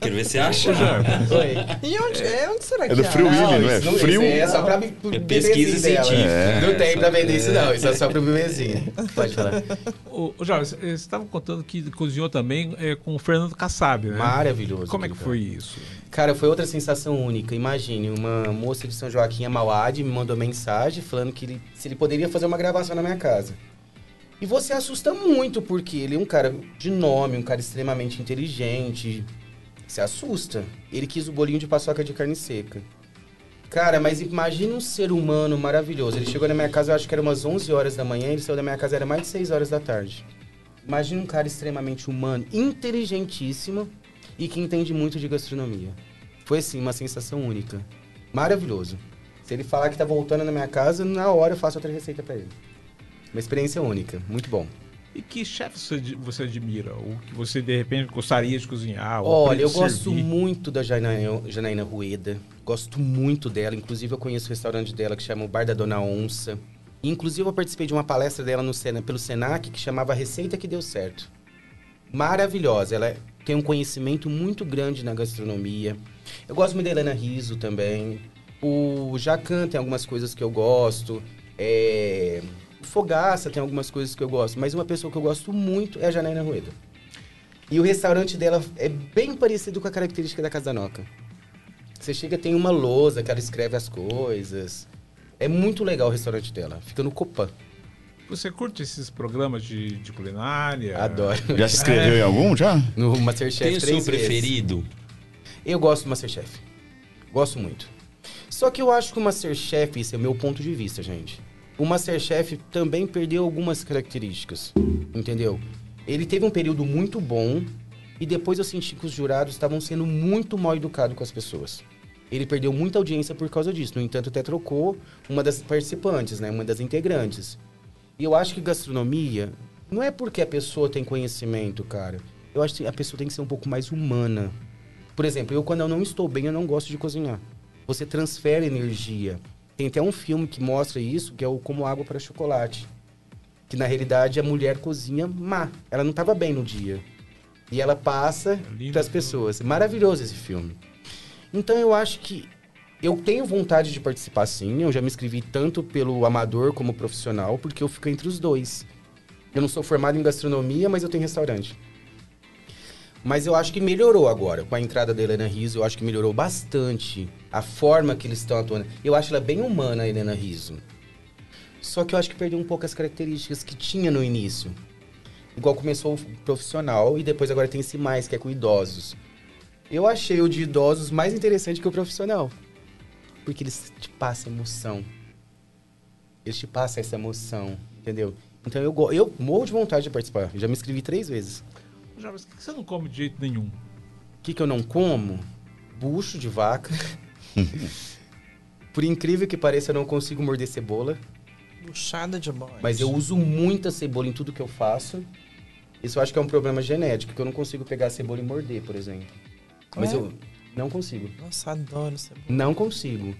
Quero ver se acha. Oi. E onde, é, onde será É que do acha? Free Willy, não é? não- Frio? isso é só pra É pesquisa científica. É. Não tem pra vender isso, não. Isso é só pro bebezinho. Pode falar. Ô, Jorge, você estava contando que cozinhou também é, com o Fernando Kassab, né? Maravilhoso. Como é que foi isso? Cara, foi outra sensação única. Imagine, uma moça de São Joaquim, a Mauad, me mandou mensagem falando que ele, se ele poderia fazer uma gravação na minha casa. E você assusta muito, porque ele é um cara de nome, um cara extremamente inteligente. Você assusta. Ele quis o bolinho de paçoca de carne seca. Cara, mas imagina um ser humano maravilhoso. Ele chegou na minha casa, eu acho que era umas 11 horas da manhã, ele saiu da minha casa, era mais de 6 horas da tarde. Imagina um cara extremamente humano, inteligentíssimo e que entende muito de gastronomia. Foi assim, uma sensação única. Maravilhoso. Se ele falar que tá voltando na minha casa, na hora eu faço outra receita pra ele. Uma experiência única, muito bom. E que chefe você, ad- você admira? Ou que você, de repente, gostaria de cozinhar? Olha, eu gosto muito da Janaína, Janaína Rueda. Gosto muito dela. Inclusive, eu conheço o restaurante dela que chama o Bar da Dona Onça. Inclusive, eu participei de uma palestra dela no Sena, pelo Senac que chamava Receita que Deu Certo. Maravilhosa. Ela tem um conhecimento muito grande na gastronomia. Eu gosto muito da Helena Riso também. O Jacan tem algumas coisas que eu gosto. É... Fogaça tem algumas coisas que eu gosto. Mas uma pessoa que eu gosto muito é a Janaína Rueda. E o restaurante dela é bem parecido com a característica da Casa da Noca. Você chega, tem uma lousa que ela escreve as coisas. É muito legal o restaurante dela. Fica no Copan. Você curte esses programas de, de culinária? Adoro. Já se inscreveu em algum, já? No Masterchef Tem o seu três vezes. preferido? Eu gosto do Masterchef. Gosto muito. Só que eu acho que o Masterchef, esse é o meu ponto de vista, gente. O Masterchef também perdeu algumas características. Entendeu? Ele teve um período muito bom e depois eu senti que os jurados estavam sendo muito mal educados com as pessoas. Ele perdeu muita audiência por causa disso. No entanto, até trocou uma das participantes, né? Uma das integrantes. E eu acho que gastronomia não é porque a pessoa tem conhecimento, cara. Eu acho que a pessoa tem que ser um pouco mais humana. Por exemplo, eu quando eu não estou bem, eu não gosto de cozinhar. Você transfere energia. Tem até um filme que mostra isso, que é o Como Água para Chocolate. Que na realidade a mulher cozinha má. Ela não estava bem no dia. E ela passa lindo para as filme. pessoas. Maravilhoso esse filme. Então eu acho que eu tenho vontade de participar sim. Eu já me inscrevi tanto pelo amador como profissional, porque eu fico entre os dois. Eu não sou formado em gastronomia, mas eu tenho restaurante. Mas eu acho que melhorou agora. Com a entrada da Helena Riso, eu acho que melhorou bastante a forma que eles estão atuando. Eu acho ela bem humana, a Helena Riso. Só que eu acho que perdeu um pouco as características que tinha no início. Igual começou o profissional e depois agora tem esse mais, que é com idosos. Eu achei o de idosos mais interessante que o profissional. Porque eles te passam emoção. Eles te passam essa emoção, entendeu? Então eu, eu morro de vontade de participar. Eu já me inscrevi três vezes. Mas por que você não come de jeito nenhum? O que, que eu não como? Bucho de vaca. Por incrível que pareça, eu não consigo morder cebola. Buchada de bode. Mas eu uso muita cebola em tudo que eu faço. Isso eu acho que é um problema genético, que eu não consigo pegar a cebola e morder, por exemplo. Mas É? eu não consigo. Nossa, adoro cebola. Não consigo.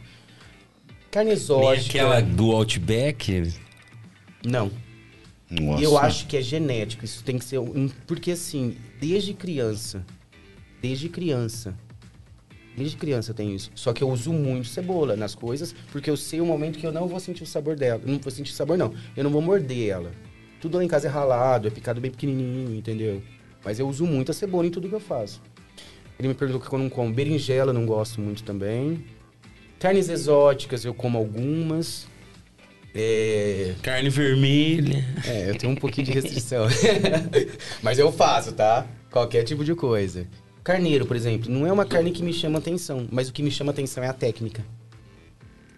Carne Nem exótica. aquela do Outback. Não. Nossa. E eu acho que é genético. Isso tem que ser um. Porque assim, desde criança. Desde criança. Desde criança eu tenho isso. Só que eu uso muito cebola nas coisas, porque eu sei o momento que eu não vou sentir o sabor dela. Não vou sentir sabor, não. Eu não vou morder ela. Tudo lá em casa é ralado, é picado bem pequenininho, entendeu? Mas eu uso muito a cebola em tudo que eu faço. Ele me perguntou o que eu não como. Berinjela eu não gosto muito também. Carnes exóticas eu como algumas. É... Carne vermelha. É, eu tenho um pouquinho de restrição. Mas eu faço, tá? Qualquer tipo de coisa. Carneiro, por exemplo, não é uma carne que me chama atenção, mas o que me chama atenção é a técnica.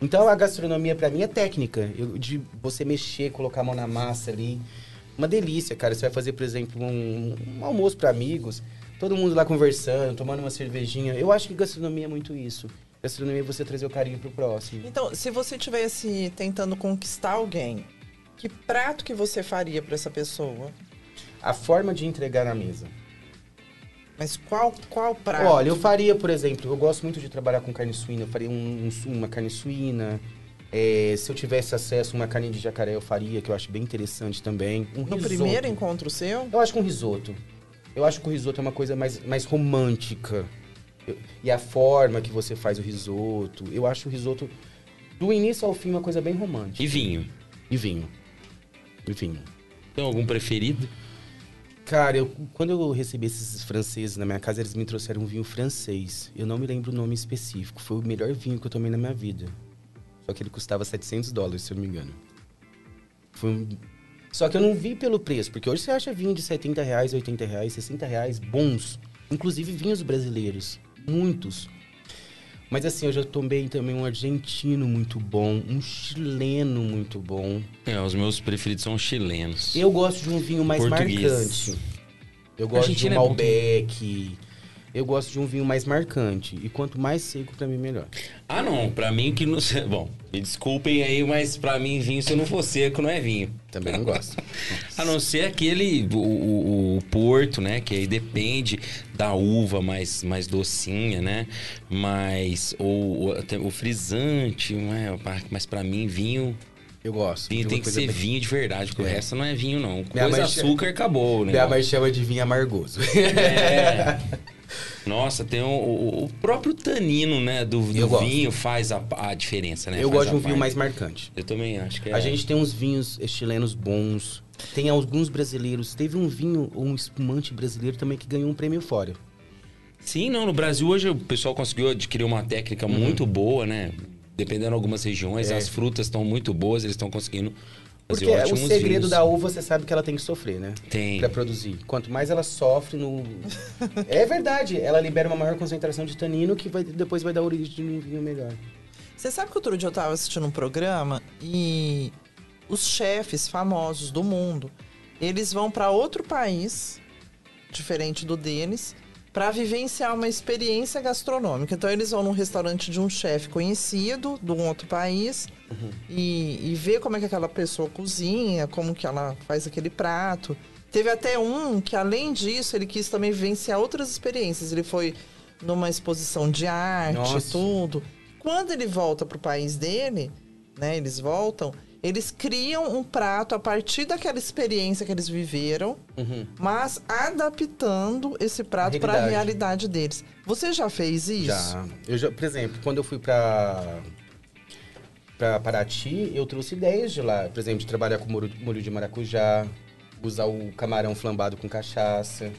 Então a gastronomia para mim é técnica, eu, de você mexer, colocar a mão na massa ali. Uma delícia, cara. Você vai fazer, por exemplo, um, um almoço para amigos, todo mundo lá conversando, tomando uma cervejinha. Eu acho que gastronomia é muito isso. Gastronomia é você trazer o carinho pro próximo. Então, se você estivesse tentando conquistar alguém, que prato que você faria para essa pessoa? A forma de entregar na mesa. Mas qual, qual prato? Olha, eu faria, por exemplo, eu gosto muito de trabalhar com carne suína. Eu faria um, um, uma carne suína. É, se eu tivesse acesso a uma carne de jacaré, eu faria, que eu acho bem interessante também. Um no risoto. primeiro encontro seu? Eu acho que um risoto. Eu acho que o risoto é uma coisa mais, mais romântica. Eu, e a forma que você faz o risoto. Eu acho o risoto, do início ao fim, uma coisa bem romântica. E vinho? E vinho. E vinho. Tem algum preferido? Cara, eu, quando eu recebi esses franceses na minha casa, eles me trouxeram um vinho francês. Eu não me lembro o nome específico. Foi o melhor vinho que eu tomei na minha vida. Só que ele custava 700 dólares, se eu não me engano. Foi um... Só que eu não vi pelo preço, porque hoje você acha vinho de 70 reais, 80 reais, 60 reais, bons. Inclusive vinhos brasileiros. Muitos. Mas assim, eu já tomei também um argentino muito bom, um chileno muito bom. É, os meus preferidos são chilenos. Eu gosto de um vinho mais Português. marcante. Eu gosto de um é Malbec. É eu gosto de um vinho mais marcante. E quanto mais seco, para mim, melhor. Ah, não. Para mim, que não. Bom, me desculpem aí, mas para mim, vinho, se não for seco, não é vinho. Também não gosto. a não ser aquele, o, o, o, porto, né? Que aí depende da uva mais, mais docinha, né? Mas. Ou, o, o frisante, né? Mas para mim, vinho. Eu gosto. Vinho tem que ser bem... vinho de verdade, porque é. o resto não é vinho, não. Coisa açúcar, chama... acabou, né? Minha mãe chama de vinho amargoso. É. Nossa, tem o, o próprio tanino, né, do, do vinho faz a, a, diferença, né? Eu faz gosto de um vinho mais marcante. Eu também acho que é. A gente tem uns vinhos chilenos bons, tem alguns brasileiros. Teve um vinho, um espumante brasileiro também que ganhou um prêmio fora. Sim, não, no Brasil hoje o pessoal conseguiu adquirir uma técnica uhum. muito boa, né? Dependendo de algumas regiões, é. as frutas estão muito boas, eles estão conseguindo porque o segredo vinhos. da uva, você sabe que ela tem que sofrer, né? Tem. Pra produzir. Quanto mais ela sofre no... é verdade, ela libera uma maior concentração de tanino que vai, depois vai dar origem de um vinho melhor. Você sabe que outro dia eu tava assistindo um programa e os chefes famosos do mundo, eles vão para outro país, diferente do deles, para vivenciar uma experiência gastronômica. Então eles vão num restaurante de um chefe conhecido de um outro país uhum. e, e ver como é que aquela pessoa cozinha, como que ela faz aquele prato. Teve até um que, além disso, ele quis também vivenciar outras experiências. Ele foi numa exposição de arte, Nossa. tudo. Quando ele volta pro país dele, né? Eles voltam eles criam um prato a partir daquela experiência que eles viveram, uhum. mas adaptando esse prato para a realidade deles. Você já fez isso? Já. Eu já, por exemplo, quando eu fui para para Paraty, eu trouxe ideias de lá, por exemplo, de trabalhar com molho, molho de maracujá, usar o camarão flambado com cachaça.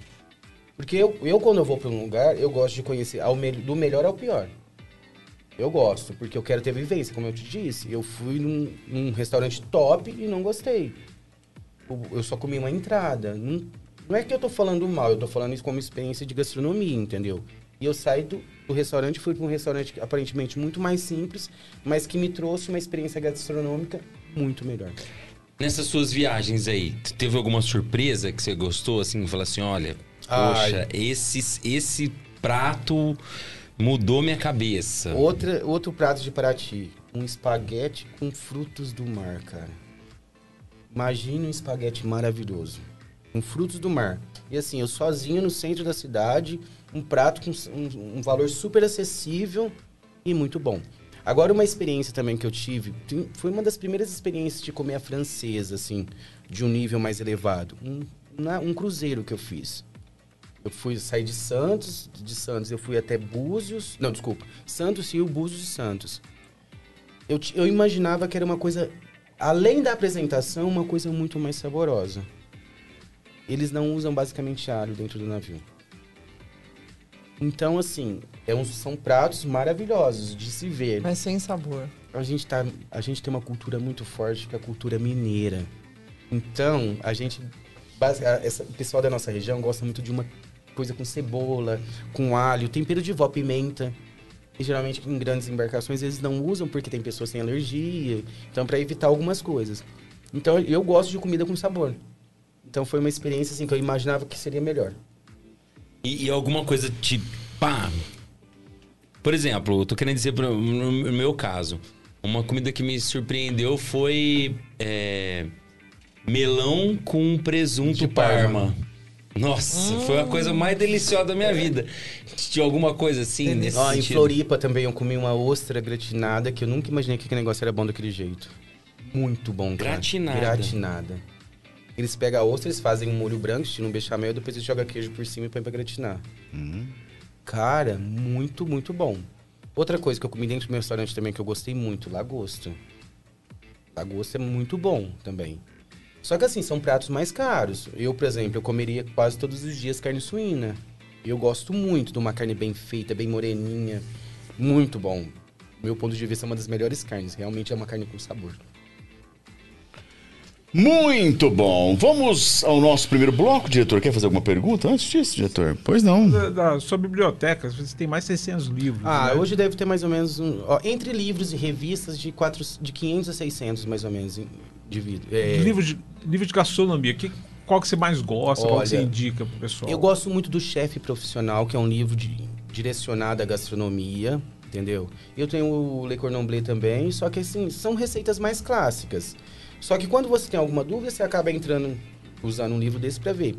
Porque eu, eu quando eu vou para um lugar, eu gosto de conhecer ao do melhor ao pior. Eu gosto, porque eu quero ter vivência, como eu te disse. Eu fui num, num restaurante top e não gostei. Eu só comi uma entrada. Não, não, é que eu tô falando mal, eu tô falando isso como experiência de gastronomia, entendeu? E eu saí do, do restaurante e fui para um restaurante aparentemente muito mais simples, mas que me trouxe uma experiência gastronômica muito melhor. Nessas suas viagens aí, teve alguma surpresa que você gostou, assim, falar assim, olha, poxa, esse, esse prato Mudou minha cabeça. Outra, outro prato de Paraty. Um espaguete com frutos do mar, cara. Imagine um espaguete maravilhoso. Com frutos do mar. E assim, eu sozinho no centro da cidade, um prato com um, um valor super acessível e muito bom. Agora, uma experiência também que eu tive, foi uma das primeiras experiências de comer a francesa, assim, de um nível mais elevado. Um, um cruzeiro que eu fiz. Eu fui sair de Santos, de Santos eu fui até Búzios, não, desculpa, Santos, Rio, Búzios e Santos. Eu, eu imaginava que era uma coisa, além da apresentação, uma coisa muito mais saborosa. Eles não usam basicamente alho dentro do navio. Então, assim, é um, são pratos maravilhosos de se ver. Mas sem sabor. A gente, tá, a gente tem uma cultura muito forte, que é a cultura mineira. Então, a gente... Essa, o pessoal da nossa região gosta muito de uma coisa com cebola, com alho, tempero de vó, pimenta. E geralmente em grandes embarcações eles não usam porque tem pessoas sem alergia, então para evitar algumas coisas. Então eu gosto de comida com sabor. Então foi uma experiência assim que eu imaginava que seria melhor. E, e alguma coisa te pá. Por exemplo, eu tô querendo dizer pro, no meu caso, uma comida que me surpreendeu foi é, melão com presunto De parma. Parma. Nossa, foi a coisa mais deliciosa da minha vida. Tinha alguma coisa assim nesse Ó, em sentido? Floripa também eu comi uma ostra gratinada que eu nunca imaginei que aquele negócio era bom daquele jeito. Muito bom, cara. Gratinada. Gratinada. Eles pegam a ostra, eles fazem um molho branco, estilo um bechamel, depois eles jogam queijo por cima e põem pra gratinar. Cara, muito, muito bom. Outra coisa que eu comi dentro do meu restaurante também que eu gostei muito, lagosta. Lagosta é muito bom também. Só que assim, são pratos mais caros. Eu, por exemplo, eu comeria quase todos os dias carne suína. Eu gosto muito de uma carne bem feita, bem moreninha. Muito bom. Meu ponto de vista é uma das melhores carnes. Realmente é uma carne com sabor. Muito bom. Vamos ao nosso primeiro bloco, diretor. Quer fazer alguma pergunta antes disso, diretor? Pois não. Da, da sua biblioteca, você tem mais de 600 livros. Ah, né? hoje deve ter mais ou menos... Um, ó, entre livros e revistas, de, quatro, de 500 a 600, mais ou menos, de vida. É, Livro de, livro de gastronomia, que, qual que você mais gosta? qual que você Olha, indica pro pessoal? Eu gosto muito do Chefe Profissional, que é um livro de- direcionado à gastronomia, entendeu? Eu tenho o Le Cordon Bleu também, só que assim, são receitas mais clássicas. Só que quando você tem alguma dúvida, você acaba entrando, usando um livro desse para ver.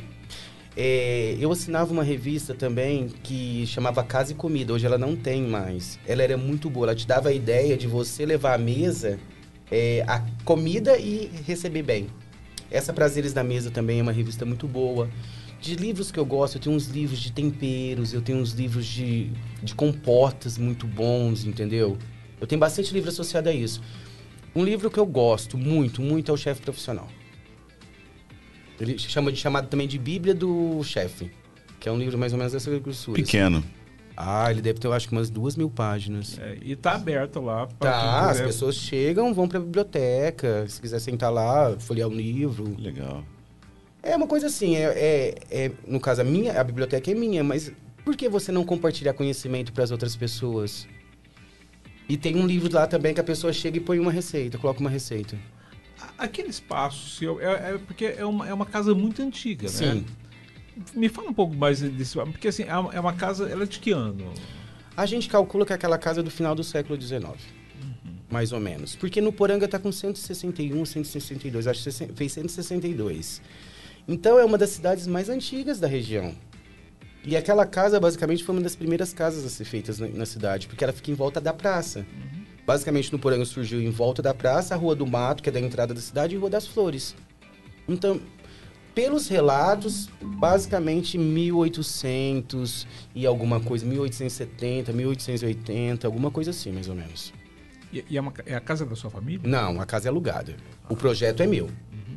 É, eu assinava uma revista também que chamava Casa e Comida, hoje ela não tem mais. Ela era muito boa, ela te dava a ideia de você levar à mesa é, a comida e receber bem. Essa Prazeres da Mesa também é uma revista muito boa. De livros que eu gosto, eu tenho uns livros de temperos, eu tenho uns livros de, de compotas muito bons, entendeu? Eu tenho bastante livro associado a isso. Um livro que eu gosto muito, muito é o Chefe Profissional. Ele chama de chamado também de Bíblia do Chefe, que é um livro mais ou menos dessa grossura. Pequeno. Ah, ele deve ter, eu acho que umas duas mil páginas. É, e tá aberto lá. Tá, as pessoas chegam, vão pra biblioteca, se quiser sentar lá, folhear um livro. Legal. É uma coisa assim, é, é- é- no caso a minha, a biblioteca é minha, mas por que você não compartilhar conhecimento para as outras pessoas? E tem um livro lá também que a pessoa chega e põe uma receita, coloca uma receita. Aquele espaço seu, é, é porque é uma, é uma casa muito antiga, né? Sim. Me fala um pouco mais desse. Porque assim, é uma, é uma casa. Ela é de que ano? A gente calcula que aquela casa é do final do século XIX. Mais ou menos. Porque no Poranga tá com 161, 162. Acho que fez 162. Então é uma das cidades mais antigas da região. E aquela casa, basicamente, foi uma das primeiras casas a ser feitas na, na cidade, porque ela fica em volta da praça. Basicamente, no Poranga surgiu em volta da praça, a Rua do Mato, que é da entrada da cidade, e a Rua das Flores. Então, pelos relatos, basicamente 1800 e alguma coisa, 1870, 1880, alguma coisa assim, mais ou menos. E, e é, uma é a casa da sua família? Não, a casa é alugada. O projeto é meu,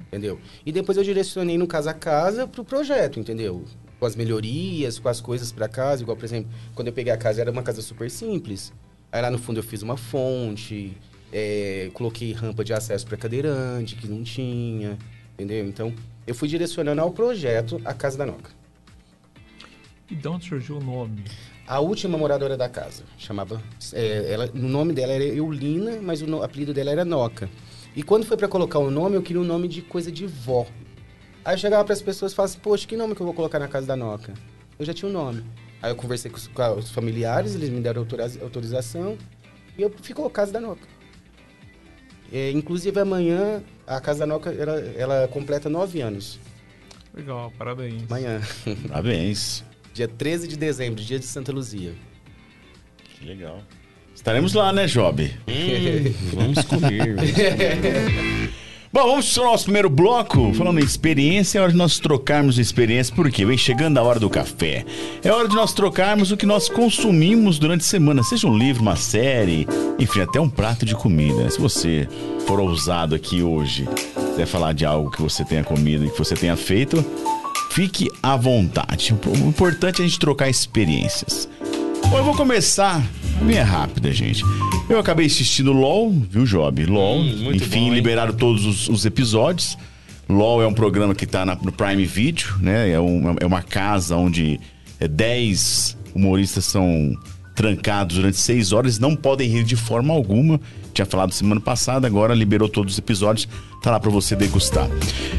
entendeu? E depois eu direcionei no casa a casa pro projeto, entendeu? Com as melhorias, com as coisas para casa, igual, por exemplo, quando eu peguei a casa era uma casa super simples. Aí lá no fundo eu fiz uma fonte, é, coloquei rampa de acesso para cadeirante, que não tinha, entendeu? Então, eu fui direcionando ao projeto a Casa da Noca. E de onde surgiu o nome? A última moradora da casa chamava. é, ela, o nome dela era Eulina, mas o no- apelido dela era Noca. E quando foi pra colocar o nome, eu queria um nome de coisa de vó. Aí eu chegava pras pessoas e falava assim: Poxa, que nome que eu vou colocar na casa da Noca? Eu já tinha um nome. Aí eu conversei com os, com os familiares, eles me deram autoriza- autorização e eu ficou Casa da Noca. É, inclusive amanhã a Casa da Noca ela, ela completa nove anos. Legal, parabéns. Amanhã. Parabéns. Dia 13 de dezembro, dia de Santa Luzia. Que legal. Estaremos lá, né, Job? Vamos comer. vamos Bom, vamos pro nosso primeiro bloco. Falando em experiência, é hora de nós trocarmos experiência, porque vem chegando a hora do café. É hora de nós trocarmos o que nós consumimos durante a semana, seja um livro, uma série, enfim, até um prato de comida. Se você for ousado aqui hoje, quiser falar de algo que você tenha comido e que você tenha feito, fique à vontade. O importante é a gente trocar experiências. Bom, eu vou começar. Bem rápida, gente. Eu acabei assistindo LOL, viu, Job? LOL. Hum, Enfim, bom, liberaram todos os, os episódios. LOL é um programa que tá na- no Prime Video, né? É, um- é uma casa onde é, 10 humoristas são trancados durante seis horas, não podem rir de forma alguma. Tinha falado semana passada, agora liberou todos os episódios, tá lá para você degustar.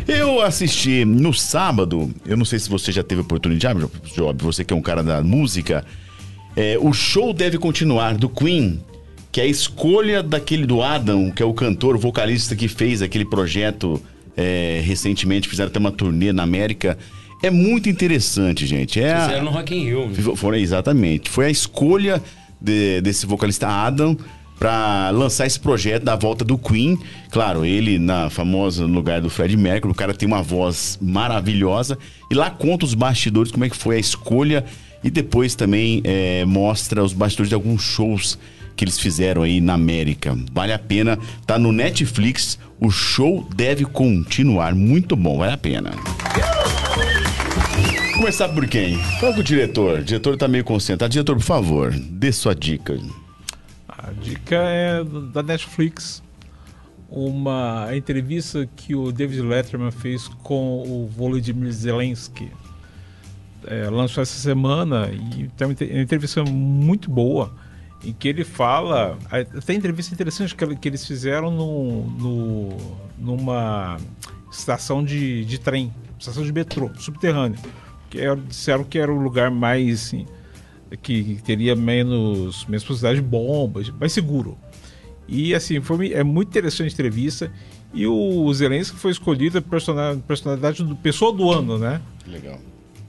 Eu assisti no sábado, eu não sei se você já teve oportunidade, Job, você que é um cara da música, é, o show deve continuar do Queen, que é a escolha daquele do Adam, que é o cantor, o vocalista que fez aquele projeto é, recentemente, fizeram até uma turnê na América. É muito interessante, gente. É Fizeram a... no Rock in Rio. Né? Foi, exatamente. Foi a escolha de, desse vocalista Adam para lançar esse projeto da volta do Queen. Claro, ele na famosa lugar do Fred Mercury, o cara tem uma voz maravilhosa. E lá conta os bastidores como é que foi a escolha e depois também é, mostra os bastidores de alguns shows que eles fizeram aí na América. Vale a pena, tá no Netflix. O show deve continuar. Muito bom, vale a pena. Começar por quem? Qual é o diretor? O diretor tá meio concentrado. Diretor, por favor, dê sua dica. A dica é da Netflix. Uma entrevista que o David Letterman fez com o Volodymyr Zelensky. É, lançou essa semana e tem uma entrevista muito boa em que ele fala. Tem entrevista interessante que, que eles fizeram no, no, numa estação de, de trem, estação de metrô, subterrâneo que era, disseram que era o lugar mais assim, que, que, teria menos, menos possibilidade de bombas, mais seguro. E assim, foi é muito interessante a entrevista. E o Zelensky foi escolhido a personalidade do pessoa do ano, né? Legal.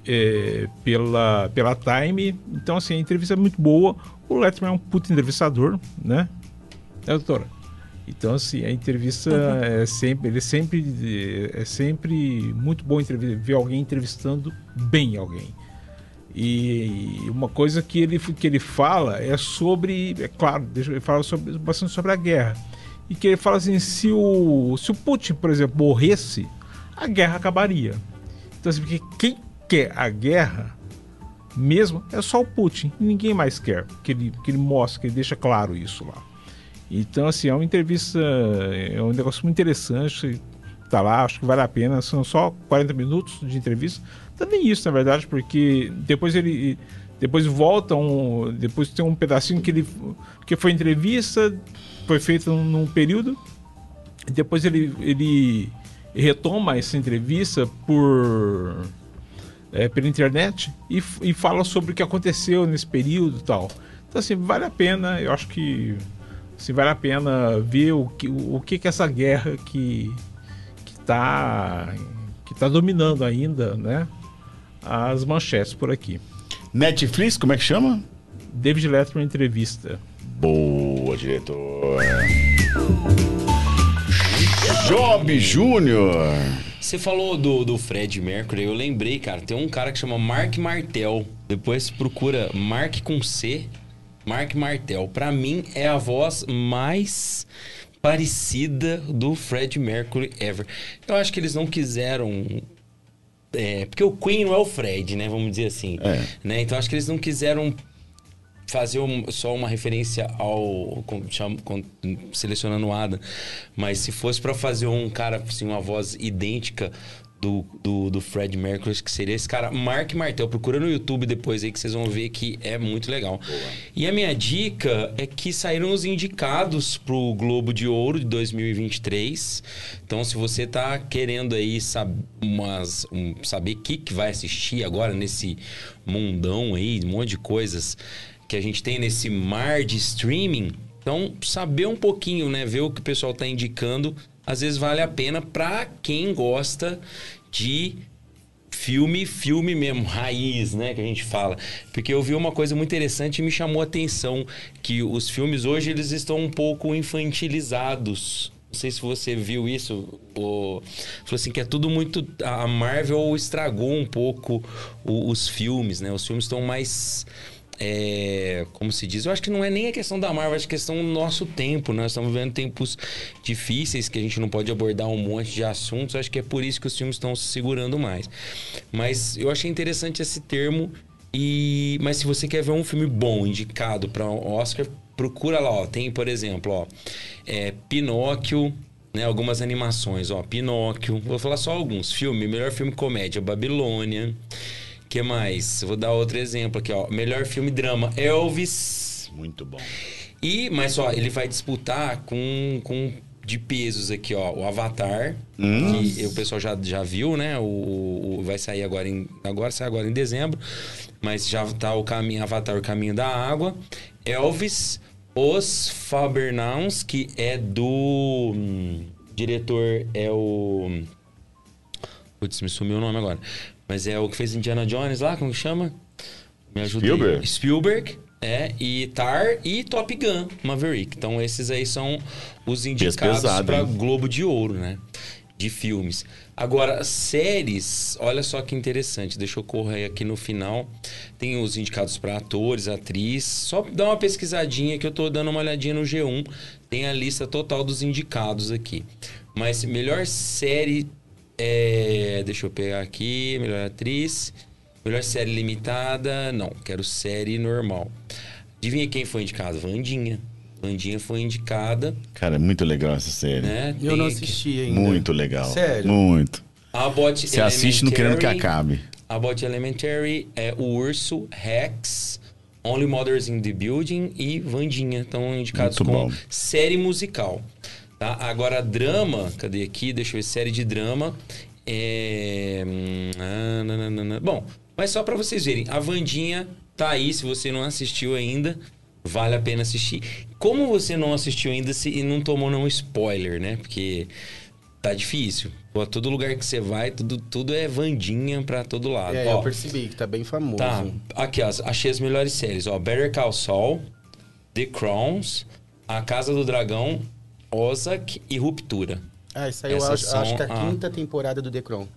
É, pela, pela Time. Então, assim, a entrevista é muito boa. O Letterman é um puto entrevistador, né? É, doutora? Então, assim, a entrevista uhum. é sempre, ele é sempre, é sempre muito bom ver alguém entrevistando bem alguém. E uma coisa que ele, que ele fala é sobre, é claro, ele fala sobre, bastante sobre a guerra. E que ele fala assim, se o, se o Putin, por exemplo, morresse, a guerra acabaria. Então, assim, porque quem quer a guerra mesmo é só o Putin, ninguém mais quer. Que ele, que ele mostra, que ele deixa claro isso lá. Então, assim, é uma entrevista, é um negócio muito interessante. Tá lá, acho que vale a pena. São só 40 minutos de entrevista. Também isso, na verdade, porque depois ele. Depois volta um. Depois tem um pedacinho que ele. que foi entrevista, foi feita num, num período. Depois ele, ele retoma essa entrevista por. É, pela internet e, e fala sobre o que aconteceu nesse período e tal. Então, assim, vale a pena. Eu acho que se vale a pena ver o que, o, o que, que essa guerra que está que tá dominando ainda, né? As manchetes por aqui. Netflix, como é que chama? David Letterman entrevista. Boa, diretor. Job Júnior. Você falou do, do Fred Mercury, eu lembrei, cara, tem um cara que chama Mark Martel. Depois procura Mark com C Mark Martel, para mim, é a voz mais parecida do Fred Mercury ever. Eu acho que eles não quiseram é, porque o Queen não é o Fred, né? Vamos dizer assim. É. Né? Então acho que eles não quiseram fazer um, só uma referência ao com, chamo, com, selecionando o Adam, mas se fosse para fazer um cara assim uma voz idêntica do, do, do, Fred Mercury, que seria esse cara, Mark Martel. Procura no YouTube depois aí que vocês vão ver que é muito legal. Boa. E a minha dica é que saíram os indicados pro Globo de Ouro de 2023. Então, se você tá querendo aí sab umas, um, saber o que, que vai assistir agora nesse mundão aí, um monte de coisas que a gente tem nesse mar de streaming. Então, saber um pouquinho, né? Ver o que o pessoal tá indicando às vezes vale a pena para quem gosta de filme, filme mesmo, raiz, né, que a gente fala. Porque eu vi uma coisa muito interessante e me chamou a atenção que os filmes hoje eles estão um pouco infantilizados. Não sei se você viu isso, ou falou assim que é tudo muito a Marvel estragou um pouco os filmes, né? Os filmes estão mais é, como se diz, eu acho que não é nem a questão da Marvel, acho que é questão do nosso tempo. Nós né? estamos vivendo tempos difíceis que a gente não pode abordar um monte de assuntos. Acho que é por isso que os filmes estão se segurando mais. Mas eu achei interessante esse termo. E mas se você quer ver um filme bom indicado para um Oscar, procura lá. Ó. Tem, por exemplo, ó, é, Pinóquio, né, algumas animações, ó, Pinóquio. Vou falar só alguns. Filme, melhor filme comédia, Babilônia. Que mais? Vou dar outro exemplo aqui, ó. Melhor filme drama, Elvis. Muito bom. E, mas ó, ele vai disputar com, com de pesos aqui, ó. O Avatar, hum. que o pessoal já, já viu, né? O, o, vai sair agora em. Agora sai agora em dezembro. Mas já tá o caminho, Avatar, o caminho da água. Elvis, Os Fabernauns, que é do. Hum, diretor é o. Putz, me sumiu o nome agora. Mas é o que fez Indiana Jones lá, como que chama? Me ajuda. Spielberg. Spielberg. É, e Tar e Top Gun Maverick. Então esses aí são os indicados para Globo de Ouro, né? De filmes. Agora, séries, olha só que interessante. Deixa eu correr aqui no final. Tem os indicados para atores, atriz. Só dá uma pesquisadinha que eu tô dando uma olhadinha no G1. Tem a lista total dos indicados aqui. Mas melhor série é, deixa eu pegar aqui, melhor atriz. Melhor série limitada, não, quero série normal. Adivinha quem foi indicado? Vandinha. Vandinha foi indicada. Cara, é muito legal essa série. Né? Eu não assisti ainda. Muito legal. Sério? Muito. Abbott Você assiste não querendo que acabe. Abbott Elementary, é o Urso, Rex, Only Mothers in the Building e Vandinha. Estão indicados muito com bom. série musical. Tá? Agora, drama, cadê aqui? Deixa eu ver, série de drama. É... Hum, bom, mas só para vocês verem, a Vandinha tá aí, se você não assistiu ainda, vale a pena assistir. Como você não assistiu ainda se, e não tomou nenhum spoiler, né? Porque tá difícil. Pô, todo lugar que você vai, tudo, tudo é Vandinha pra todo lado. É, ó, eu percebi que tá bem famoso. Tá, aqui, ó, achei as melhores séries. Ó, Better Call Saul, The Crowns, A Casa do Dragão, Ozark e Ruptura. Ah, isso aí eu acho, acho, que é a, a quinta temporada do The Crown.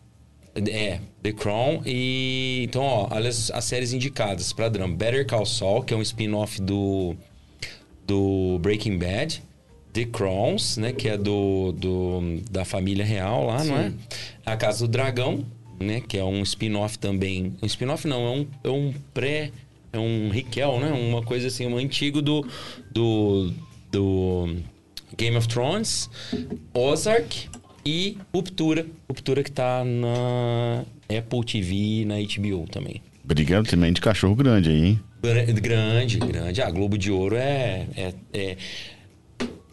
É, The Crown e... Então, ó, olha as, as séries indicadas para drama. Better Call Saul, que é um spin-off do, do Breaking Bad. The Crowns, né? Que é do, do da família real lá, Sim. não é? A Casa do Dragão, né? Que é um spin-off também. Um spin-off não, é um, é um pré... É um Riquel, né? Uma coisa assim, um antigo do... do, do Game of Thrones, Ozark e Ruptura. Ruptura que tá na Apple TV na HBO também. Brigando também de cachorro grande aí, hein? Grande, grande. A Globo de Ouro é, é, é...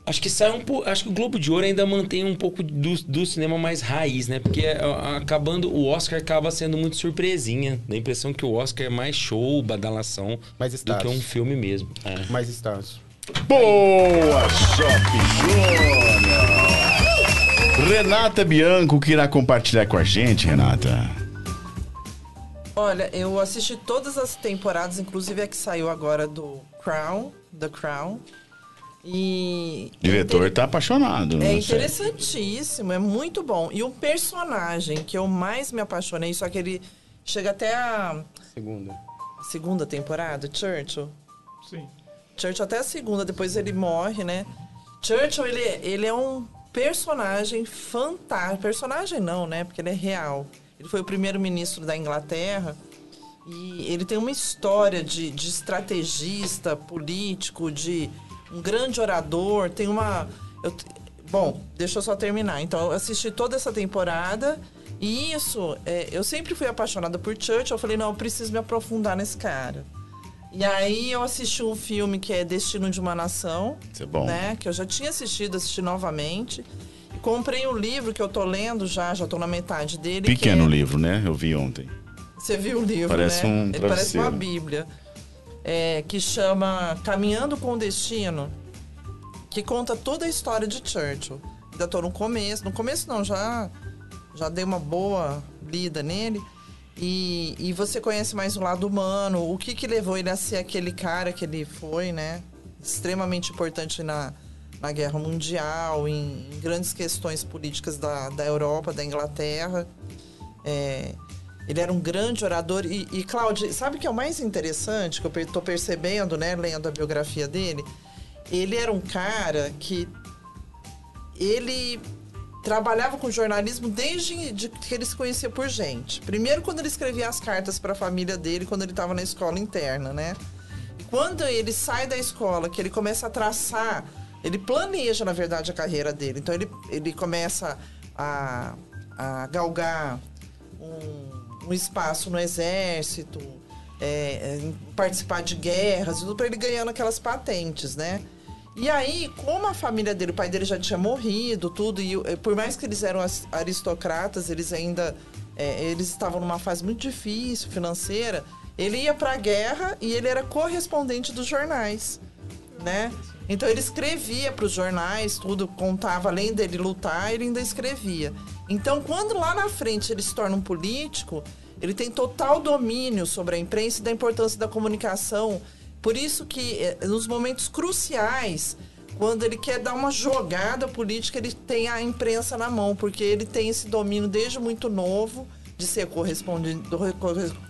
Acho que sai um pouco. Acho que o Globo de Ouro ainda mantém um pouco do, do cinema mais raiz, né? Porque acabando, o Oscar acaba sendo muito surpresinha. Dá a impressão que o Oscar é mais show, badalação mais do que um filme mesmo. É. Mais status. Boa, Shop Júnior! Renata Bianco, que irá compartilhar com a gente, Renata? Olha, eu assisti todas as temporadas, inclusive a que saiu agora do Crown, The Crown. E. O diretor está apaixonado. É interessantíssimo, é muito bom. E o personagem que eu mais me apaixonei, só que ele chega até a. Segunda. Segunda temporada, Churchill. Sim. Churchill até a segunda, depois ele morre, né? Churchill, ele, ele é um personagem fantástico. Personagem não, né? Porque ele é real. Ele foi o primeiro-ministro da Inglaterra e ele tem uma história de, de estrategista político, de um grande orador. Tem uma. Eu, bom, deixa eu só terminar. Então, eu assisti toda essa temporada. E isso, é, eu sempre fui apaixonada por Churchill. Eu falei, não, eu preciso me aprofundar nesse cara. E aí eu assisti um filme que é Destino de uma Nação. Isso é bom. Né? Que eu já tinha assistido, assisti novamente. E comprei um livro que eu tô lendo já, já tô na metade dele. Pequeno é... livro, né? Eu vi ontem. Você viu o livro, parece né? Um Ele parece uma bíblia. É, que chama Caminhando com o Destino. Que conta toda a história de Churchill. Ainda tô no começo. No começo não, já, já dei uma boa lida nele. E, e você conhece mais o lado humano, o que que levou ele a ser aquele cara que ele foi, né? Extremamente importante na, na Guerra Mundial, em, em grandes questões políticas da, da Europa, da Inglaterra. É, ele era um grande orador. E, e Cláudio, sabe o que é o mais interessante que eu estou percebendo, né, lendo a biografia dele? Ele era um cara que ele trabalhava com jornalismo desde de que ele se conhecia por gente. Primeiro, quando ele escrevia as cartas para a família dele, quando ele estava na escola interna, né? Quando ele sai da escola, que ele começa a traçar, ele planeja, na verdade, a carreira dele. Então, ele, ele começa a, a galgar um, um espaço no exército, é participar de guerras, tudo para ele ganhando aquelas patentes, né? E aí, como a família dele, o pai dele já tinha morrido, tudo, e por mais que eles eram aristocratas, eles ainda é, eles estavam numa fase muito difícil financeira. Ele ia para a guerra e ele era correspondente dos jornais, né? Então ele escrevia para os jornais, tudo contava além dele lutar, ele ainda escrevia. Então, quando lá na frente ele se torna um político, ele tem total domínio sobre a imprensa e da importância da comunicação. Por isso que eh, nos momentos cruciais, quando ele quer dar uma jogada política, ele tem a imprensa na mão, porque ele tem esse domínio desde muito novo de ser correspondente,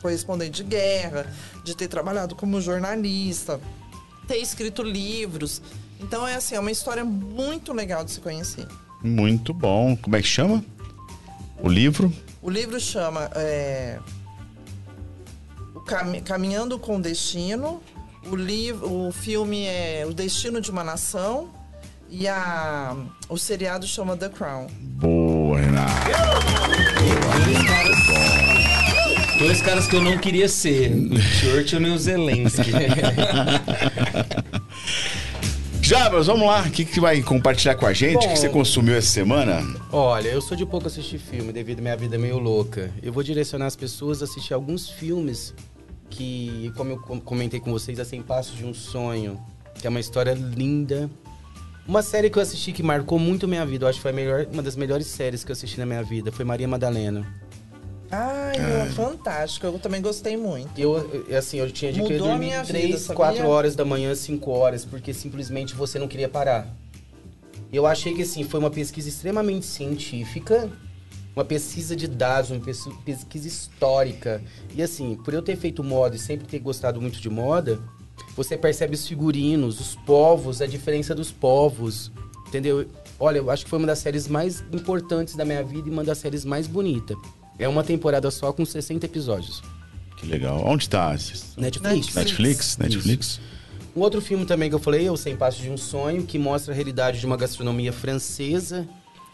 correspondente de guerra, de ter trabalhado como jornalista, ter escrito livros. Então é assim, é uma história muito legal de se conhecer. Muito bom. Como é que chama? O livro? O livro chama é, o Cam Caminhando com Destino. O, livro, o filme é O Destino de uma Nação. E a, o seriado chama The Crown. Boa, Renato. Dois caras que eu não queria ser, o Churchill e o Zelensky. Jabas, vamos lá. O que, que vai compartilhar com a gente? O que você consumiu essa semana? Olha, eu sou de pouco assistir filme devido à minha vida meio louca. Eu vou direcionar as pessoas a assistir alguns filmes que, como eu comentei com vocês, assim, Passos de um Sonho, que é uma história linda. Uma série que eu assisti que marcou muito a minha vida, eu acho que foi melhor, uma das melhores séries que eu assisti na minha vida, foi Maria Madalena. Ai, é. fantástico. Eu também gostei muito. Eu, assim, eu tinha de que dormir 3, 4 horas da manhã, 5 horas, porque simplesmente você não queria parar. Eu achei que, assim, foi uma pesquisa extremamente científica, uma pesquisa de dados, uma pesquisa histórica. E, assim, por eu ter feito moda e sempre ter gostado muito de moda, você percebe os figurinos, os povos, a diferença dos povos, entendeu? Olha, eu acho que foi uma das séries mais importantes da minha vida e uma das séries mais bonitas. É uma temporada só com 60 episódios. Que legal. Onde tá? Netflix. Netflix? Netflix. Um outro filme também que eu falei, O Sem Passos de um Sonho, que mostra a realidade de uma gastronomia francesa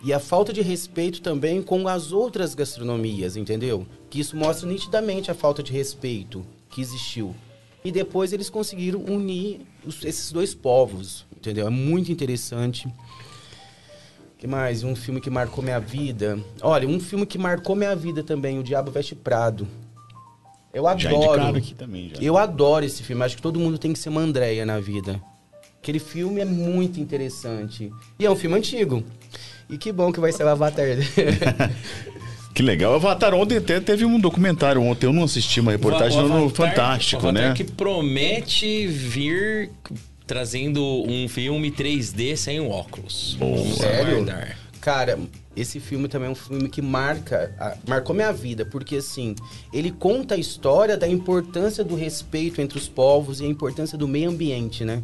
e a falta de respeito também com as outras gastronomias, entendeu? Que isso mostra nitidamente a falta de respeito que existiu. E depois eles conseguiram unir os, esses dois povos, entendeu? É muito interessante que mais? Um filme que marcou minha vida. Olha, um filme que marcou minha vida também, O Diabo Veste Prado. Eu adoro. aqui também, já. Eu adoro esse filme. Acho que todo mundo tem que ser uma Andréia na vida. Aquele filme é muito interessante. E é um filme antigo. E que bom que vai ser o Avatar. Que legal. O Avatar ontem até teve um documentário. Ontem eu não assisti uma reportagem o, o Avatar, no Fantástico, o Avatar né? que promete vir trazendo um filme 3D sem óculos. Boa. Sério? Cara, esse filme também é um filme que marca, marcou minha vida, porque assim, ele conta a história da importância do respeito entre os povos e a importância do meio ambiente, né?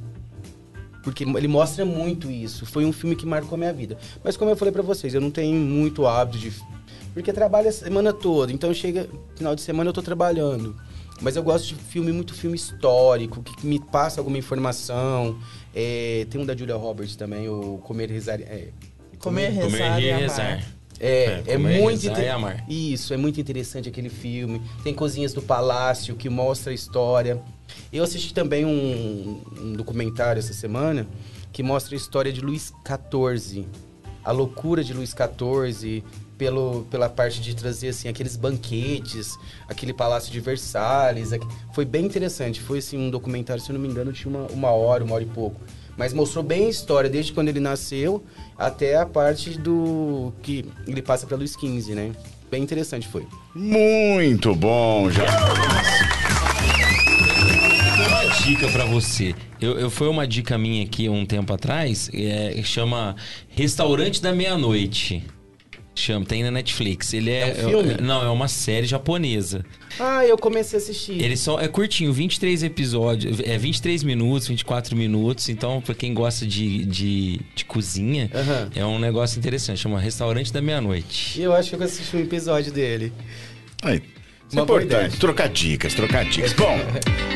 Porque ele mostra muito isso. Foi um filme que marcou minha vida. Mas como eu falei para vocês, eu não tenho muito hábito de porque trabalho a semana toda, então chega final de semana eu tô trabalhando. Mas eu gosto de filme, muito filme histórico, que me passa alguma informação. É, tem um da Julia Roberts também, o Comer, Rezar... É, Comer, Rezar, comer e Rezar. É, é, é muito inter... Isso, é muito interessante aquele filme. Tem Cozinhas do Palácio, que mostra a história. Eu assisti também um, um documentário essa semana que mostra a história de Luís XIV. A loucura de Luís XIV, pelo, pela parte de trazer assim aqueles banquetes, aquele palácio de Versalhes. Foi bem interessante. Foi assim um documentário, se eu não me engano, tinha uma, uma hora, uma hora e pouco. Mas mostrou bem a história, desde quando ele nasceu até a parte do que ele passa para Luiz XV, né? Bem interessante foi. Muito bom, já. Dica para você. Eu, eu, foi uma dica minha aqui um tempo atrás, é, chama Restaurante da Meia-Noite. Chama, tem na Netflix. Ele é. é um filme? É, não, é uma série japonesa. Ah, eu comecei a assistir. Ele só é curtinho, 23 episódios. É 23 minutos, 24 minutos. Então, pra quem gosta de, de, de cozinha, uhum. é um negócio interessante. Chama Restaurante da Meia-Noite. Eu acho que eu assisti um episódio dele. Aí. Isso é importante. Trocar dicas, trocar dicas. Bom.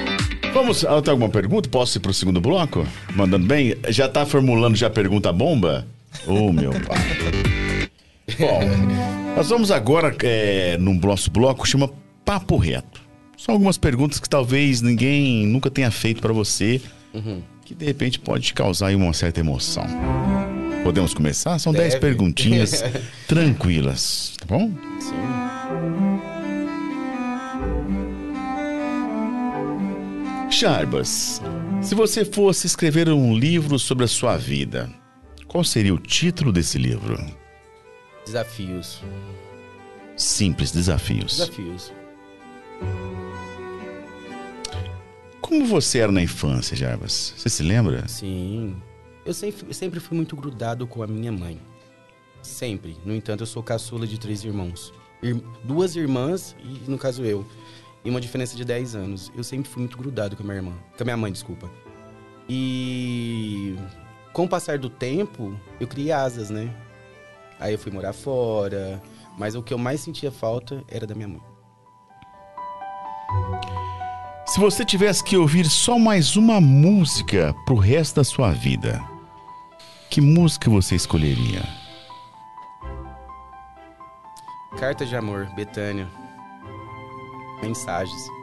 Vamos, ah, tem alguma pergunta? Posso ir pro segundo bloco? Mandando bem? Já tá formulando já a pergunta bomba? Ô, oh, meu pai. Bom, nós vamos agora é, num nosso bloco chama papo reto. São algumas perguntas que talvez ninguém nunca tenha feito para você, uhum. que de repente pode te causar uma certa emoção. Podemos começar? São 10 perguntinhas tranquilas, tá bom? Sim. Charbas, se você fosse escrever um livro sobre a sua vida, qual seria o título desse livro? Desafios. Simples, desafios. Desafios. Como você era na infância, Jarbas? Você se lembra? Sim. Eu sempre, sempre fui muito grudado com a minha mãe. Sempre. No entanto, eu sou caçula de três irmãos. Ir, duas irmãs e, no caso, eu. E uma diferença de 10 anos. Eu sempre fui muito grudado com a minha irmã. Com a minha mãe, desculpa. E com o passar do tempo, eu criei asas, né? Aí eu fui morar fora. Mas o que eu mais sentia falta era da minha mãe. Se você tivesse que ouvir só mais uma música pro resto da sua vida, que música você escolheria? Carta de Amor, Betânia. Mensagens.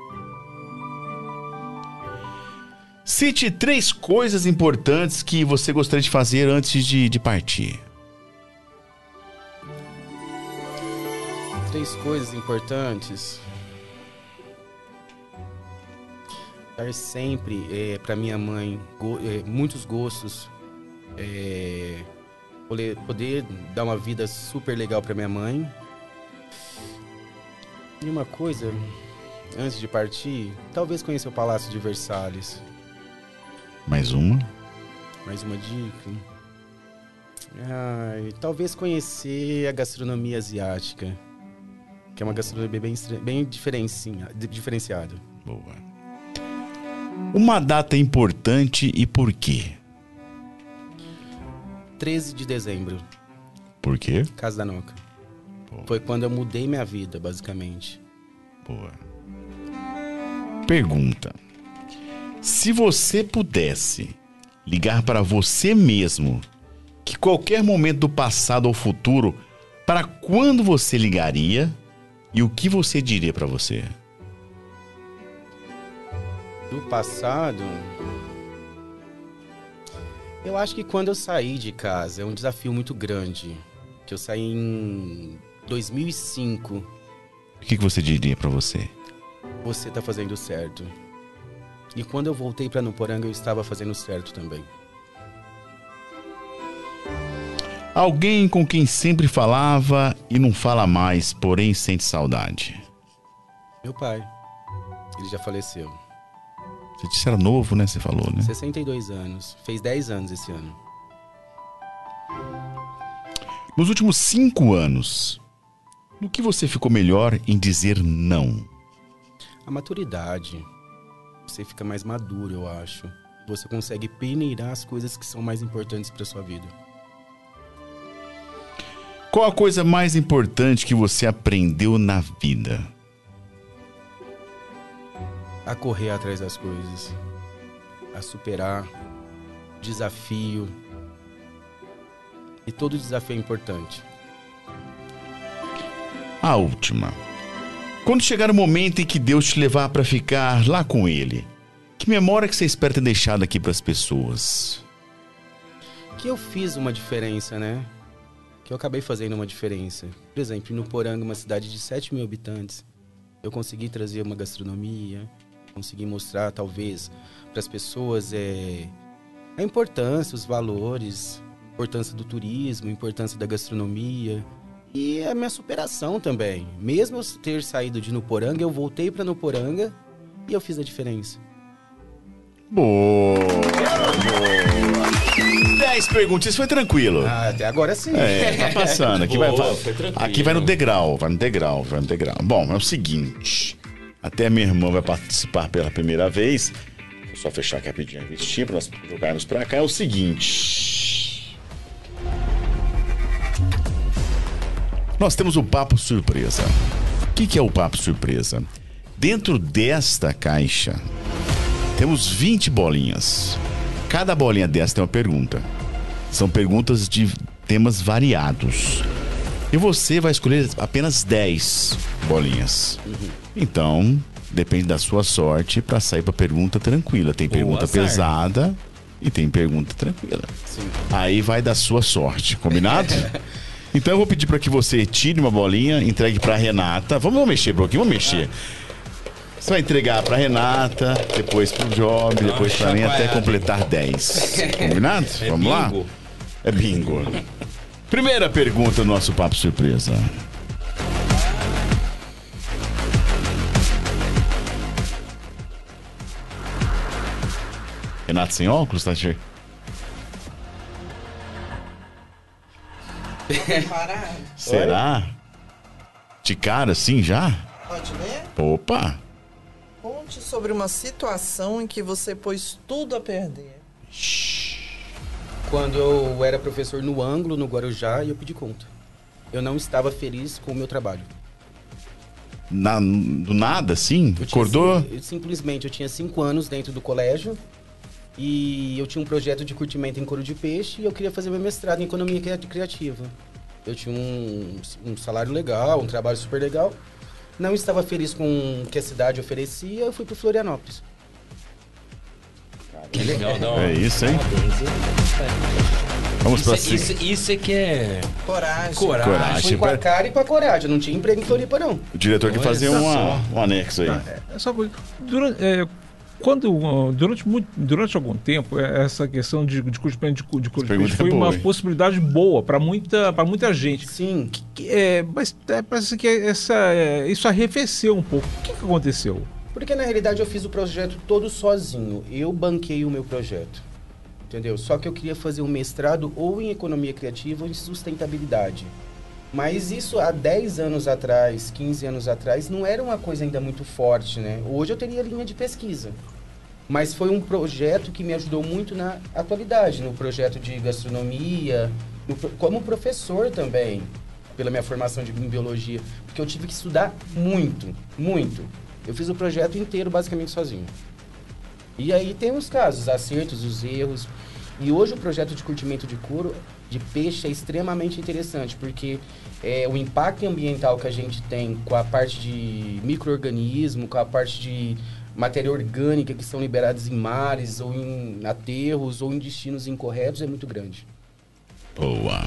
Cite três coisas importantes que você gostaria de fazer antes de, de partir. Três coisas importantes. Dar sempre é, para minha mãe go, é, muitos gostos. É, poder, poder dar uma vida super legal para minha mãe. E uma coisa, antes de partir, talvez conhecer o Palácio de Versalhes. Mais uma? Mais uma dica. Ai, talvez conhecer a gastronomia asiática, que é uma gastronomia bem, bem diferenciada. Boa. Uma data importante e por quê? 13 de dezembro. Por quê? Casa da Noca. Foi quando eu mudei minha vida, basicamente. Boa. Pergunta: Se você pudesse ligar para você mesmo, que qualquer momento do passado ou futuro, para quando você ligaria e o que você diria para você? Do passado, eu acho que quando eu saí de casa é um desafio muito grande. Que eu saí em 2005. O que, que você diria para você? Você tá fazendo certo. E quando eu voltei para Nuporanga, eu estava fazendo certo também. Alguém com quem sempre falava e não fala mais, porém sente saudade. Meu pai. Ele já faleceu. Você disse era novo, né? Você falou, né? 62 anos. Fez 10 anos esse ano. Nos últimos cinco anos, no que você ficou melhor em dizer não? A maturidade. Você fica mais maduro, eu acho. Você consegue peneirar as coisas que são mais importantes para sua vida. Qual a coisa mais importante que você aprendeu na vida? A correr atrás das coisas, a superar desafio. E todo desafio é importante. A última. Quando chegar o momento em que Deus te levar para ficar lá com Ele, que memória que você espera ter deixado aqui para as pessoas? Que eu fiz uma diferença, né? Que eu acabei fazendo uma diferença. Por exemplo, no Poranga, uma cidade de 7 mil habitantes, eu consegui trazer uma gastronomia, consegui mostrar, talvez, para as pessoas é, a importância, os valores, a importância do turismo, a importância da gastronomia, e a minha superação também. Mesmo eu ter saído de Nuporanga, eu voltei para Nuporanga e eu fiz a diferença. Boa! Boa! 10 perguntas, foi tranquilo. Ah, até agora sim. É, tá passando. Aqui, Boa, vai, aqui vai no degrau, vai no degrau, vai no degrau. Bom, é o seguinte. Até minha irmã vai participar pela primeira vez. Vou só fechar aqui rapidinho a vestir para nós jogarmos pra cá. É o seguinte. Nós temos o papo surpresa. O que, que é o papo surpresa? Dentro desta caixa temos 20 bolinhas. Cada bolinha dessa tem uma pergunta. São perguntas de temas variados. E você vai escolher apenas 10 bolinhas. Então, depende da sua sorte para sair pra pergunta tranquila. Tem pergunta pesada e tem pergunta tranquila. Aí vai da sua sorte, combinado? então eu vou pedir para que você tire uma bolinha, entregue pra Renata. Vamos, vamos mexer, Broquinho, vamos mexer. Você vai entregar pra Renata, depois pro Job, depois pra mim, até completar 10. Combinado? É Vamos lá? É bingo. Primeira pergunta do nosso Papo Surpresa. Renato sem óculos, tá cheio? Parado. Será? De cara assim já? Pode ler? Opa! Conte sobre uma situação em que você pôs tudo a perder. Quando eu era professor no Ângulo, no Guarujá, e eu pedi conta. Eu não estava feliz com o meu trabalho. Na- do nada, assim? Eu Acordou? simplesmente, eu tinha cinco anos dentro do colégio e eu tinha um projeto de curtimento em couro de peixe e eu queria fazer meu mestrado em economia cria- criativa. Eu tinha um, um salário legal, um trabalho super legal. Não estava feliz com o que a cidade oferecia, eu fui para Florianópolis. Que legal, uma- É isso, hein? Vamos Isso, pra é- cima. isso, isso é que é Coragem. coragem. Coragem. Fui com a cara e com a coragem, eu não tinha emprego em Floripa não. O diretor que só. uma, um anexo aí. É só coisa. Durante, é, quando, uh, durante, muito, durante algum tempo, é, essa questão de, de curtimento de, de curso de pergunta peixe é foi boa, uma hein? possibilidade boa para muita, pra muita gente. Sim. Que- é, mas é, parece que essa, é, isso arrefeceu um pouco. O que, que aconteceu? Porque na realidade eu fiz o projeto todo sozinho. Eu banquei o meu projeto. Entendeu? Só que eu queria fazer um mestrado ou em economia criativa ou em sustentabilidade. Mas isso há 10 anos atrás, 15 anos atrás, não era uma coisa ainda muito forte, né? Hoje eu teria linha de pesquisa. Mas foi um projeto que me ajudou muito na atualidade, no projeto de gastronomia, no como professor também, pela minha formação de biologia, porque eu tive que estudar muito, muito. Eu fiz o projeto inteiro basicamente sozinho. E aí tem os casos, os acertos, os erros. E hoje o projeto de curtimento de couro de peixe é extremamente interessante, porque é, o impacto ambiental que a gente tem com a parte de micro-organismo, com a parte de matéria orgânica que são liberados em mares, ou em aterros, ou em destinos incorretos é muito grande. Boa.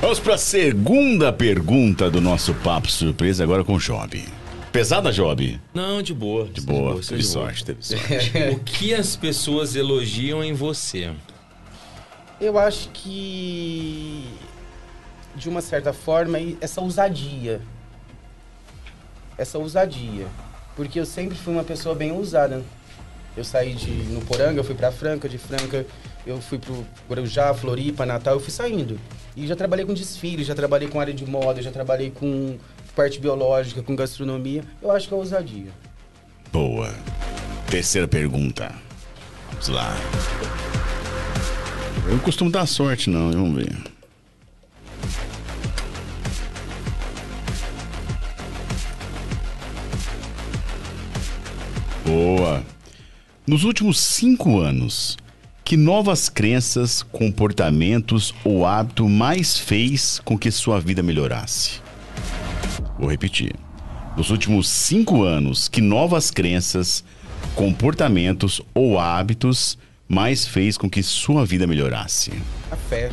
Vamos pra segunda pergunta do nosso Papo Surpresa, agora com o Job. Pesada, Job? Não, de boa. De boa, teve de boa. sorte, teve sorte. O que as pessoas elogiam em você? Eu acho que, de uma certa forma, essa ousadia. Essa ousadia. Porque eu sempre fui uma pessoa bem ousada. Eu saí de no Poranga, eu fui pra Franca, de Franca eu fui pro Guarujá, Floripa, Natal, eu fui saindo. E já trabalhei com desfile, já trabalhei com área de moda, já trabalhei com parte biológica, com gastronomia. Eu acho que é ousadia. Boa. Terceira pergunta. Vamos lá. Eu costumo dar sorte, não. Vamos ver. Boa. Nos últimos cinco anos, que novas crenças, comportamentos ou hábito mais fez com que sua vida melhorasse? Vou repetir. Nos últimos cinco anos, que novas crenças, comportamentos ou hábitos mais fez com que sua vida melhorasse? A fé.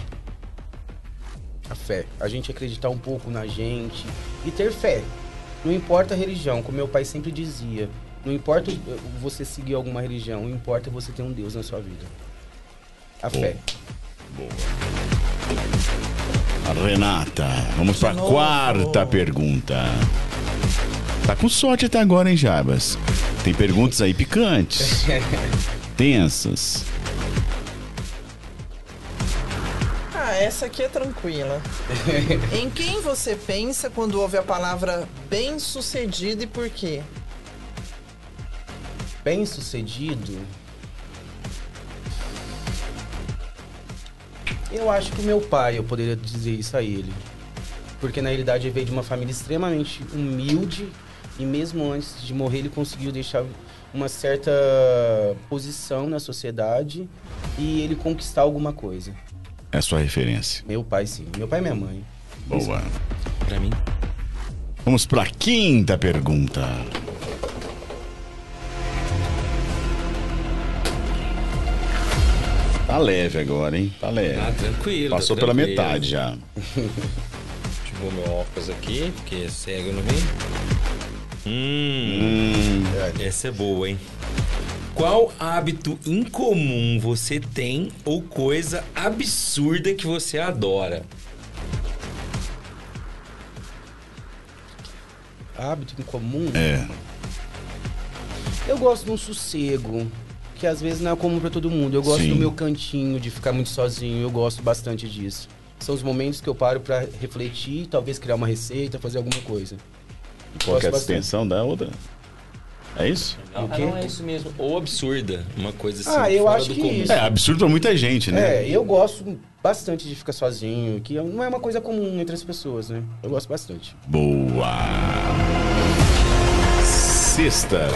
A fé. A gente acreditar um pouco na gente e ter fé. Não importa a religião, como meu pai sempre dizia. Não importa eh, você seguir alguma religião, o importa é você ter um Deus na sua vida. A fé. Renata, vamos para a quarta pergunta. Tá com sorte até agora, hein, Jarbas? Tem perguntas aí picantes, tensas. Ah, essa aqui é tranquila. em quem você pensa quando ouve a palavra bem sucedido e por quê? Bem sucedido. Eu acho que meu pai, eu poderia dizer isso a ele. Porque na realidade ele veio de uma família extremamente humilde e mesmo antes de morrer ele conseguiu deixar uma certa posição na sociedade e ele conquistar alguma coisa. É a sua referência. Meu pai sim, meu pai e minha mãe. Boa. Pra mim? Vamos para a quinta pergunta. Tá leve agora, hein? Tá leve. Ah, tranquilo. tá Passou pela tranquilo. metade já. Deixa eu pôr meu óculos aqui, porque é cego eu não vi. Hum, essa é boa, hein? Qual hábito incomum você tem ou coisa absurda que você adora? Hábito em comum? É. Eu gosto de um sossego, que às vezes não é comum pra todo mundo. Eu gosto Sim. do meu cantinho, de ficar muito sozinho. Eu gosto bastante disso. São os momentos que eu paro pra refletir, talvez criar uma receita, fazer alguma coisa. Qual que é extensão da outra? É isso? Não, não é isso mesmo. Ou absurda. Uma coisa assim. Ah, eu acho que comum. isso. É absurdo pra muita gente, né? É, eu gosto bastante de ficar sozinho, que não é uma coisa comum entre as pessoas, né? Eu gosto bastante. Boa. Sexta.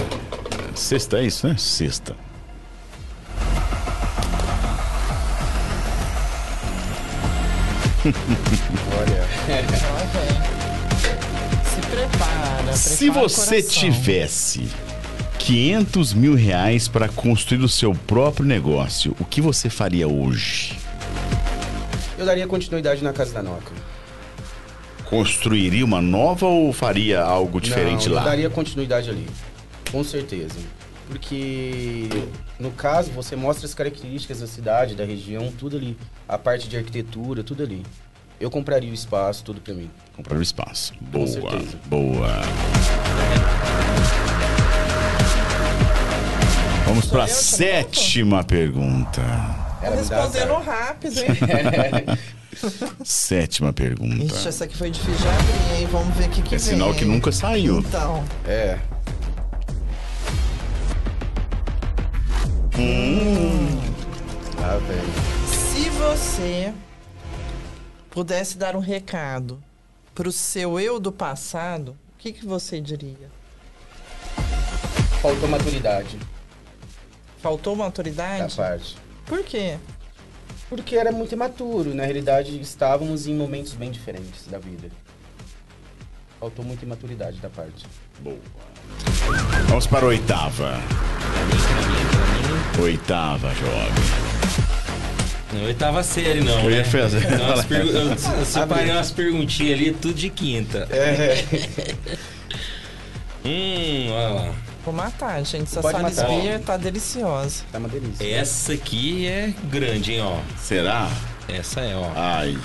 Sexta é isso, né? Sexta. Olha. Se prepara. Se você tivesse 500 mil reais para construir o seu próprio negócio, o que você faria hoje? Eu daria continuidade na casa da Noca. Construiria uma nova ou faria algo diferente Não, lá? Eu daria continuidade ali. Com certeza. Porque, no caso, você mostra as características da cidade, da região, tudo ali. A parte de arquitetura, tudo ali. Eu compraria o espaço, tudo pra mim. Comprar o espaço. Boa, boa. Vamos para a sétima pergunta. Ela respondendo rápido, hein? Sétima pergunta. Ixi, essa aqui foi difícil de abrir, hein? Vamos ver o que, que É vem. sinal que nunca saiu. Então, É. Ah, velho. se você pudesse dar um recado pro seu eu do passado, o que, que você diria? Faltou maturidade Faltou da maturidade? parte. Por quê? Porque era muito imaturo. Na realidade, estávamos em momentos bem diferentes da vida. Faltou muita imaturidade da parte. Boa. Vamos para a oitava. Oitava, jovem. Não, oitava série, não. Eu ia né? fazer. Então, as pergu- eu, eu separei umas perguntinhas ali, tudo de quinta. É. Hum, olha lá. Vou matar, gente. Essa Pode. Salisbury tá deliciosa. Tá uma delícia. Essa aqui é grande, hein, ó. Será? Essa é, ó. Ai.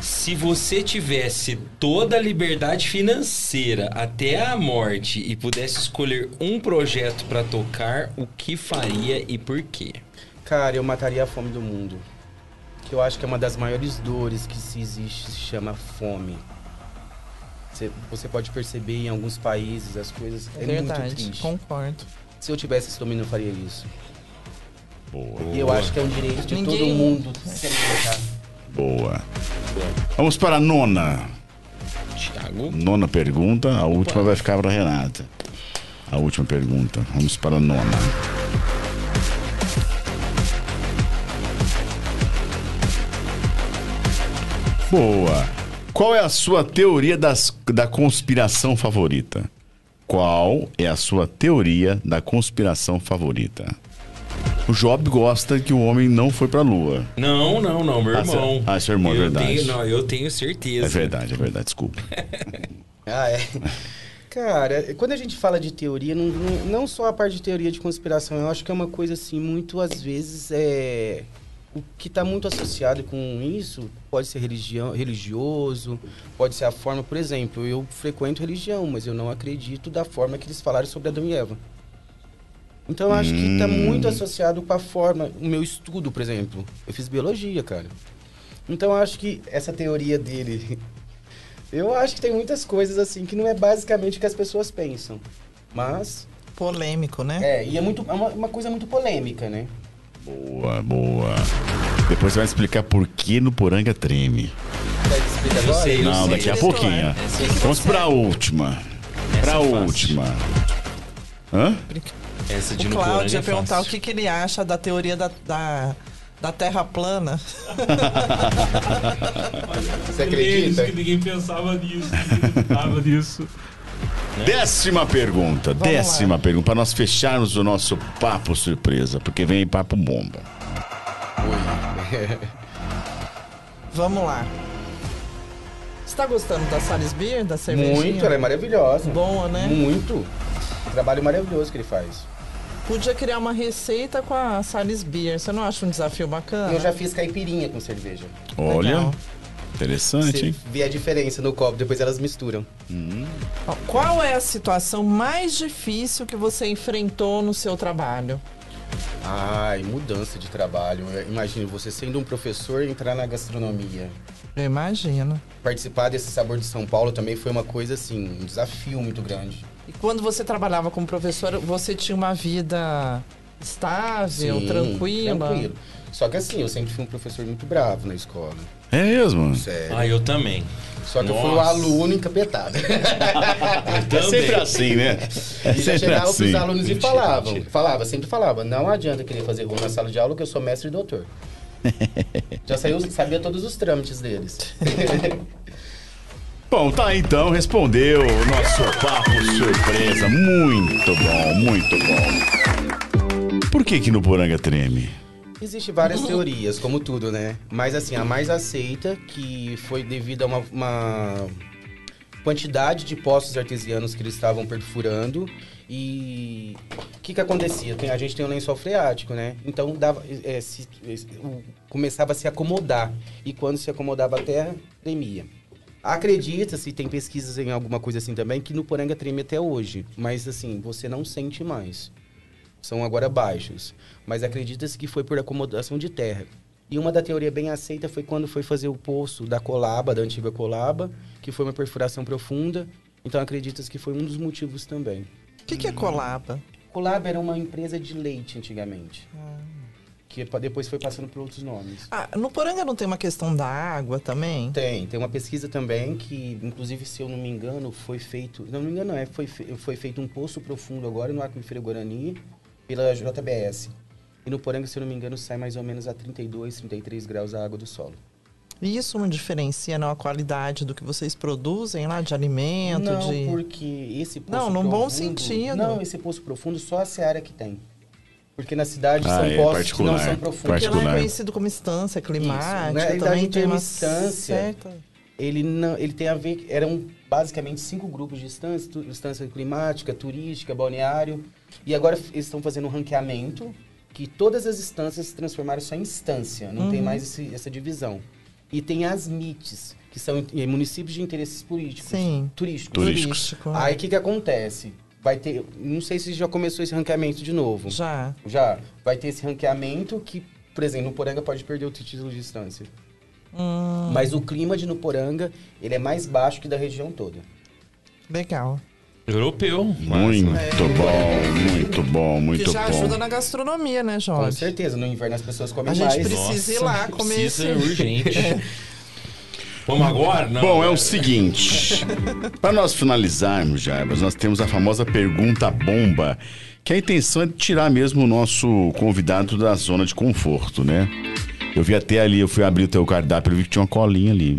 Se você tivesse toda a liberdade financeira até a morte e pudesse escolher um projeto pra tocar, o que faria e por quê? Cara, eu mataria a fome do mundo. Que eu acho que é uma das maiores dores que se existe, se chama fome. Você, você pode perceber em alguns países as coisas. É, É, muito verdade, triste. concordo. Se eu tivesse esse domínio, eu faria isso. Boa. E eu acho que é um direito de Ninguém- todo mundo se alimentar. Boa. Vamos para a nona. Thiago? Nona pergunta. A última vai ficar para Renata. A última pergunta. Vamos para a nona. Boa. Qual é a sua teoria das, da conspiração favorita? Qual é a sua teoria da conspiração favorita? O Job gosta que o homem não foi pra lua. Não, não, não, meu Ah, irmão. ah, seu irmão, é eu verdade. Tenho, não, eu tenho certeza. É verdade, é verdade, desculpa. Ah, é. Cara, quando a gente fala de teoria, não, não, não só a parte de teoria de conspiração, eu acho que é uma coisa assim, muito às vezes é. O que está muito associado com isso pode ser religião, religioso, pode ser a forma, por exemplo, eu frequento religião, mas eu não acredito da forma que eles falaram sobre Adão e Eva. Então eu acho que está muito associado com a forma, o meu estudo, por exemplo. Eu fiz biologia, cara. Então eu acho que essa teoria dele eu acho que tem muitas coisas assim que não é basicamente o que as pessoas pensam. Mas. Polêmico, né? É, e é, muito, é uma, uma coisa muito polêmica, né? Boa, boa. Depois você vai explicar por que no Poranga treme. Eu sei, eu Não, sei. daqui a pouquinho. É Vamos você- pra última. Pra é fácil. última. Hã? Essa de O Cláudio Poranga ia é perguntar o fácil. que, que ele acha da teoria da, da, Da terra plana. Você acredita? que ninguém pensava nisso, ninguém pensava nisso. Décima pergunta, Vamos décima lá. pergunta, para nós fecharmos o nosso papo surpresa, porque vem papo bomba. Vamos lá. Você tá gostando da Sales Beer, da cervejinha? Muito, ela é maravilhosa. Boa, né? Muito. Trabalho maravilhoso que ele faz. Podia criar uma receita com a Sales Beer. Você não acha um desafio bacana? Eu já fiz caipirinha com cerveja. Olha, Legal. Interessante, Você hein? vê a diferença no copo, depois elas misturam. Ó, Qual é a situação mais difícil que você enfrentou no seu trabalho? Ai, mudança de trabalho. Imagina você sendo um professor e entrar na gastronomia. Eu imagino. Participar desse sabor de São Paulo também foi uma coisa assim, um desafio muito grande. E quando você trabalhava como professor, você tinha uma vida estável, Sim, tranquila? Tranquilo. Só que assim, eu sempre fui um professor muito bravo na escola. É mesmo? Sério. Ah, eu também. Só que eu fui um Nossa. aluno encapetado. É sempre assim, né? É E já chegava assim. pros alunos Mentira, e falavam, mentira. falava, sempre falava, não adianta querer fazer rolo na sala de aula que eu sou mestre e doutor. já saiu, sabia todos os trâmites deles. Bom, tá então, respondeu o nosso papo surpresa. Muito bom, muito bom. Por que que no Poranga treme? Existem várias teorias, como tudo, né? Mas assim, a mais aceita, que foi devido a uma, uma quantidade de poços artesianos que eles estavam perfurando e o que que acontecia? Tem- a gente tem um lençol freático, né? Então dava, é, se- começava a se acomodar e quando se acomodava a terra, tremia. Acredita-se, tem pesquisas em alguma coisa assim também, que no Poranga treme até hoje, mas assim, você não sente mais são agora baixos. Mas acredita-se que foi por acomodação de terra. E uma da teoria bem aceita foi quando foi fazer o poço da colaba, da antiga colaba, que foi uma perfuração profunda. Então acredita-se que foi um dos motivos também. O que, que é colaba? Colaba era uma empresa de leite antigamente. Que pa- depois foi passando por outros nomes. Ah, no Poranga não tem uma questão da água também? Tem, tem uma pesquisa também que, inclusive, se eu não me engano, foi feito. Não me engano, é, foi, foi feito um poço profundo agora no Aquífero Guarani pela JBS. E no Poranga, se eu não me engano, sai mais ou menos a 32, 33 graus a água do solo. E isso não diferencia não, a qualidade do que vocês produzem lá, de alimento, não, de... porque esse poço Não, num profundo... bom sentido. Não, esse poço profundo só a Seara que tem. Porque na cidade Ah, são é, poços que não são profundos. Porque lá é conhecido como instância climática, Na realidade, também o tem uma instância- certa... ele não ele tem a ver eram basicamente cinco grupos de instâncias tu- instância climática turística balneário e agora eles estão fazendo um ranqueamento que todas as instâncias se transformaram só em instância não Uhum. tem mais esse- essa divisão e tem as MITs que são municípios de interesses políticos Sim. turísticos Turísticos. Turístico. aí o que que acontece vai ter não sei se já começou esse ranqueamento de novo Já. já vai ter esse ranqueamento que por exemplo no Poranga pode perder o título de instância Hum, mas o clima de Nuporanga, ele é mais baixo que da região toda. legal. Europeu. Muito bom, muito bom, muito que já bom. ajuda na gastronomia, né, Com Jorge? certeza, no inverno as pessoas comem A gente mais. precisa ir lá comer precisa esse... urgente. Vamos agora? Não. Bom, é o seguinte. Para nós finalizarmos, Jarbas, nós temos a famosa pergunta bomba, que a intenção é tirar mesmo o nosso convidado da zona de conforto, né? Eu vi até ali, eu fui abrir o teu cardápio, eu vi que tinha uma colinha ali.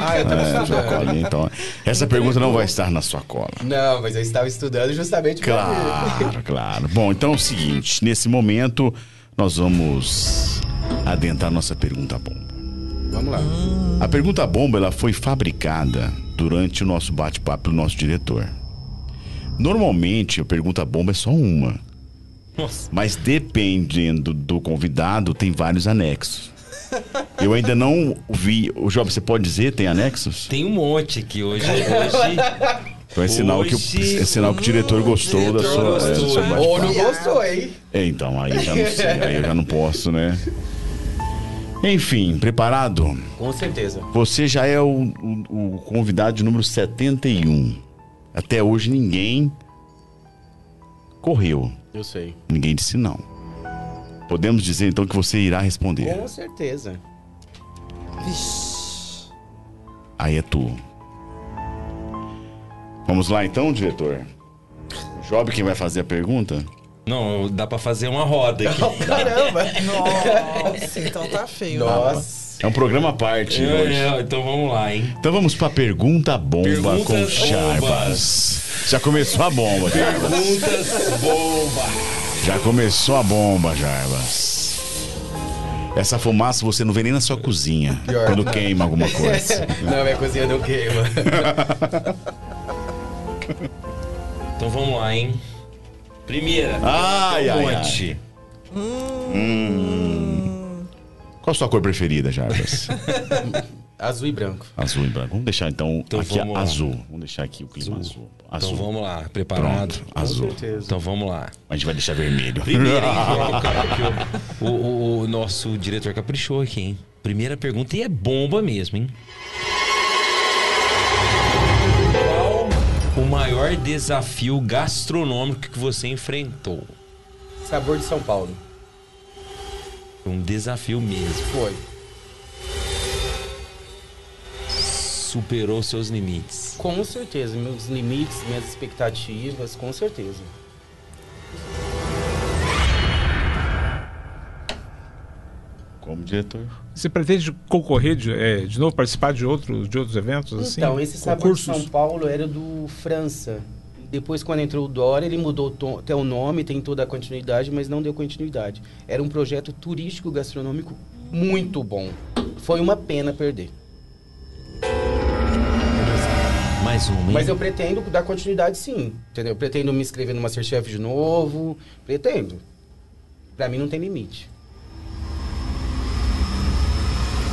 Ah, eu tava É, uma estudando. colinha, então. Essa pergunta não vai estar na sua cola. Não, mas eu estava estudando justamente pra Claro, claro. Bom, então é o seguinte, nesse momento nós vamos adentrar nossa pergunta bomba. Vamos lá. A pergunta bomba ela foi fabricada durante o nosso bate-papo do nosso diretor. Normalmente a pergunta bomba é só uma, Nossa. mas dependendo do convidado tem vários anexos. Eu ainda não vi. O Job, você pode dizer tem anexos? Tem um monte aqui hoje. Hoje. Então é sinal, que, o, Hoje, é sinal que o diretor gostou da diretor sua, é, do gostou. seu Ou não gostou, hein? É, então, aí já não sei, aí eu já não posso, né? Enfim, preparado? Com certeza. Você já é o, o- o convidado de número 71. Até hoje ninguém correu. Eu sei. Ninguém disse não. Podemos dizer então que você irá responder. Com certeza. Aí é tu. Vamos lá então, diretor? Job quem vai fazer a pergunta? Não, dá pra fazer uma roda aqui. Caramba! Nossa, então tá feio. Nossa. É um programa à parte É, hoje. é, então vamos lá, hein? Então vamos pra pergunta bomba Perguntas com Charbas. Já começou a bomba, Jarbas. Perguntas bomba. Já começou a bomba, Jarbas. Essa fumaça você não vê nem na sua cozinha. Pior. Quando queima alguma coisa. Não, minha cozinha não queima. Então vamos lá, hein? Primeira. Ai, um ai, monte. Qual a sua cor preferida, Jarbas? Azul e branco. azul e branco. Vamos deixar então, Então aqui vamos lá. azul. Vamos deixar aqui o clima azul. Azul. Então vamos lá, preparado? Pronto, azul. certeza. Então vamos lá. A gente vai deixar vermelho. Primeira, hein? que o, o, o- o nosso diretor caprichou aqui, hein? Primeira pergunta e é bomba mesmo, hein? Qual o maior desafio gastronômico que você enfrentou? Sabor de São Paulo. Um desafio mesmo. Foi. Superou seus limites. Com certeza. Meus limites, minhas expectativas, com certeza. Como diretor. Você pretende concorrer de, é, de novo, participar de outros, de outros eventos? assim? Então, esse sabor de? São Paulo era do França. Depois, quando entrou o Dória, ele mudou tom- até o nome, tem toda a continuidade, mas não deu continuidade. Era um projeto turístico gastronômico muito bom. Foi uma pena perder. Mais uma, hein? Mas eu pretendo dar continuidade sim, entendeu? Eu pretendo me inscrever no Masterchef de novo, pretendo. Pra mim não tem limite.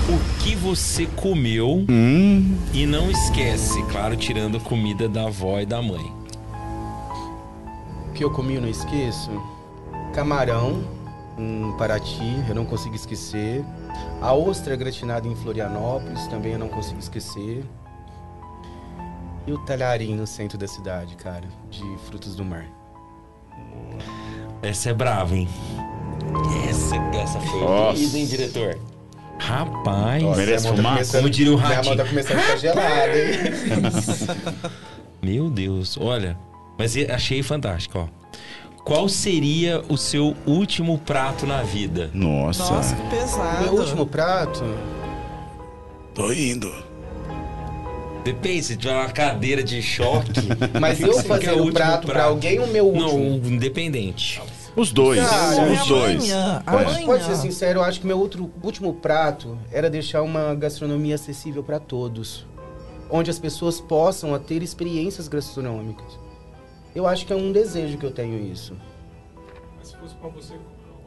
O que você comeu Hum, e não esquece, claro, tirando a comida da avó e da mãe. O que eu comi eu não esqueço? Camarão em Paraty, eu não consigo esquecer. A ostra gratinada em Florianópolis, também eu não consigo esquecer. E o talharim no centro da cidade, cara, de frutos do mar. Essa é brava, hein? Essa, essa foi Nossa. hein, diretor? Rapaz. merece mão tá fumar? começando- Como diria o Minha mão ratinho. tá começando a ficar gelada, hein? Meu Deus, olha. Mas achei fantástico, ó. Qual seria o seu último prato na vida? nossa. Nossa, que pesado. Meu último prato, Tô indo. Depende, se tiver uma cadeira de choque. mas eu você quer fazer o o último prato pra prato? alguém, o meu Não, último. um independente. Os dois. Cara, os dois. Amanhã, Pode. amanhã. Pode ser sincero, eu acho que meu outro último prato era deixar uma gastronomia acessível para todos, onde as pessoas possam ter experiências gastronômicas. Eu acho que é um desejo que eu tenho isso. Mas se fosse pra você,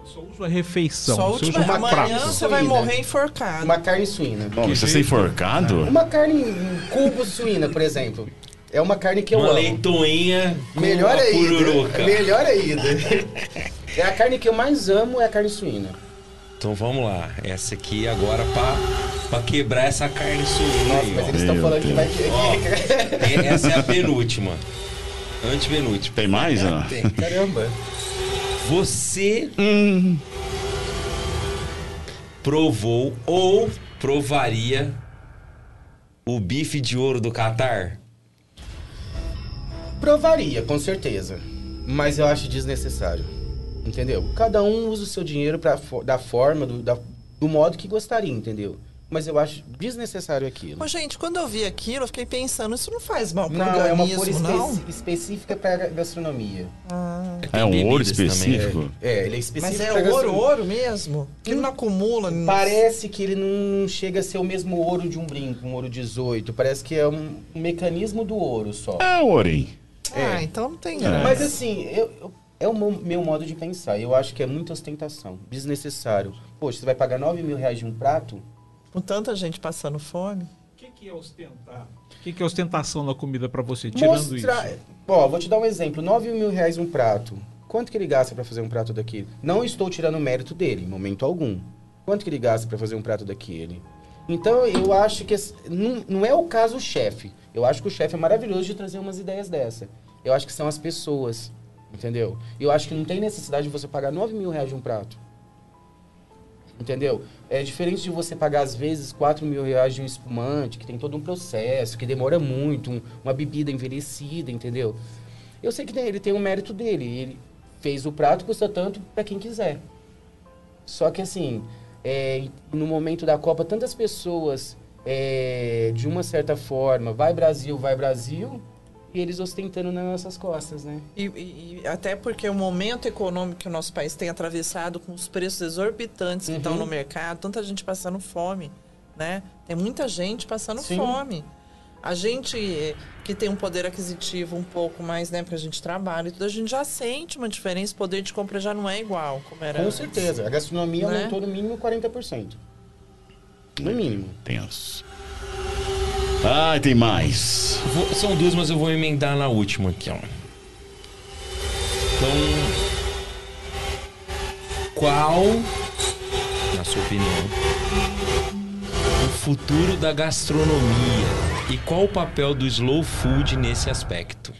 só usa a refeição. Só última, usa um uma amanhã prato. você vai morrer enforcado. Uma carne suína. Bom, você ser enforcado? Uma carne em cubo suína, por exemplo. É uma carne que eu uma amo. leitoinha Melhor uma ainda. pururuca. Melhor ainda. É a carne que eu mais amo, é a carne suína. Então vamos lá. Essa aqui agora pra, pra quebrar essa carne suína Nossa, aí, mas ó. eles estão falando que vai Ó, essa é a penúltima. Antepenúltima. Tem mais, Ana? Tem. Caramba. Você Hum. provou ou provaria o bife de ouro do Catar? Provaria, com certeza. Mas eu acho desnecessário. Entendeu? Cada um usa o seu dinheiro pra, da forma, do, da- do modo que gostaria, entendeu? Mas eu acho desnecessário aquilo. Ô, gente, quando eu vi aquilo, eu fiquei pensando, isso não faz mal pro Não, é uma organismo, cor espe- não? específica para gastronomia. É um ouro também. específico? É, ele é específico Mas é ouro, gastronomia. ouro mesmo? Que não acumula. Parece que ele não chega a ser o mesmo ouro de um brinco, um ouro 18. Parece que é um, um mecanismo do ouro só. É ouro, hein? Ah, é. então não tem É. graça. Mas assim, eu, eu- é o meu, meu modo de pensar. Eu acho que é muita ostentação, desnecessário. Poxa, você vai pagar 9 mil reais de um prato? Com tanta gente passando fome. O que, que é ostentar? O que, que é ostentação na comida pra você, tirando Mostrar- isso? Ó, vou te dar um exemplo. 9 mil reais um prato. Quanto que ele gasta pra fazer um prato daquele? Não estou tirando o mérito dele, em momento algum. Quanto que ele gasta pra fazer um prato daquele? Então, eu acho que... Não, não é o caso o chefe. Eu acho que o chefe é maravilhoso de trazer umas ideias dessa. Eu acho que são as pessoas, entendeu? Eu acho que não tem necessidade de você pagar 9 mil reais de um prato. Entendeu? É diferente de você pagar, às vezes, 4 mil reais de um espumante, que tem todo um processo, que demora muito, um- uma bebida envelhecida, entendeu? Eu sei que tem- ele tem um mérito dele. Ele fez o prato, custa tanto para quem quiser. Só que assim, é, no momento da Copa, tantas pessoas, é, de uma certa forma, vai Brasil, vai Brasil, e eles ostentando nas nossas costas, né? E, e, e, até porque o momento econômico que o nosso país tem atravessado com os preços exorbitantes que uhum. estão no mercado, tanta gente passando fome, né? Tem muita gente passando Sim. fome. A gente eh, que tem um poder aquisitivo um pouco mais, né, porque a gente trabalha e tudo, a gente já sente uma diferença, o poder de compra já não é igual como era Com antes. certeza. A gastronomia né? aumentou no mínimo 40%. No mínimo. Tenso. Ah, tem mais. Vou, são duas, mas eu vou emendar na última aqui, ó. Então, qual, na sua opinião, o futuro da gastronomia e qual o papel do slow food nesse aspecto?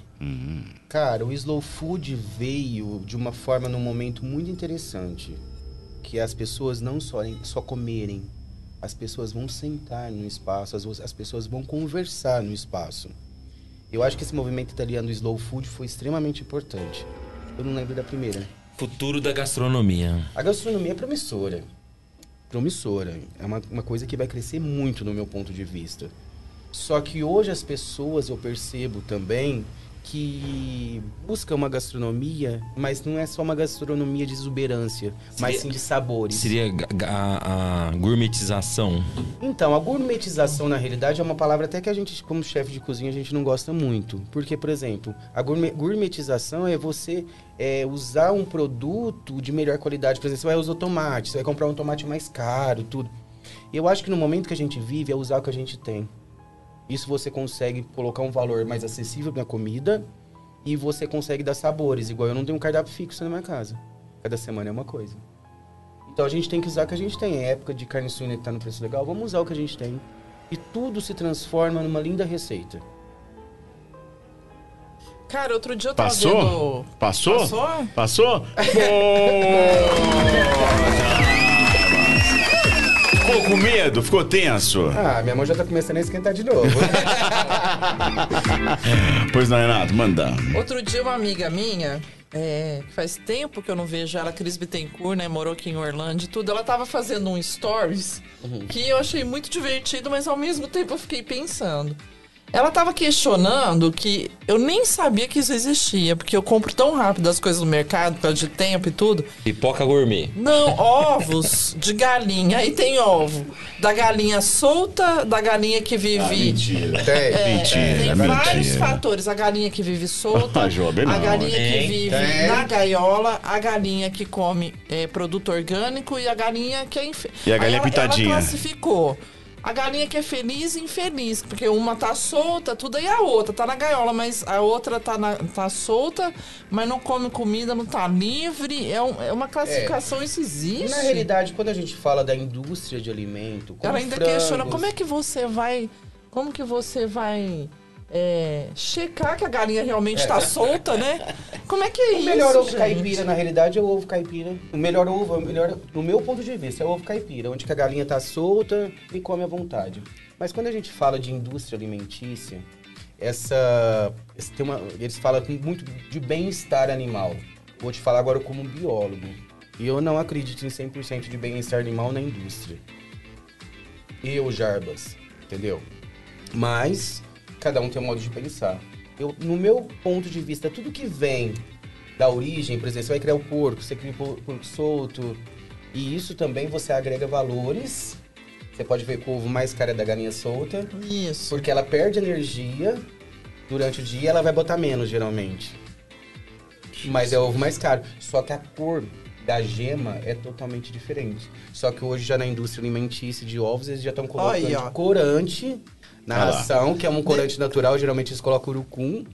Cara, o slow food veio de uma forma num momento muito interessante, que as pessoas não só, só comerem, as pessoas vão sentar no espaço, as, as pessoas vão conversar no espaço. Eu acho que esse movimento italiano do slow food foi extremamente importante. Eu não lembro da primeira. Futuro da gastronomia. A gastronomia é promissora. Promissora. É uma, uma coisa que vai crescer muito no meu ponto de vista. Só que hoje as pessoas, eu percebo também, que busca uma gastronomia, mas não é só uma gastronomia de exuberância, seria, mas sim de sabores. Seria a, a, gourmetização? Então, a gourmetização, na realidade, é uma palavra até que a gente, como chefe de cozinha, a gente não gosta muito. Porque, por exemplo, a gourmetização é você é, usar um produto de melhor qualidade. Por exemplo, você vai usar tomate, você vai comprar um tomate mais caro, tudo. E eu acho que no momento que a gente vive é usar o que a gente tem. Isso você consegue colocar um valor mais acessível na comida e você consegue dar sabores. Igual eu não tenho um cardápio fixo na minha casa. Cada semana é uma coisa. Então a gente tem que usar o que a gente tem. É época de carne suína que está no preço legal, vamos usar o que a gente tem. E tudo se transforma numa linda receita. Cara, outro dia eu tava Passou? vendo... Passou? Passou? Passou? Ficou com medo? Ficou tenso? Ah, minha mão já tá começando a esquentar de novo. pois não, Renato, manda. Outro dia uma amiga minha, é, faz tempo que eu não vejo ela, Cris Bittencourt, né? Morou aqui em Orlando e tudo. Ela tava fazendo um stories uhum. que eu achei muito divertido, mas ao mesmo tempo eu fiquei pensando. Ela tava questionando que eu nem sabia que isso existia, porque eu compro tão rápido as coisas no mercado, por de tempo e tudo. Pipoca gourmet. Não, ovos de galinha. Aí tem ovo da galinha solta, da galinha que vive. Ah, mentira. É, mentira. Tem é vários mentira. fatores. A galinha que vive solta, ah, não. a galinha tem, que vive tem. na gaiola, a galinha que come é, produto orgânico e a galinha que é inf... E a galinha Aí ela, pitadinha. Ela classificou a galinha que é feliz e infeliz, porque uma tá solta, tudo aí a outra tá na gaiola, mas a outra tá, na, tá solta, mas não come comida, não tá livre. É, um, é uma classificação, é. isso existe. Na realidade, quando a gente fala da indústria de alimento, ela ainda frangos... questiona como é que você vai, como que você vai é, checar que a galinha realmente está é. solta, né? Como é que é o isso? O melhor ovo gente? caipira, na realidade, é o ovo caipira. O melhor ovo, o melhor, no meu ponto de vista, é o ovo caipira, onde a galinha está solta e come à vontade. Mas quando a gente fala de indústria alimentícia, essa, tem uma, eles falam muito de bem-estar animal. Vou te falar agora como biólogo. E eu não acredito em 100% de bem-estar animal na indústria. Eu, Jarbas, entendeu? Mas cada um tem um modo de pensar. Eu, no meu ponto de vista, tudo que vem da origem, por exemplo, você vai criar o porco, você cria o porco solto, e isso também você agrega valores. Você pode ver que o ovo mais caro é da galinha solta. Isso. Porque ela perde energia durante o dia, ela vai botar menos, geralmente. Mas é o ovo mais caro. Só que a cor da gema é totalmente diferente. Só que hoje já na indústria alimentícia de ovos, eles já estão colocando Olha, corante na ah ração, que é um corante natural, geralmente eles colocam urucum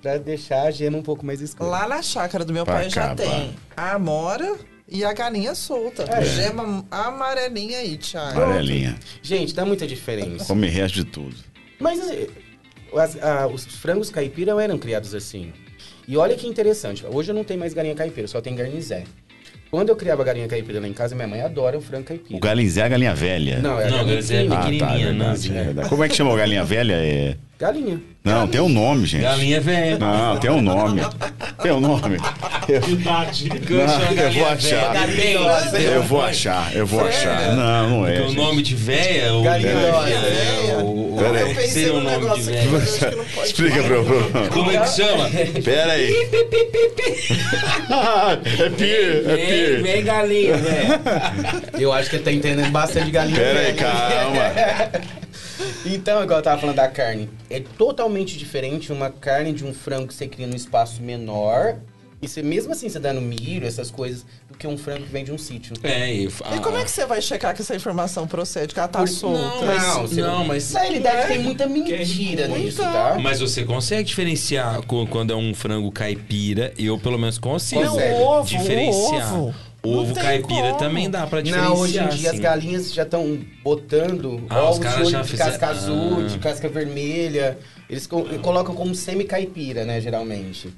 pra deixar a gema um pouco mais escura. Lá na chácara do meu pra pai já tem a amora e a galinha solta. É. Gema amarelinha aí, Thiago. Amarelinha. Gente, dá muita diferença. Come resto de tudo. Mas assim, as, a, os frangos caipira eram criados assim. E olha que interessante. Hoje eu não tenho mais galinha caipira, só tem garnizé. Quando eu criava galinha caipira lá em casa, minha mãe adora o frango caipira. O galinzé é a galinha velha. Não, é a Não, galinha galinha é pequenininha. Ah, tá, é verdade, é Como é que chama a galinha velha? É... Galinha. Não, tem um nome, gente. Galinha velha. Não, tem um nome. Tem um nome. Eu, não, eu vou achar. Eu vou achar, eu vou achar. Não, não é. Porque o nome de véia. O Galinha é, o, o, Pera Eu aí. pensei seria o num nome de véia. mas acho que não pode Explica pro. pro... Como é que chama? Pera aí. é pir, é Vem, pir. vem galinha, velho. Eu acho que ele tá entendendo bastante galinha. Pera aí, velha. calma. Então, igual eu tava falando da carne, é totalmente diferente uma carne de um frango que você cria num espaço menor. E você, mesmo assim, você dando milho, essas coisas, do que um frango que vem de um sítio. É, e, E como é que você vai checar que essa informação procede? Que ela tá Por- solta? Não, mas, Não, você não, mas, Na realidade, tem muita mentira nisso, tá? mas você consegue diferenciar quando é um frango caipira? Eu, pelo menos, consigo Não, ovo, diferenciar. o ovo. Ovo caipira como. também dá pra diferenciar. Não, hoje em dia as assim. galinhas já estão botando Ah, os ovos de olho de casca azul, Ah. de casca vermelha. Eles co- colocam como semi-caipira, né, geralmente.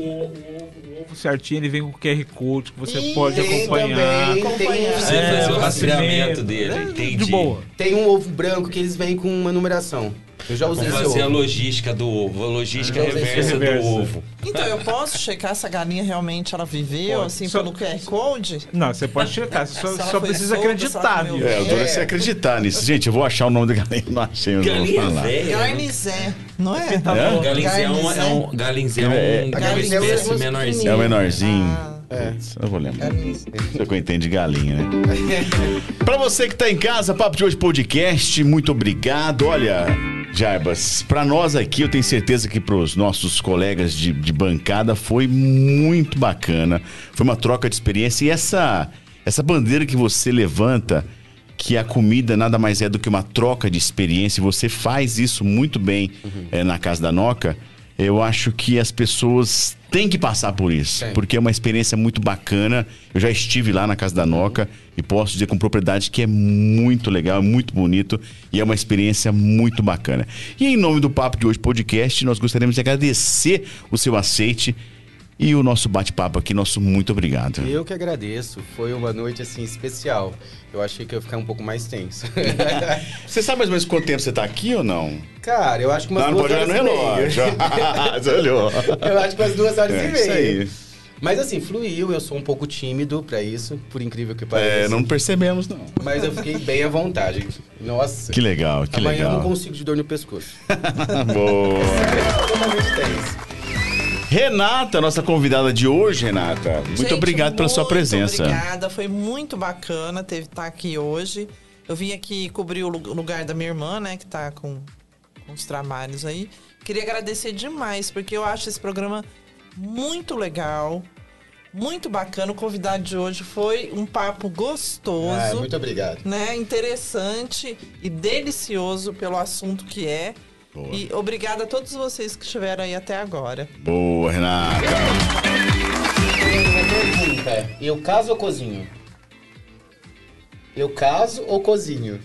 O, o- o ovo certinho, ele vem com QR Code que você E pode acompanhar. também, Acompanhar. Tem, Você É, fazer o rastreamento rastreamento. dele, É, entendi. De boa. tem um ovo branco que eles vêm com uma numeração. Eu já usei esse fazer a logística do ovo, a logística reversa do ovo. Então, eu posso checar se a galinha realmente ela viveu, Pode. assim, Só- pelo QR Code? Não, você pode checar, você só, Se ela só foi precisa solta, acreditar, se ela viu? comeu. É, o duro é você acreditar nisso. Gente, eu vou achar o nome da galinha. Não achei, eu não vou Galinha falar. velha. né? Garnizé, não é? É? Galinzé é um, é um, galinzé é um, É, é uma galinzé é um espécie negócio menorzinha. É o menorzinho. Ah. Putz, Eu vou lembrar. Garnizé. Você que eu entendo de galinha, né? Pra você que tá em casa, Papo de Hoje Podcast, muito obrigado. Olha, Jarbas, pra nós aqui, eu tenho certeza que pros nossos colegas de, de bancada foi muito bacana. Foi uma troca de experiência. E essa, essa bandeira que você levanta, que a comida nada mais é do que uma troca de experiência, e você faz isso muito bem eh, na Casa da Noca. Eu acho que as pessoas têm que passar por isso, porque é uma experiência muito bacana. Eu já estive lá na Casa da Noca e posso dizer com propriedade que é muito legal, é muito bonito e é uma experiência muito bacana. E em nome do Papo de Hoje Podcast, nós gostaríamos de agradecer o seu aceite e o nosso bate-papo aqui. Nosso muito obrigado. Eu que agradeço. Foi uma noite, assim, especial. Eu achei que eu ia ficar um pouco mais tenso. Você sabe mais ou menos quanto tempo você tá aqui ou não? Cara, eu acho que umas não, não duas pode olhar no horas e meia. relógio. Você olhou. Eu acho que umas duas horas É, e meia. isso aí. Mas assim, fluiu, eu sou um pouco tímido pra isso, por incrível que pareça. É, não percebemos, não. Mas eu fiquei bem à vontade. Nossa. Que legal, que Amanhã eu legal. não consigo de dor no pescoço. Boa. É totalmente tenso. Renata, nossa convidada de hoje, Renata. Muito Gente, obrigado pela sua muito presença. Obrigada, foi muito bacana ter estar aqui hoje. Eu vim aqui cobrir o lu- lugar da minha irmã, né, que tá com, com os trabalhos aí. Queria agradecer demais, porque eu acho esse programa muito legal, muito bacana. O convidado de hoje foi um papo gostoso, Ah, muito obrigado. né, interessante e delicioso pelo assunto que é. Boa. E obrigada a todos vocês que estiveram aí até agora. Boa, Renata. Uma pergunta. Eu caso ou cozinho? Eu caso ou cozinho?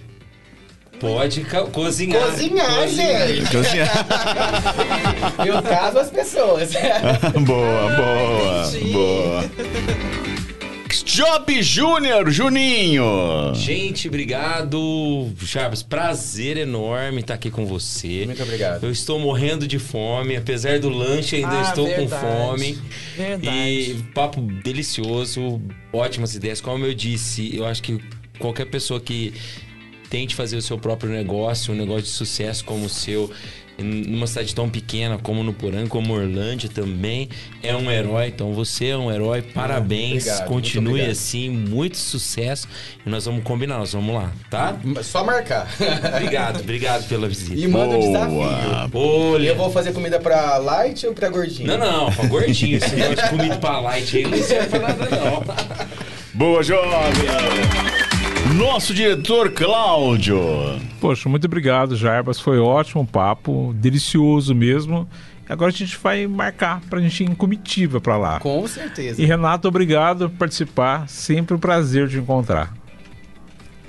Pode ca- cozinhar. Cozinhar, gente! Eu caso as pessoas. boa, boa, Entendi. boa. Job Júnior, Juninho. Gente, obrigado. Jarbas, prazer enorme estar aqui com você. Muito obrigado. Eu estou morrendo de fome, apesar do lanche, ainda Ah, estou verdade. com fome. Verdade. E papo delicioso, ótimas ideias. Como eu disse, eu acho que qualquer pessoa que tente fazer o seu próprio negócio, um negócio de sucesso como o seu, numa cidade tão pequena como no Porã, como Orlândia também, é um herói. Então você é um herói, parabéns. obrigado, Continue assim, muito sucesso. E nós vamos combinar, nós vamos lá, tá? Só marcar. Obrigado, obrigado pela visita. E manda o Boa. desafio. Olha, Eu vou fazer comida pra light ou pra gordinho? Não, não, pra gordinho. Esse negócio de comida pra light aí não serve pra nada, não. Boa, jovem. Nosso diretor Cláudio. Poxa, muito obrigado, Jarbas. Foi ótimo o papo, delicioso mesmo. Agora a gente vai marcar pra gente ir em comitiva pra lá. Com certeza. E Renato, obrigado por participar. Sempre um prazer te encontrar.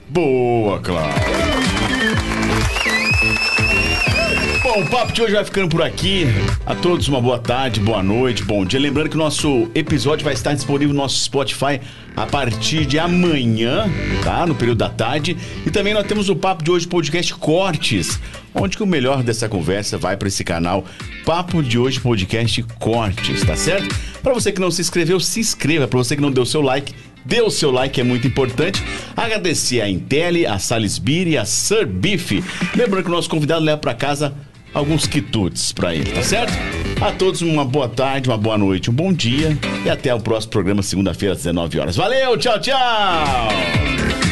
Boa, Cláudio. Bom, o papo de hoje vai ficando por aqui. A todos uma boa tarde, boa noite, bom dia. Lembrando que o nosso episódio vai estar disponível no nosso Spotify a partir de amanhã, tá? No período da tarde. E também nós temos o Papo de Hoje Podcast Cortes, onde que o melhor dessa conversa vai para esse canal Papo de Hoje Podcast Cortes, tá certo? Para você que não se inscreveu, se inscreva. Para você que não deu seu like, dê o seu like, é muito importante. Agradecer a Intel, a Salisbury a Sir Beef. Lembrando que o nosso convidado leva para casa alguns quitutes para ele, tá certo? A todos uma boa tarde, uma boa noite, um bom dia e até o próximo programa segunda-feira às 19 horas. Valeu, tchau, tchau.